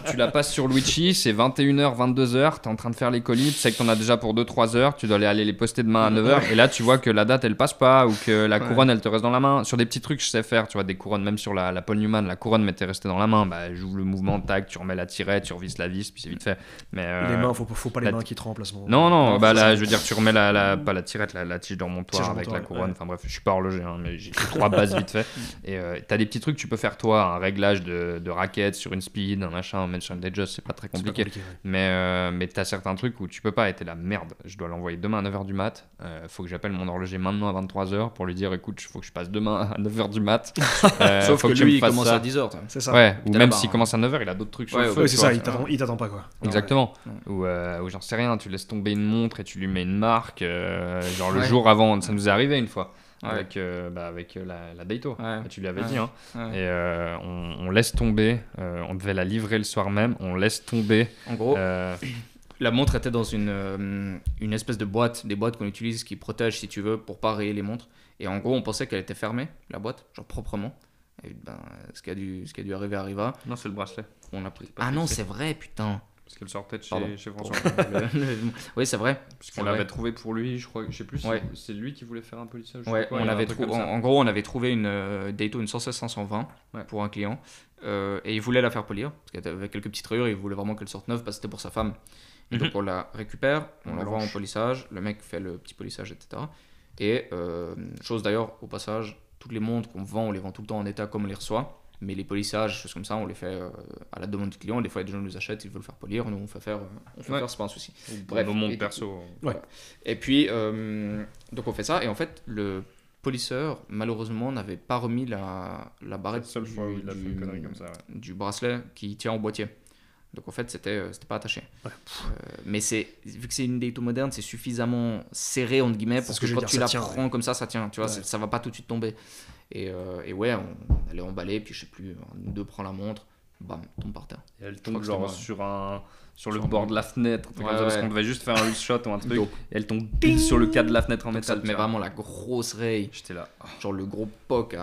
S3: tu la passes sur Luigi, c'est 21h, 22h, t'es en train de faire les colis, tu sais que t'en as déjà pour 2-3 heures, tu dois aller, aller les poster demain à 9h, et là tu vois que la date elle passe pas, ou que la couronne elle te reste dans la main. Sur des petits trucs, je sais faire, tu vois, des couronnes, même sur la, la Paul Newman, la couronne m'était restée dans la main, bah j'ouvre le mouvement, tac, tu remets la tirette, tu revisses la vis, puis c'est vite fait. Mais, euh,
S1: Les mains, faut, faut pas les
S3: la-
S1: mains qui trempent à ce moment.
S3: Non, non, bah là, je veux dire, tu remets la, la- pas la tirette, la, la tige de remontoir
S1: Tige
S3: avec la couronne.
S1: ouais.
S3: Enfin bref, je suis pas horloger, hein, mais j'ai trois bases vite fait. Et euh, t'as des petits trucs que tu peux faire toi, un réglage de, de raquette sur une speed, un machin, même sur une Datejust, c'est pas très
S1: pas
S3: compliqué.
S1: ouais.
S3: Mais, euh, mais t'as certains trucs où tu peux pas, et t'es la merde. Je dois l'envoyer demain à 9h du mat. Euh, faut que j'appelle mon horloger maintenant à 23h pour lui dire écoute, il faut que je passe demain à 9h du mat. Euh,
S2: Sauf
S3: faut
S2: que
S3: tu
S2: lui, il commence
S3: ça.
S2: à 10h.
S1: C'est ça.
S3: Ouais, ou même s'il
S2: hein.
S3: commence à 9h, il a d'autres trucs sur
S2: Ouais,
S3: le feu.
S1: C'est ça, il t'attend, il t'attend pas quoi.
S3: Exactement.
S2: Ouais.
S3: Ou, euh, ou j'en sais rien, tu laisses tomber une montre et tu lui mets une marque. euh, genre le
S2: Ouais.
S3: jour avant, ça nous est arrivé une fois.
S2: Ouais.
S3: Avec, euh, bah, avec euh, la, la Daito.
S2: Ouais.
S3: Tu lui avais
S2: Ouais.
S3: dit. Hein.
S2: Ouais.
S3: Et euh, on, on laisse tomber. euh, on devait la livrer le soir même. On laisse tomber.
S2: En gros,
S3: euh,
S2: la montre était dans une, euh, une espèce de boîte, des boîtes qu'on utilise qui protègent, si tu veux, pour pas rayer les montres. Et en gros, on pensait qu'elle était fermée, la boîte, genre proprement. Et ben, ce qui a dû, ce qui a dû arriver arriva.
S3: Non, c'est le bracelet.
S2: On a pris. Ah non, c'est vrai, putain.
S3: Parce qu'elle sortait de chez, chez François.
S2: Oui, c'est vrai.
S3: Parce qu'on l'avait trouvé pour lui, je crois. Je sais plus.
S2: Ouais.
S3: C'est lui qui voulait faire un polissage.
S2: Ouais, on
S3: avait
S2: trou- en, gros, on avait trouvé une euh, Daito, une 116 520
S3: Ouais.
S2: pour un client. Euh, et il voulait la faire polir, parce qu'elle avait quelques petites rayures, il voulait vraiment qu'elle sorte neuve, parce que c'était pour sa femme. Et
S3: Mhm.
S2: donc on la récupère, on
S3: On
S2: l'envoie en polissage, le mec fait le petit polissage, etc. Et euh, chose d'ailleurs, au passage, toutes les montres qu'on vend, on les vend tout le temps en état comme on les reçoit. Mais les polissages, choses comme ça, on les fait euh, à la demande du client. Des fois, il y a des gens qui nous achètent, ils veulent faire polir. Nous, on fait faire, euh, on fait
S3: Ouais.
S2: faire c'est pas un souci. Bref,
S3: nos perso.
S2: Et puis, euh, donc on fait ça, et en fait, le polisseur, malheureusement, n'avait pas remis la, la barrette
S3: C'est la seule fois où il a fait une connerie comme ça. ouais.
S2: du bracelet qui tient au boîtier. Donc en fait, c'était c'était pas attaché.
S1: Ouais.
S2: Euh, mais c'est vu que c'est une Daito moderne, c'est suffisamment serré entre guillemets
S1: C'est
S2: pour
S1: ce
S2: que,
S1: que
S2: quand tu la
S1: tient,
S2: prends comme ça, ça tient. Tu vois,
S1: Ouais.
S2: ça va pas tout de suite tomber. Et, euh, et ouais, on, on allait emballer, puis je sais plus, un ou deux prend la montre, bam, tombe par terre.
S3: Et elle tombe genre sur un sur le
S2: Sur
S3: bord de la fenêtre, un truc
S2: Ouais,
S3: comme ça, parce qu'on devait juste faire un loose shot ou un truc.
S2: Donc,
S3: Et elle tombe pile sur le cadre de la fenêtre en
S2: donc ça
S3: métal.
S2: te met
S3: vois.
S2: vraiment la grosse raye,
S3: J'étais là. oh.
S2: genre le gros poc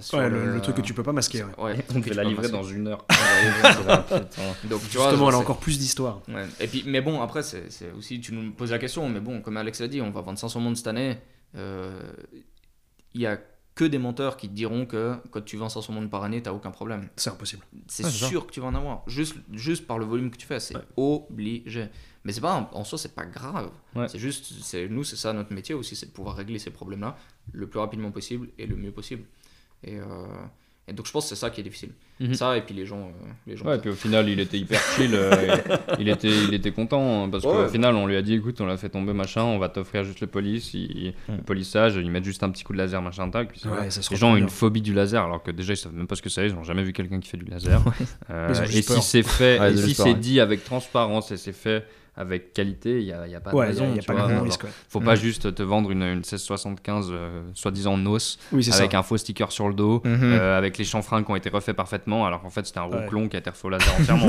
S2: sur
S1: Ouais, le, le truc que tu peux pas masquer. ouais.
S2: Ouais,
S3: On
S2: tu
S3: la livrer dans une heure. Putain.
S2: Donc tu vois,
S1: Justement,
S2: genre,
S1: elle a encore plus d'histoire.
S2: Ouais. Et puis, mais bon, après, c'est aussi, tu nous poses la question, mais bon, comme Alex l'a dit, on va vendre 500 montres cette année. Euh, Il y a que des menteurs qui te diront que quand tu vends 500 mondes par année, t'as aucun problème.
S1: C'est impossible.
S2: C'est
S3: Ouais, c'est ça.
S2: sûr que tu vas en avoir. Juste, juste par le volume que tu fais, c'est
S1: Ouais.
S2: obligé. Mais c'est pas, en soi, c'est pas grave.
S3: Ouais.
S2: C'est juste, c'est, nous, c'est ça notre métier aussi, c'est de pouvoir régler ces problèmes-là le plus rapidement possible et le mieux possible. Et, euh, et donc, je pense que c'est ça qui est difficile.
S3: Mhm.
S2: Ça, et puis les gens. euh, les gens
S3: Ouais, et puis au final, il était hyper chill. euh, il, était, il était content hein, parce
S2: Ouais,
S3: qu'au
S2: ouais.
S3: final, on lui a dit écoute, on l'a fait tomber, machin, on va t'offrir juste le police, il- le polissage, ils mettent juste un petit coup de laser, machin, tac. Puis
S1: ça
S3: Les gens ont une phobie du laser alors que déjà ils savent même pas ce que c'est, ils ont jamais vu quelqu'un qui fait du laser. Euh, et si c'est fait,
S2: Ouais,
S3: et si c'est
S2: ouais.
S3: dit avec transparence et c'est fait avec qualité, il n'y a, il y a pas de
S1: Ouais, il
S3: raison.
S1: pas ouais.
S3: Faut
S2: Mm.
S3: pas juste te vendre une, une 1675 euh, soi-disant NOS
S1: Oui,
S3: avec
S1: ça.
S3: un faux sticker sur le dos.
S2: Mhm.
S3: Euh, avec les chanfreins qui ont été refaits parfaitement, alors qu'en fait c'était un
S1: Ouais.
S3: rouclon qui a été refait au laser entièrement.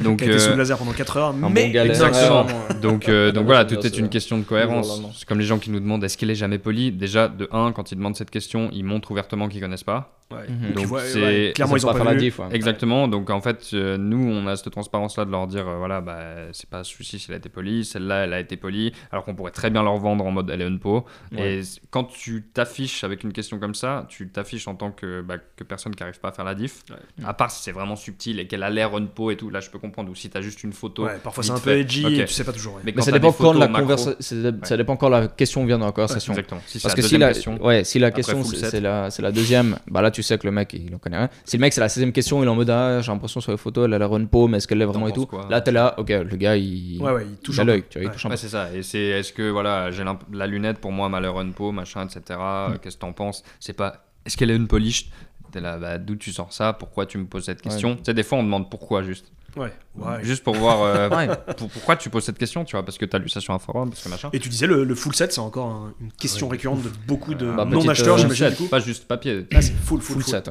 S3: Donc,
S1: Qui a été sous
S3: euh,
S1: le laser pendant 4 heures,
S2: Un
S1: mais
S2: bon galère.
S3: exactement. Donc, euh, donc voilà, tout est une question de cohérence. C'est comme les gens qui nous demandent est-ce qu'il est jamais poli. Déjà, de un, quand ils demandent cette question, ils montrent ouvertement qu'ils connaissent pas.
S1: Ouais.
S2: Mhm.
S3: Donc
S1: vois,
S3: c'est-
S1: ouais, clairement, ils ont pas
S2: faire la
S1: vu.
S2: diff. ouais.
S3: Exactement. Donc en fait, euh, nous, on a cette transparence-là de leur dire euh, voilà, bah, c'est pas celui-ci, elle a été polie, celle-là, elle a été polie, alors qu'on pourrait très bien leur vendre en mode elle est une peau.
S2: Ouais.
S3: Et quand tu t'affiches avec une question comme ça, tu t'affiches en tant que, bah, que personne qui n'arrive pas à faire la diff.
S1: Ouais.
S3: À part si c'est vraiment subtil et qu'elle a l'air une peau et tout, là je peux comprendre. Ou si t'as juste une photo.
S1: Ouais, parfois c'est un peu edgy
S3: Ok.
S1: et tu sais pas toujours. ouais.
S3: Mais,
S2: ça dépend quand la
S3: macro-
S2: conversation. Ça dépend quand la question vient dans la conversation.
S3: Exactement. Si
S2: Parce
S3: la
S2: que si la,
S3: question.
S2: ouais, si la question c'est la, c'est la deuxième, bah là tu sais que le mec il en connaît rien. Si le mec c'est la 16 question, il est en mode ah, j'ai l'impression sur les photos elle a l'air une peau, mais est-ce qu'elle l'est vraiment et tout?
S3: quoi?
S2: Là t'es là, ok, le gars il.
S1: Ouais, ouais, il touche
S2: il a
S1: un peu.
S2: l'œil, tu vois, il
S1: Ouais.
S2: touche un
S3: Ouais,
S2: peu.
S3: c'est ça. Et c'est est-ce que voilà, j'ai la lunette pour moi, malheur une peau, machin, etc.
S2: Mm.
S3: euh, Qu'est-ce que t'en penses? C'est pas est-ce qu'elle est une polish? T'es là, bah, d'où tu sors ça? Pourquoi tu me poses cette question? Tu sais, des fois on demande pourquoi juste.
S1: Ouais, ouais.
S3: Juste pour voir euh,
S2: Ouais.
S3: pour- pourquoi tu poses cette question, tu vois, parce que t'as lu ça sur un forum, parce que machin.
S1: Et tu disais le, le full set, c'est encore un- une question récurrente de beaucoup de
S2: Bah,
S1: non-acheteurs,
S2: euh,
S1: j'imagine.
S3: Pas juste papier.
S1: Ah, c'est full, full,
S2: Full
S1: full.
S2: set.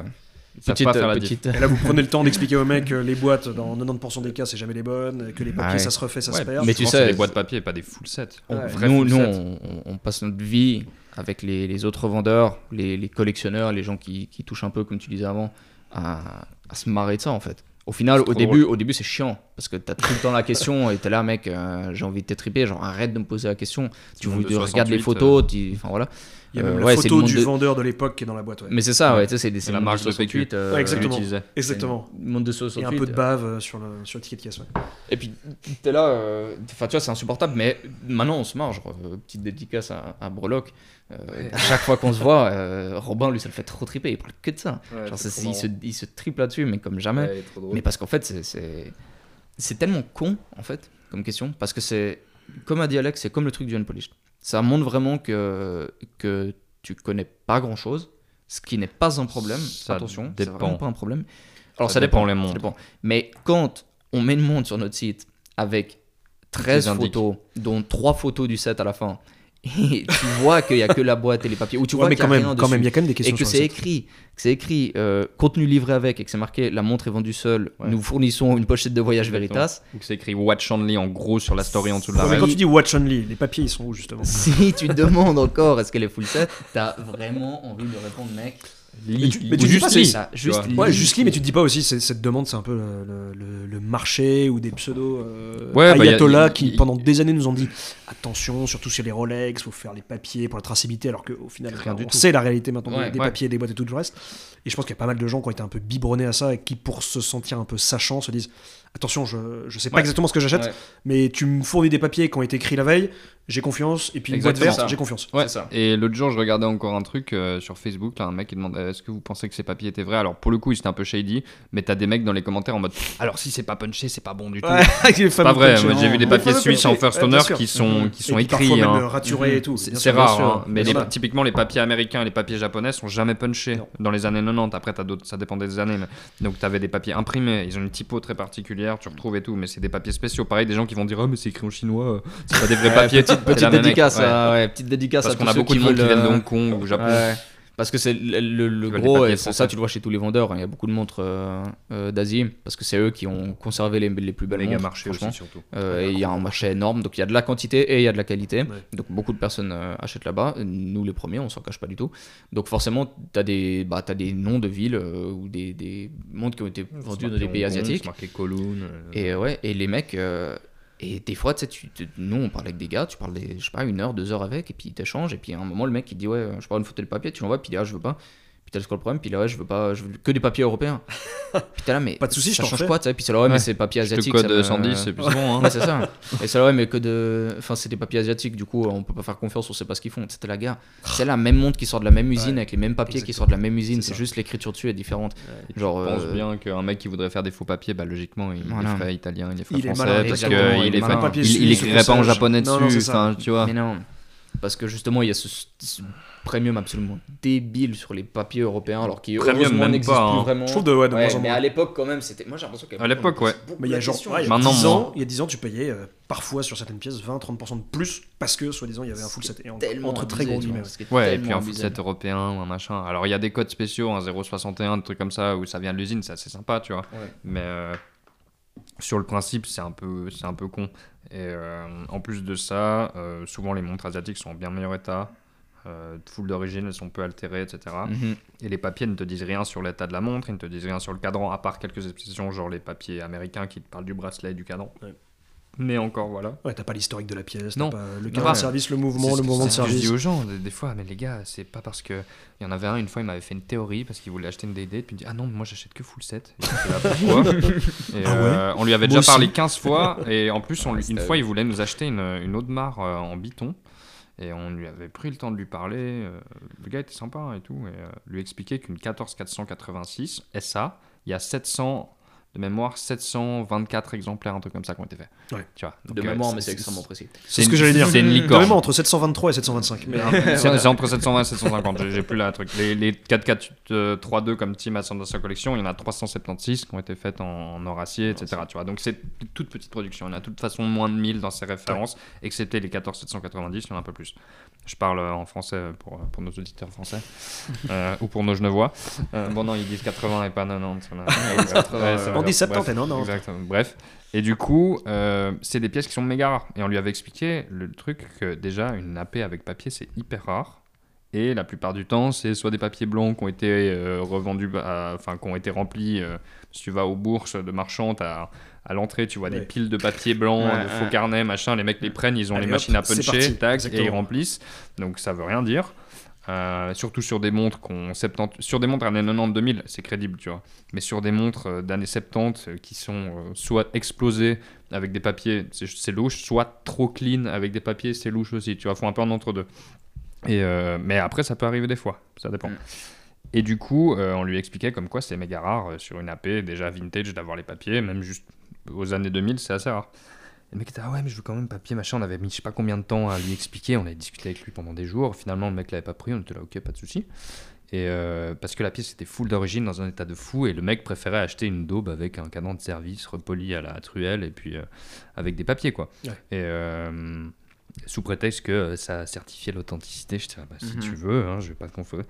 S2: Petite,
S3: pas faire la
S2: euh, petite.
S1: Et là, vous prenez le temps d'expliquer aux mecs que les boîtes, dans 90% des cas, c'est jamais les bonnes, que les papiers,
S2: Ouais.
S1: ça se refait, ça
S3: Ouais,
S1: se perd.
S2: Mais tu sais,
S3: des boîtes papier, pas des full sets.
S2: On-
S1: Ouais.
S2: Nous,
S3: full
S2: nous
S3: set.
S2: on, passe notre vie avec les, les autres vendeurs, les, les collectionneurs, les gens qui, qui touchent un peu, comme tu disais avant, à, à se marrer de ça en fait. Au final, au début, au début c'est chiant parce que t'as tout le temps la question et t'es là, mec, euh, j'ai envie de t'étriper, genre arrête de me poser la question. Tu, regardes les
S3: 68,
S2: photos, tu- enfin voilà.
S1: Il y a même
S2: Euh,
S1: la
S2: ouais, c'est le
S1: photo
S2: monde
S1: du
S2: de-
S1: vendeur de l'époque qui est dans la boîte. Ouais.
S2: Mais c'est ça, ouais, c'est
S3: la marge de
S2: 68,
S3: PQ.
S2: euh,
S1: Ouais, exactement.
S3: Utilisait.
S1: Exactement.
S2: Monde de
S1: Et
S2: 68.
S1: un peu de bave euh, sur le, sur le ticket de caisse. ouais.
S2: Et puis, t'es là, euh, enfin, tu vois, c'est insupportable, mais maintenant, on se marre. Genre, euh, petite dédicace à, à Breloque. Euh, à chaque fois qu'on se voit, euh, Robin, lui, ça le fait trop triper. Il parle que de ça. Genre, il, se, il se tripe là-dessus, mais comme jamais. Mais parce qu'en fait, c'est- c'est c'est tellement con, en fait, comme question. Parce que c'est, comme a dit Alex, c'est comme le truc du Unpolished. Ça montre vraiment que, que tu connais pas grand-chose, ce qui n'est pas un problème.
S3: Ça
S2: Attention, c'est
S3: dépend.
S2: vraiment pas un problème. Alors, ça,
S3: Ça
S2: dépend,
S3: dépend les
S2: ça dépend. Mais quand on met une montre sur notre site avec 13
S3: les indiques.
S2: photos, dont 3 photos du set à la fin, et tu vois qu'il y a que la boîte et les papiers, ou tu
S1: Ouais,
S2: vois
S1: mais
S2: qu'il y a
S1: quand même,
S2: rien
S1: quand même, il y a quand même des
S2: et
S1: questions
S2: que
S1: sur
S2: c'est écrit, que c'est écrit euh, contenu livré avec et que c'est marqué la montre est vendue seule,
S3: Ouais.
S2: nous fournissons une pochette de voyage. Veritas.
S3: Donc c'est écrit Watch Only en gros sur la story en dessous de la
S1: mais quand tu dis watch only, les papiers ils sont où justement?
S2: Si tu te demandes encore est-ce qu'elle est full set, t'as vraiment envie de répondre mec.
S1: Mais tu- mais tu dis
S2: juste ça, juste.
S1: Ouais, juste lis, mais tu te dis pas aussi, cette demande, c'est un peu le, le- le- le marché ou des pseudos euh,
S3: Ouais, bah,
S1: ayatollahs
S3: y-
S1: qui,
S3: y-
S1: pendant des années, nous ont dit attention, surtout sur les Rolex, faut faire les papiers pour la traçabilité, alors qu'au final,
S3: Rien du
S1: on
S3: tout.
S1: sait la réalité maintenant
S2: Ouais,
S1: des, papiers, des boîtes et tout le reste. Et je pense qu'il y a pas mal de gens qui ont été un peu biberonnés à ça et qui, pour se sentir un peu sachants, se disent attention, je, je sais pas
S3: Ouais.
S1: exactement ce que j'achète,
S2: Ouais.
S1: mais tu me fournis des papiers qui ont été écrits la veille, j'ai confiance, et puis une boîte verte, j'ai confiance.
S3: Ouais,
S2: C'est ça.
S3: Et l'autre jour, je regardais encore un truc euh, sur Facebook. Là, un mec qui demande euh, Est-ce que vous pensez que ces papiers étaient vrais Alors, pour le coup, c'était un peu shady. Mais t'as des mecs dans les commentaires en mode Alors, si c'est pas punché, c'est pas bon du tout.
S1: Ouais,
S3: C'est pas vrai. J'ai vu des papiers suisses en first owner qui sont, qui sont écrits. Hein.
S1: raturés et tout.
S3: C'est rare, hein, mais typiquement les papiers américains et les papiers japonais sont jamais punchés
S1: Non.
S3: dans les années 90. Après, as d'autres, ça dépend des années. Mais... Donc, tu avais des papiers imprimés, ils ont une typo très particulière, tu retrouves et tout, mais c'est des papiers spéciaux. Pareil, des gens qui vont dire Oh, mais c'est écrit en chinois, euh, c'est pas des vrais papiers.
S2: Petite, dédicace, à, ouais, petite dédicace
S3: Parce
S2: à
S3: qu'on a beaucoup de monde qui
S2: veulent,
S3: viennent de
S2: euh,
S3: Hong Kong ou Japon.
S2: Parce que c'est le, gros, et ça tu le vois chez tous les vendeurs, hein, il y a beaucoup de montres euh, euh, d'Asie, parce que c'est eux qui ont conservé les, les plus belles
S3: Méga
S2: montres,
S3: marché aussi, surtout.
S2: Euh, et il y a un marché énorme, donc il y a de la quantité et il y a de la qualité.
S1: Ouais.
S2: Donc beaucoup de personnes achètent là-bas. Nous les premiers, on s'en cache pas du tout. Donc forcément, tu as des, bah, des noms de villes ou des, des montres qui ont été vendues dans des pays asiatiques.
S3: Marqué Kowloon.
S2: Et ouais, et les mecs, Et des fois, tu sais, nous, on parle avec des gars, tu parles, des, je sais pas, une heure, deux heures avec, et puis t'échanges, et puis à un moment, le mec, il dit, ouais, je parle une photo de papier, tu l'envoies, puis il dit, ah, je veux pas. Puis t'as le quoi le problème, puis là, ouais, je veux pas, je veux que des papiers européens. puis t'es là, mais
S1: Pas de soucis, je
S2: ça
S1: t'en
S2: change
S1: refais.
S2: quoi, tu sais, puis c'est là, ouais, mais c'est papier
S3: Je
S2: asiatique.
S3: code
S2: ça me-
S3: 110, c'est plus bon. Hein.
S2: Ouais, c'est ça. Et c'est là, ouais, mais que de. Enfin, c'est des papiers asiatiques, du coup, on peut pas faire confiance, on sait pas ce qu'ils font. C'était la guerre. C'est la même montre qui sort de la même usine,
S1: Ouais,
S2: avec les mêmes papiers qui sortent de la même usine,
S1: C'est
S2: juste l'écriture dessus est différente. Genre.
S3: Je pense
S2: euh,
S3: bien qu'un mec qui voudrait faire des faux papiers, bah, logiquement, il
S2: Voilà.
S3: les ferait italien, il les ferait
S1: Il est
S3: français,
S1: malin,
S3: parce qu'il
S2: il est
S3: est écrirait pas en japonais dessus,
S1: c'est ça.
S3: enfin, tu vois.
S2: Mais non. Parce que justement, il y a ce, ce premium absolument débile sur les papiers européens, alors qui
S3: Premium,
S2: heureusement
S3: même
S2: n'existe
S3: pas, hein.
S2: plus vraiment.
S1: Je trouve de, ouais, de
S2: Ouais,
S1: moins
S2: mais
S1: moins.
S2: à l'époque, quand même, c'était. Moi, j'ai l'impression qu'à
S3: l'époque, ouais.
S1: Mais il y a genre, ouais, il y a
S3: Maintenant,
S1: 10
S3: moins.
S1: ans, il y a 10 ans, tu payais euh, parfois sur certaines pièces 20-30% de plus parce que soi-disant il y avait un full set. Et en-
S2: Tellement
S1: entre très gros guillemets.
S3: Ouais, et puis un full européen ou un machin. Alors il y a des codes spéciaux, un 061, des trucs comme ça, où ça vient de l'usine, c'est assez sympa, tu vois.
S2: Ouais.
S3: Mais euh, sur le principe, c'est un peu, c'est un peu con. Et euh, en plus de ça, euh, souvent les montres asiatiques sont en bien meilleur état. Euh, full d'origine, elles sont peu altérées, etc.
S2: Mhm.
S3: Et les papiers ne te disent rien sur l'état de la montre, ils ne te disent rien sur le cadran, à part quelques exceptions, genre les papiers américains qui te parlent du bracelet et du cadran.
S1: Ouais.
S3: Mais encore, voilà.
S1: Ouais, t'as pas l'historique de la pièce,
S3: Non.
S1: pas le
S3: Non,
S1: cadran de service, le mouvement, le mouvement de
S3: c'est ce que Je dis
S1: service.
S3: aux gens des, des fois, mais les gars, c'est pas parce que. Il y en avait un, une fois, il m'avait fait une théorie parce qu'il voulait acheter une DD, puis il me dit Ah non, moi j'achète que full set. Et là, pourquoi Et,
S1: Ah ouais
S3: euh, On lui avait
S1: Moi
S3: déjà parlé
S1: aussi.
S3: 15 fois, et en plus, on
S2: Ouais,
S3: une fois, il voulait nous acheter une, une Audemars euh, en biton. Et on lui avait pris le temps de lui parler. euh, le gars était sympa hein, et tout. Et euh, lui expliquer qu'une 14486 SA, il y a 700 de mémoire, 724 exemplaires, un truc comme ça, qui ont été faits.
S1: Ouais.
S3: Tu vois,
S2: De
S3: donc, euh,
S2: mémoire, mais c'est extrêmement précis.
S1: C'est ce que j'allais dire.
S3: C'est une
S1: De
S3: licorne.
S1: mémoire entre 723 et 725. Mais,
S3: C'est c'est entre 720 et 750, j'ai- j'ai plus la truc. Les, les 4K euh, 3.2 comme Team a dans sa collection, il y en a 376 qui ont été faites en, en or acier, etc. Tu vois. Donc c'est une toute petite production. Il y en a de toute façon moins de 1000 dans ses références, excepté les 14790, il y en a un peu plus. Je parle en français pour, pour nos auditeurs français, euh, ou pour nos genevois. Euh, bon non, ils disent 80 et pas 90. on a- Ouais, c'est
S1: On dit 70
S3: Bref,
S1: et 90.
S3: Exactement. Bref. Et du coup, euh, c'est des pièces qui sont méga rares. Et on lui avait expliqué le truc que déjà, une nappée avec papier, c'est hyper rare. Et la plupart du temps, c'est soit des papiers blancs qui ont été euh, revendus, à- enfin, qui ont été remplis. euh, si tu vas aux bourses de marchands, t'as- à l'entrée, tu vois
S1: Ouais.
S3: des piles de papier blanc,
S2: Ouais,
S3: de faux
S2: ouais.
S3: carnets, machin. Les mecs les prennent, ils ont
S1: Allez,
S3: les
S1: hop,
S3: machines à puncher, tac, et ils remplissent. Donc ça veut rien dire. Euh, surtout sur des montres qu'on 70 sur des montres années 90 2000 c'est crédible tu vois mais sur des montres euh, d'années 70 euh, qui sont euh, soit explosées avec des papiers c'est c'est louche soit trop clean avec des papiers c'est louche aussi tu vois faut un peu en entre deux et euh, mais après ça peut arriver des fois ça dépend.
S2: Mm.
S3: et du coup euh, on lui expliquait comme quoi c'est méga rare euh, sur une AP déjà vintage d'avoir les papiers même juste aux années 2000 c'est assez rare. Et le mec était ah ouais mais je veux quand même papier machin. On avait mis je sais pas combien de temps à lui expliquer on avait discuté avec lui pendant des jours. Finalement le mec l'avait pas pris on était là ok pas de souci. Et euh, parce que la pièce était full d'origine dans un état de fou et le mec préférait acheter une daube avec un cadran de service repoli à la truelle et puis avec des papiers quoi.
S1: Ouais.
S3: et sous prétexte que euh, ça certifiait l'authenticité je disais ah bah, si
S2: Mhm.
S3: tu veux hein, je vais pas te conf-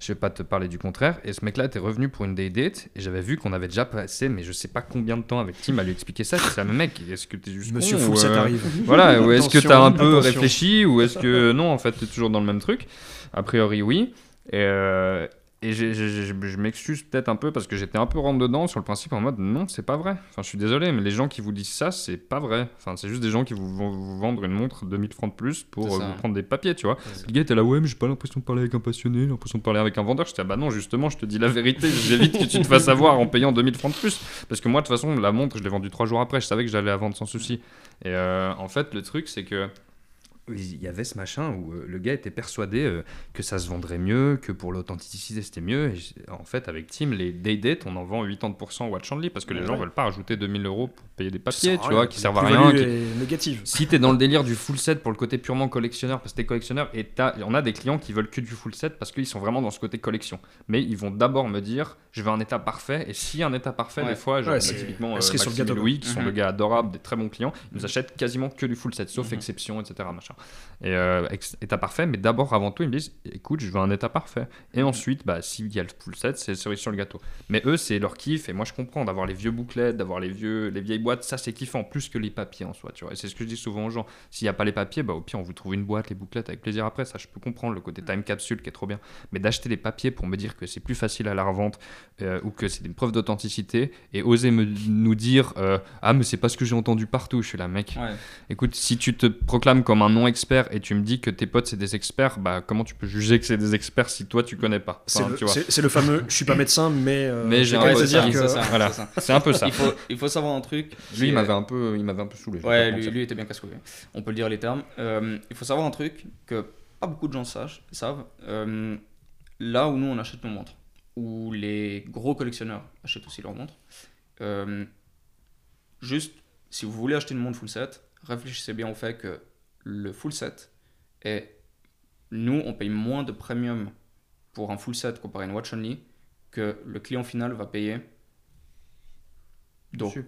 S3: je vais pas te parler du contraire et ce mec là était revenu pour une day date et j'avais vu qu'on avait déjà passé mais je sais pas combien de temps avec Tim à lui expliquer ça c'est le mec est-ce que t'es juste
S1: Monsieur
S3: con
S1: Full
S3: ou,
S1: Set
S3: euh,
S1: arrive.
S3: voilà, ou est-ce que
S1: Attention,
S3: tu as un peu
S1: attention.
S3: réfléchi ou est-ce que non, en fait, tu es toujours dans le même truc A priori, oui. Et, euh, et je m'excuse peut-être un peu parce que j'étais un peu rentre dedans sur le principe en mode non, c'est pas vrai. Enfin, je suis désolé, mais les gens qui vous disent ça, c'est pas vrai. Enfin, c'est juste des gens qui vous vont vous vendre une montre 2000 francs de plus pour euh,
S2: ça.
S3: vous prendre des papiers, tu vois. Le gars était là, ouais, mais j'ai pas l'impression de parler avec un passionné, j'ai l'impression de parler avec un vendeur. J'étais, ah bah non, justement, je te dis la vérité, j'évite que tu te fasses avoir en payant 2000 francs de plus. Parce que moi, de toute façon, la montre, je l'ai vendue trois jours après, je savais que j'allais la vendre sans souci. Et euh, en fait, le truc, c'est que il y avait ce machin où euh, le gars était persuadé euh, que ça se vendrait mieux, que pour l'authenticité c'était mieux. Et en fait, avec Tim, les day date, on en vend 80% Watch Only parce que les
S1: Ouais,
S3: gens veulent pas rajouter 2000 euros pour payer des papiers, tu vois, qui servent à rien. qui-
S1: négative.
S3: si t'es dans le délire du full set pour le côté purement collectionneur, parce que t'es collectionneur, et on a des clients qui veulent que du full set parce qu'ils sont vraiment dans ce côté collection. Mais ils vont d'abord me dire, je veux un état parfait, et si un état parfait,
S2: Ouais.
S3: des fois, genre,
S1: Ouais, c'est-
S3: typiquement
S1: la cerise sur le
S3: Maxime et Louis, qui sont
S2: Mhm.
S3: des gars adorables, des très bons clients, ils nous achètent quasiment que du full set, sauf
S2: Mhm.
S3: exception, etc. Machin. Et euh, état parfait, mais d'abord, avant tout, ils me disent, écoute, je veux un état parfait. Et
S2: Mhm.
S3: ensuite, bah, s'il y a le full set, c'est cerise sur le gâteau. Mais eux, c'est leur kiff, et moi, je comprends d'avoir les vieux bouclettes, d'avoir les, vieux, les vieilles boîtes, ça c'est kiffant, plus que les papiers en soi, tu vois. Et c'est ce que je dis souvent aux gens. S'il n'y a pas les papiers, bah au pire, on vous trouve une boîte, les bouclettes avec plaisir après, ça je peux comprendre le côté time capsule qui est trop bien. Mais d'acheter les papiers pour me dire que c'est plus facile à la revente euh, ou que c'est une preuve d'authenticité et oser me, nous dire euh, Ah, mais c'est pas ce que j'ai entendu partout, je suis là, mec.
S2: Ouais.
S3: Écoute, si tu te proclames comme un non-expert et tu me dis que tes potes c'est des experts, bah comment tu peux juger que c'est des experts si toi tu connais pas?
S1: C'est
S3: Enfin,
S1: le, c'est- fameux je suis pas médecin, mais. euh,
S3: Mais
S1: je
S3: j'ai
S1: vais
S3: un pote
S1: dire que.
S2: c'est
S3: Voilà. un peu ça.
S2: Il faut, il faut savoir un truc.
S3: Lui, il m'avait un peu, il m'avait un peu saoulé.
S2: Ouais, lui, lui était bien casse-couille. On peut le dire les termes. Euh, il faut savoir un truc que pas beaucoup de gens sachent, savent. Euh, là où nous on achète nos montres, où les gros collectionneurs achètent aussi leurs montres, euh, juste si vous voulez acheter une montre full set, réfléchissez bien au fait que le full set est. Nous, on paye moins de premium pour un full set comparé à une watch only que le client final va payer. Donc,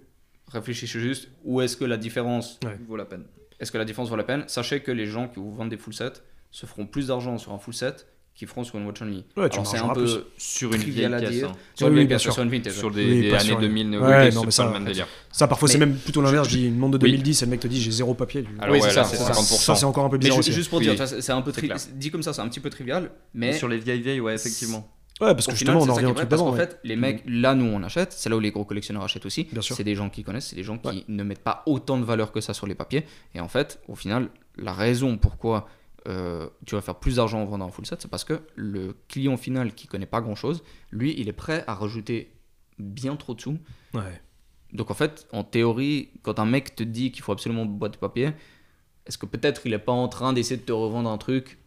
S2: réfléchissez juste où est-ce que la différence
S3: vaut la peine.
S2: est-ce que la différence vaut la peine? Sachez que les gens qui vous vendent des full sets se feront plus d'argent sur un full set qu'ils feront sur une watch only.
S1: Ouais, tu
S2: c'est un peu
S3: Sur une vieille
S2: dire.
S3: hein.
S2: Sur
S1: Oui,
S2: une
S1: oui,
S2: vieille sur une vintage.
S3: Sur des,
S1: Oui,
S3: des
S1: pas
S3: années
S1: sur-
S3: 2000,
S1: Ouais,
S3: oui,
S1: non, mais
S3: pas
S1: ça,
S3: le même délire.
S1: Ça, parfois,
S2: Mais-
S1: c'est même plutôt l'inverse. Je dis une montre de
S3: Oui.
S1: 2010, et le mec te dit j'ai zéro papier.
S3: Alors
S2: Oui,
S3: ouais,
S2: c'est ça,
S3: c'est
S2: c'est ça.
S3: 50%.
S1: Ça, c'est encore un peu bizarre aussi.
S2: juste pour
S3: Oui.
S2: dire, ça, c'est un peu dit comme ça, c'est un petit peu trivial, mais
S3: sur les vieilles vieilles, ouais, effectivement.
S1: Ouais, parce que
S2: au
S1: justement,
S2: final,
S1: on en
S2: ça
S1: revient
S2: qui
S1: au truc
S2: parce
S1: d'avant.
S2: qu'en
S1: ouais.
S2: fait, les mecs, là, nous, on achète, c'est là où les gros collectionneurs achètent aussi. C'est des gens qui connaissent, c'est des gens qui
S1: Ouais.
S2: ne mettent pas autant de valeur que ça sur les papiers. Et en fait, au final, la raison pourquoi euh, tu vas faire plus d'argent en vendant un full set, c'est parce que le client final qui connaît pas grand chose, lui, il est prêt à rajouter bien trop de sous.
S1: Ouais.
S2: Donc en fait, en théorie, quand un mec te dit qu'il faut absolument boîte de papier, est-ce que peut-être il est pas en train d'essayer de te revendre un truc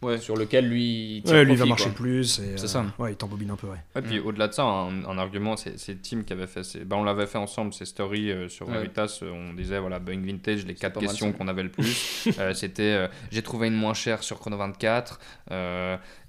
S3: Ouais.
S2: sur lequel lui il tire
S1: Ouais, lui, va marcher
S2: quoi.
S1: plus. et,
S2: C'est
S1: euh,
S2: ça.
S1: Ouais, il t'embobine un peu, ouais.
S3: Et puis au-delà de ça, un, un argument, c'est c'est Tim qui avait fait. Bah, on l'avait fait ensemble, ces stories euh, sur
S2: Ouais.
S3: Veritas. euh, on disait, voilà, Boeing Vintage, les quatre questions qu'on avait le plus. euh, C'était euh, j'ai trouvé une moins chère sur Chrono 24.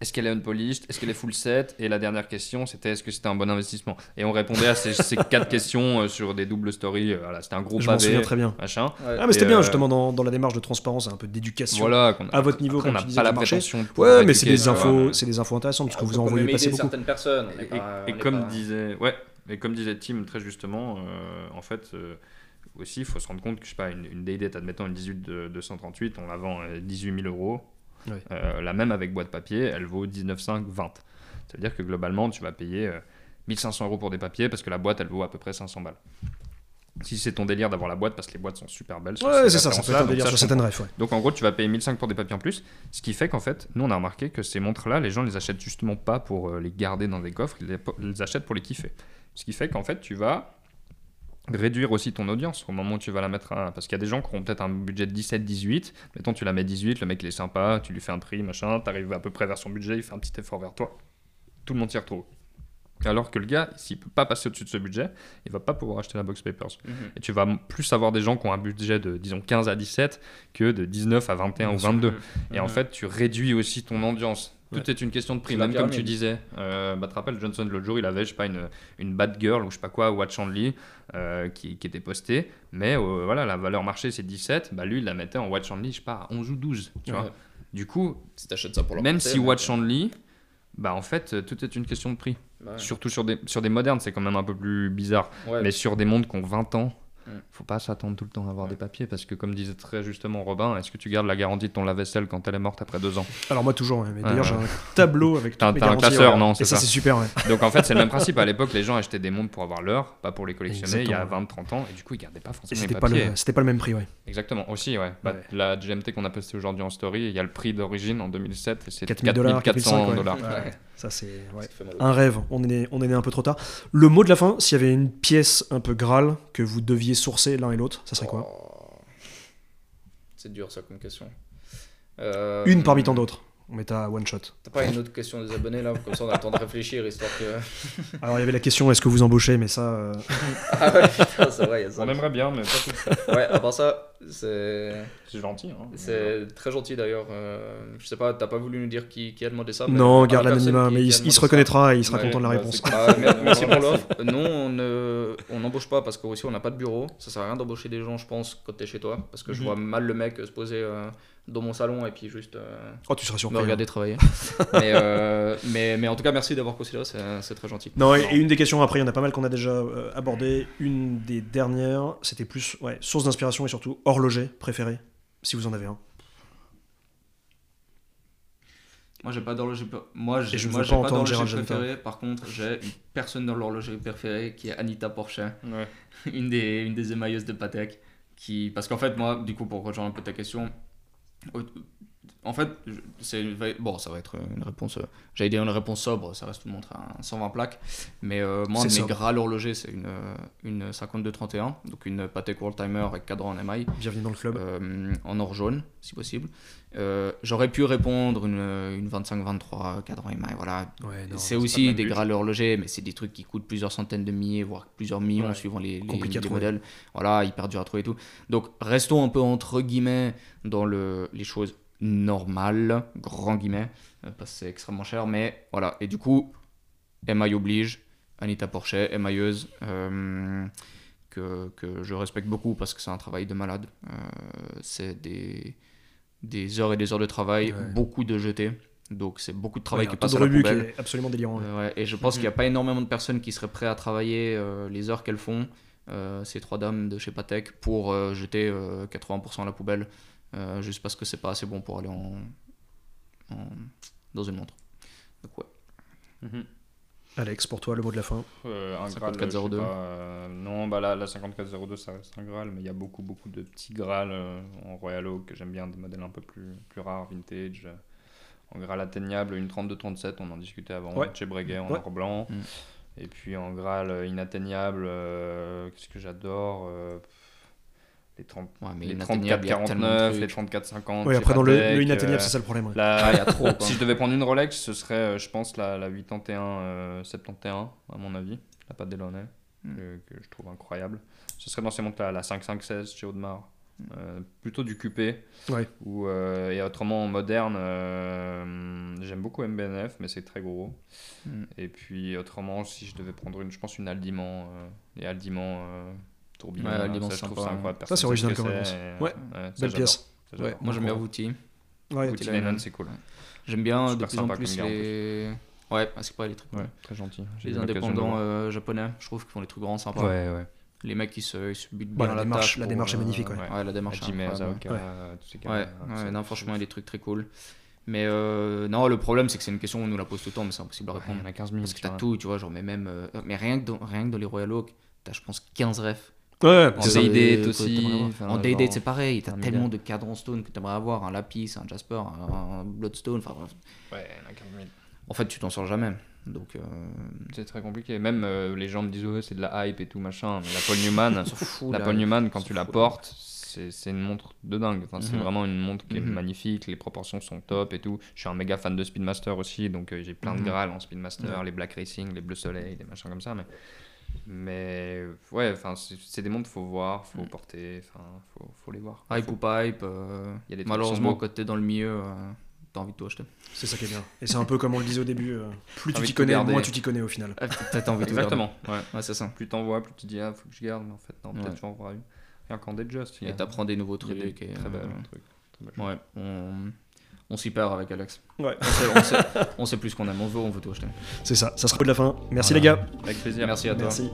S3: Est-ce qu'elle est unpolished Est-ce qu'elle est full set Et la dernière question, c'était est-ce que c'était un bon investissement? Et on répondait à ces, ces quatre questions euh, sur des doubles stories. euh, voilà, c'était un gros
S1: Je m'en souviens
S3: pavé,
S1: très bien.
S3: machin.
S2: Ouais.
S1: Ah, mais c'était bien,
S3: euh,
S1: justement, dans, dans la démarche de transparence et un peu d'éducation.
S3: Voilà, qu'on-
S1: À votre niveau,
S3: après, on n'a
S1: tu disais,
S3: pas la
S1: marché.
S3: prétention de pouvoir
S1: Ouais, mais c'est
S3: éduquer,
S1: des
S3: tu vois,
S1: infos, c'est des infos intéressantes parce que
S2: On
S1: vous en voyez passer
S2: aider
S1: beaucoup.
S2: certaines personnes. on
S3: Et,
S2: pas-
S3: et
S2: on est
S3: comme
S2: pas-
S3: disait, ouais, et comme disait Tim très justement, euh, en fait, euh, aussi, il faut se rendre compte que je sais pas, une, une Day-Date, admettons une 18 de 238, on la vend euh, 18 000 euros. Euh, la même avec boîte papier, elle vaut 19,5, 20. Ça veut dire que globalement, tu vas payer euh, 1500 euros pour des papiers parce que la boîte, elle vaut à peu près 500 balles. Si c'est ton délire d'avoir la boîte, parce que les boîtes sont super belles. sur
S1: Ouais,
S3: ces
S1: c'est ça,
S3: références-là,
S1: un délire sur certaines refs, ouais.
S3: donc en gros, tu vas payer 1500 pour des papiers en plus, ce qui fait qu'en fait, nous on a remarqué que ces montres-là, les gens les achètent justement pas pour euh, les garder dans des coffres, ils les achètent pour les kiffer. Ce qui fait qu'en fait, tu vas réduire aussi ton audience au moment où tu vas la mettre à... Parce qu'il y a des gens qui ont peut-être un budget de 17, 18, mettons tu la mets 18, le mec il est sympa, tu lui fais un prix, machin, t'arrives à peu près vers son budget, il fait un petit effort vers toi. Tout le monde s'y retrouve. Alors que le gars, s'il peut pas passer au-dessus de ce budget, il va pas pouvoir acheter la box papers.
S2: Mhm.
S3: Et tu vas plus avoir des gens qui ont un budget de, disons, 15 à 17 que de 19 à 21 ou 22. Et en
S2: Mhm.
S3: fait, tu réduis aussi ton audience. Tout
S1: Ouais.
S3: est une question de prix. Même comme tu disais, euh, bah, te rappelles, Johnson, l'autre jour, il avait, je sais pas, une, une bad girl ou je sais pas quoi, Watch Only, euh, qui, qui était postée. Mais euh, voilà, la valeur marché, c'est 17. Bah, lui, il la mettait en Watch Only, je sais pas, à 11 ou 12. Tu vois du coup,
S2: Si t'achètes ça pour leur
S3: même
S2: porter,
S3: si Watch Only, bah, en fait, euh, tout est une question de prix.
S2: Ouais.
S3: Surtout sur des, sur des modernes, c'est quand même un peu plus bizarre. Mais sur des montres qui ont 20 ans. Faut pas s'attendre tout le temps à avoir
S2: Ouais.
S3: des papiers parce que, comme disait très justement Robin, est-ce que tu gardes la garantie de ton lave-vaisselle quand elle est morte après deux ans?
S1: Alors moi toujours, ouais, mais d'ailleurs j'ai un tableau avec toutes mes
S3: t'as un
S1: garanties,
S3: classeur,
S1: ouais.
S3: non,
S1: Et
S3: c'est
S1: ça,
S3: ça.
S1: c'est super, ouais.
S3: Donc en fait, c'est le même principe. À l'époque, les gens achetaient des montres pour avoir l'heure, pas pour les collectionner. Il y a
S1: Exactement.
S3: 20-30 ans, et du coup, ils gardaient pas forcément les
S1: c'était pas,
S3: papiers.
S1: le, c'était pas le même prix, ouais.
S3: Exactement, aussi, ouais. Bah,
S1: Ouais.
S3: La GMT qu'on a postée aujourd'hui en story, il y a le prix d'origine en 2007, et c'est
S1: 4000 dollars,
S3: 4400
S1: ouais.
S3: dollars.
S1: Ça c'est un rêve. On est, né, on est né un peu trop tard. Le mot de la fin, s'il y avait une pièce un peu Graal que vous deviez sourcer l'un et l'autre, ça serait quoi
S2: Oh. C'est dur ça comme question. Euh,
S1: Une parmi tant d'autres. On met à one shot.
S2: T'as pas une autre question des abonnés là Comme ça on a le temps de réfléchir histoire que.
S1: Alors il y avait la question est-ce que vous embauchez, mais ça. euh,
S2: ah ouais, putain, c'est vrai, il y a ça.
S3: On aimerait bien, mais pas tout.
S2: Ouais, à part ça, C'est
S3: gentil. Hein.
S2: c'est très gentil d'ailleurs. Euh, je sais pas, t'as pas voulu nous dire qui, qui a demandé ça mais
S1: Non, garde l'anonymat, mais il, se
S2: ça-
S1: reconnaîtra et il sera
S3: Ouais,
S1: content de la
S3: bah,
S1: réponse.
S2: merci pour l'offre. Nous, on ne- on n'embauche pas parce qu'aussi on n'a pas de bureau. Ça sert à rien d'embaucher des gens, je pense, quand t'es chez toi. Parce que je
S1: Mhm.
S2: vois mal le mec se poser euh, dans mon salon et puis juste euh,
S1: Oh, tu seras surpris.
S2: me
S1: hein.
S2: regarder travailler. mais, euh, mais, mais en tout cas, merci d'avoir considéré, c'est c'est très gentil.
S1: Non, et, et une des questions, après, il y en a pas mal qu'on a déjà euh, abordé. Une des dernières, c'était plus ouais, source d'inspiration et surtout horloger préféré, si vous en avez un.
S2: Moi, j'ai pas d'horloger. Moi, j'ai
S1: Et je ne
S2: moi,
S1: veux
S2: j'ai
S1: pas
S2: pas
S1: entendre
S2: d'horloger préféré. Par contre, j'ai une personne dans l'horlogerie préférée qui est Anita Porchet,
S3: Ouais.
S2: une des, une des émailleuses de Patek. Qui... Parce qu'en fait, moi, du coup, pour rejoindre un peu ta question, en fait, c'est bon, ça va être une réponse. euh, J'allais dire une réponse sobre, ça reste tout le monde un 120 plaques. Mais euh, moi, mes
S1: sobre.
S2: gras horlogers, c'est une, euh, une 5231, donc une Patek World Timer avec cadran en émail.
S1: Bienvenue dans le club.
S2: Euh, en or jaune, si possible. J'aurais pu répondre une, une 25-23 cadran émail, voilà.
S1: Ouais,
S2: C'est aussi des
S3: budget.
S2: gras horlogers, mais c'est des trucs qui coûtent plusieurs centaines de milliers, voire plusieurs millions
S1: Ouais.
S2: suivant les, les,
S1: à
S2: les modèles. Voilà, hyper dur à trouver et tout. Donc restons un peu entre guillemets dans le, les choses normales, grand guillemets, euh, parce que c'est extrêmement cher, mais voilà. Et du coup, émail oblige, Anita Porchet, émailleuse. euh, que, que je respecte beaucoup parce que c'est un travail de malade. Euh, c'est des, des heures et des heures de travail,
S1: Ouais.
S2: beaucoup de jetés. Donc c'est beaucoup de travail
S1: Ouais,
S2: qui passe à la
S1: rebut qui
S2: poubelle.
S1: est absolument délirant.
S2: Euh, ouais, et je pense qu'il n'y a pas énormément de personnes qui seraient prêtes à travailler les heures qu'elles font, ces trois dames de chez Patek, pour jeter euh, 80% à la poubelle, euh, juste parce que c'est pas assez bon pour aller en, en- dans une montre. Donc ouais.
S3: Mhm.
S1: Alex, pour toi, le mot de la fin.
S3: Euh, un
S2: 5402.
S3: Graal, pas, euh, non, bah la, la 5402, ça reste un Graal, mais il y a beaucoup, beaucoup de petits Graal euh, en Royal Oak que j'aime bien, des modèles un peu plus, plus rares, vintage. euh, en Graal atteignable, une 3237, on en discutait avant,
S1: Ouais.
S3: chez Breguet en
S1: Ouais.
S3: or blanc.
S2: Mm.
S3: Et puis en Graal inatteignable, euh, qu'est-ce que j'adore euh, les, 30,
S2: Ouais, mais
S3: les
S2: inatteignable, il y a tellement de
S3: 34-49, les
S2: trucs.
S3: 34-50.
S1: Oui, après, dans le, le inatteignable,
S3: euh,
S1: c'est ça le problème. ouais.
S3: la-
S2: il y a trop,
S3: si je devais prendre une Rolex, ce serait, euh, je pense, la, la 81 euh, 71, à mon avis, la Pat Delaunay,
S2: Mm.
S3: que, que je trouve incroyable. Ce serait dans ces montres-là, la 5516 chez Audemars. Euh, plutôt du QP.
S1: Ouais.
S3: Ou, euh, et autrement, en moderne, euh, j'aime beaucoup MBNF, mais c'est très gros.
S2: Mm.
S3: Et puis, autrement, si je devais prendre une, je pense, une Aldiman, euh, les Aldiman euh, tourbillon,
S2: Ouais, Aldiman,
S3: ça, je
S2: c'est
S3: trouve
S2: sympa,
S3: ça
S2: ouais.
S3: incroyable.
S1: Ça, c'est
S3: Personne sait
S1: original
S3: que
S1: comme réponse. Ouais, Belle pièce.
S3: Ça.
S1: Ouais.
S2: Moi j'aime bien Vouti.
S1: Ouais.
S2: Linen,
S3: c'est cool.
S2: J'aime bien de plus en
S3: sympa
S2: plus
S3: gars,
S2: les. Ouais, à ce pas les trucs.
S3: Ouais, très gentil. J'ai
S2: Les indépendants euh, japonais, je trouve qu'ils font des trucs vraiment sympas.
S3: Ouais, ouais.
S2: Les mecs qui se, ils se butent
S1: Ouais,
S2: bien
S1: la
S2: la,
S1: démarche-
S2: tâche
S1: la
S2: pour,
S1: démarche est
S2: euh,
S1: magnifique, ouais.
S2: Ouais, la démarche incroyable.
S3: Asaoka,
S1: Ouais.
S3: tous ces
S2: Ouais,
S3: gars-là,
S2: ouais,
S3: c'est-
S2: non, franchement, il y a des trucs très cool. Mais euh, non, le problème, c'est que c'est une question, on nous la pose tout le temps, mais c'est impossible à
S3: Ouais,
S2: répondre.
S3: Il y en a 15 000.
S2: Parce que
S3: tu
S2: t'as tout, tu vois, genre, mais même. euh, mais rien que, dans, rien que dans les Royal Oak, t'as, je pense, 15 refs.
S1: Ouais,
S2: En day-date
S3: Day-date
S2: aussi. En day-date, c'est pareil. T'as tellement de cadrans stone que t'aimerais avoir un lapis, un jasper, un, un bloodstone. Enfin, bref.
S3: Ouais, en a 15 000.
S2: En fait, tu t'en sors jamais. Donc, euh,
S3: C'est très compliqué. Même euh, les gens me disent, ouais, c'est de la hype et tout, machin. Mais la Paul Newman,
S2: fout.
S3: la. Paul Newman, quand tu la portes, c'est une montre de dingue. Enfin, C'est
S2: Mhm.
S3: vraiment une montre qui est
S2: Mhm.
S3: magnifique. Les proportions sont top et tout. Je suis un méga fan de Speedmaster aussi, donc euh, j'ai plein de
S2: Mhm.
S3: Graal en Speedmaster, les Black Racing, les Bleu Soleil, des machins comme ça. Mais, mais ouais, enfin, c'est des montres faut voir, faut porter, enfin, faut, faut les voir.
S2: Hype
S3: Faut-
S2: ou pas hype, euh,
S3: Il y a des
S2: malheureusement, quand t'es dans le milieu, euh, t'as envie de tout acheter.
S1: C'est ça qui est bien. Et c'est un peu comme on le disait au début, euh, plus tu t'y connais,
S3: garder.
S1: moins tu t'y connais au final.
S2: Ah, Peut-être envie de.
S3: Exactement. Ouais.
S2: Ouais, c'est ça.
S3: Plus t'en vois, plus tu dis ah faut que je garde, mais en fait non, peut-être
S2: Ouais.
S3: tu en vois une. Rien qu'en Just. il y
S2: Et
S3: a-
S2: t'apprends des nouveaux
S3: des.
S2: Et,
S3: très
S2: euh,
S3: trucs. très belles choses.
S2: Ouais, on, on s'y perd avec Alex.
S1: Ouais.
S2: On sait, on, sait, on sait plus ce qu'on aime, on veut, on veut tout acheter.
S1: C'est ça, ça sera de la fin. Merci
S3: Voilà.
S1: les gars.
S3: Avec plaisir.
S2: Merci à toi.
S1: Merci.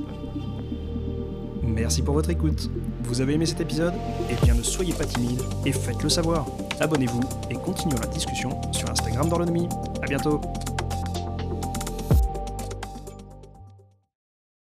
S1: Merci pour votre écoute. Vous avez aimé cet épisode? Eh bien ne soyez pas timide et faites-le savoir. Abonnez-vous et continuons la discussion sur Instagram dans l'ennemi. A bientôt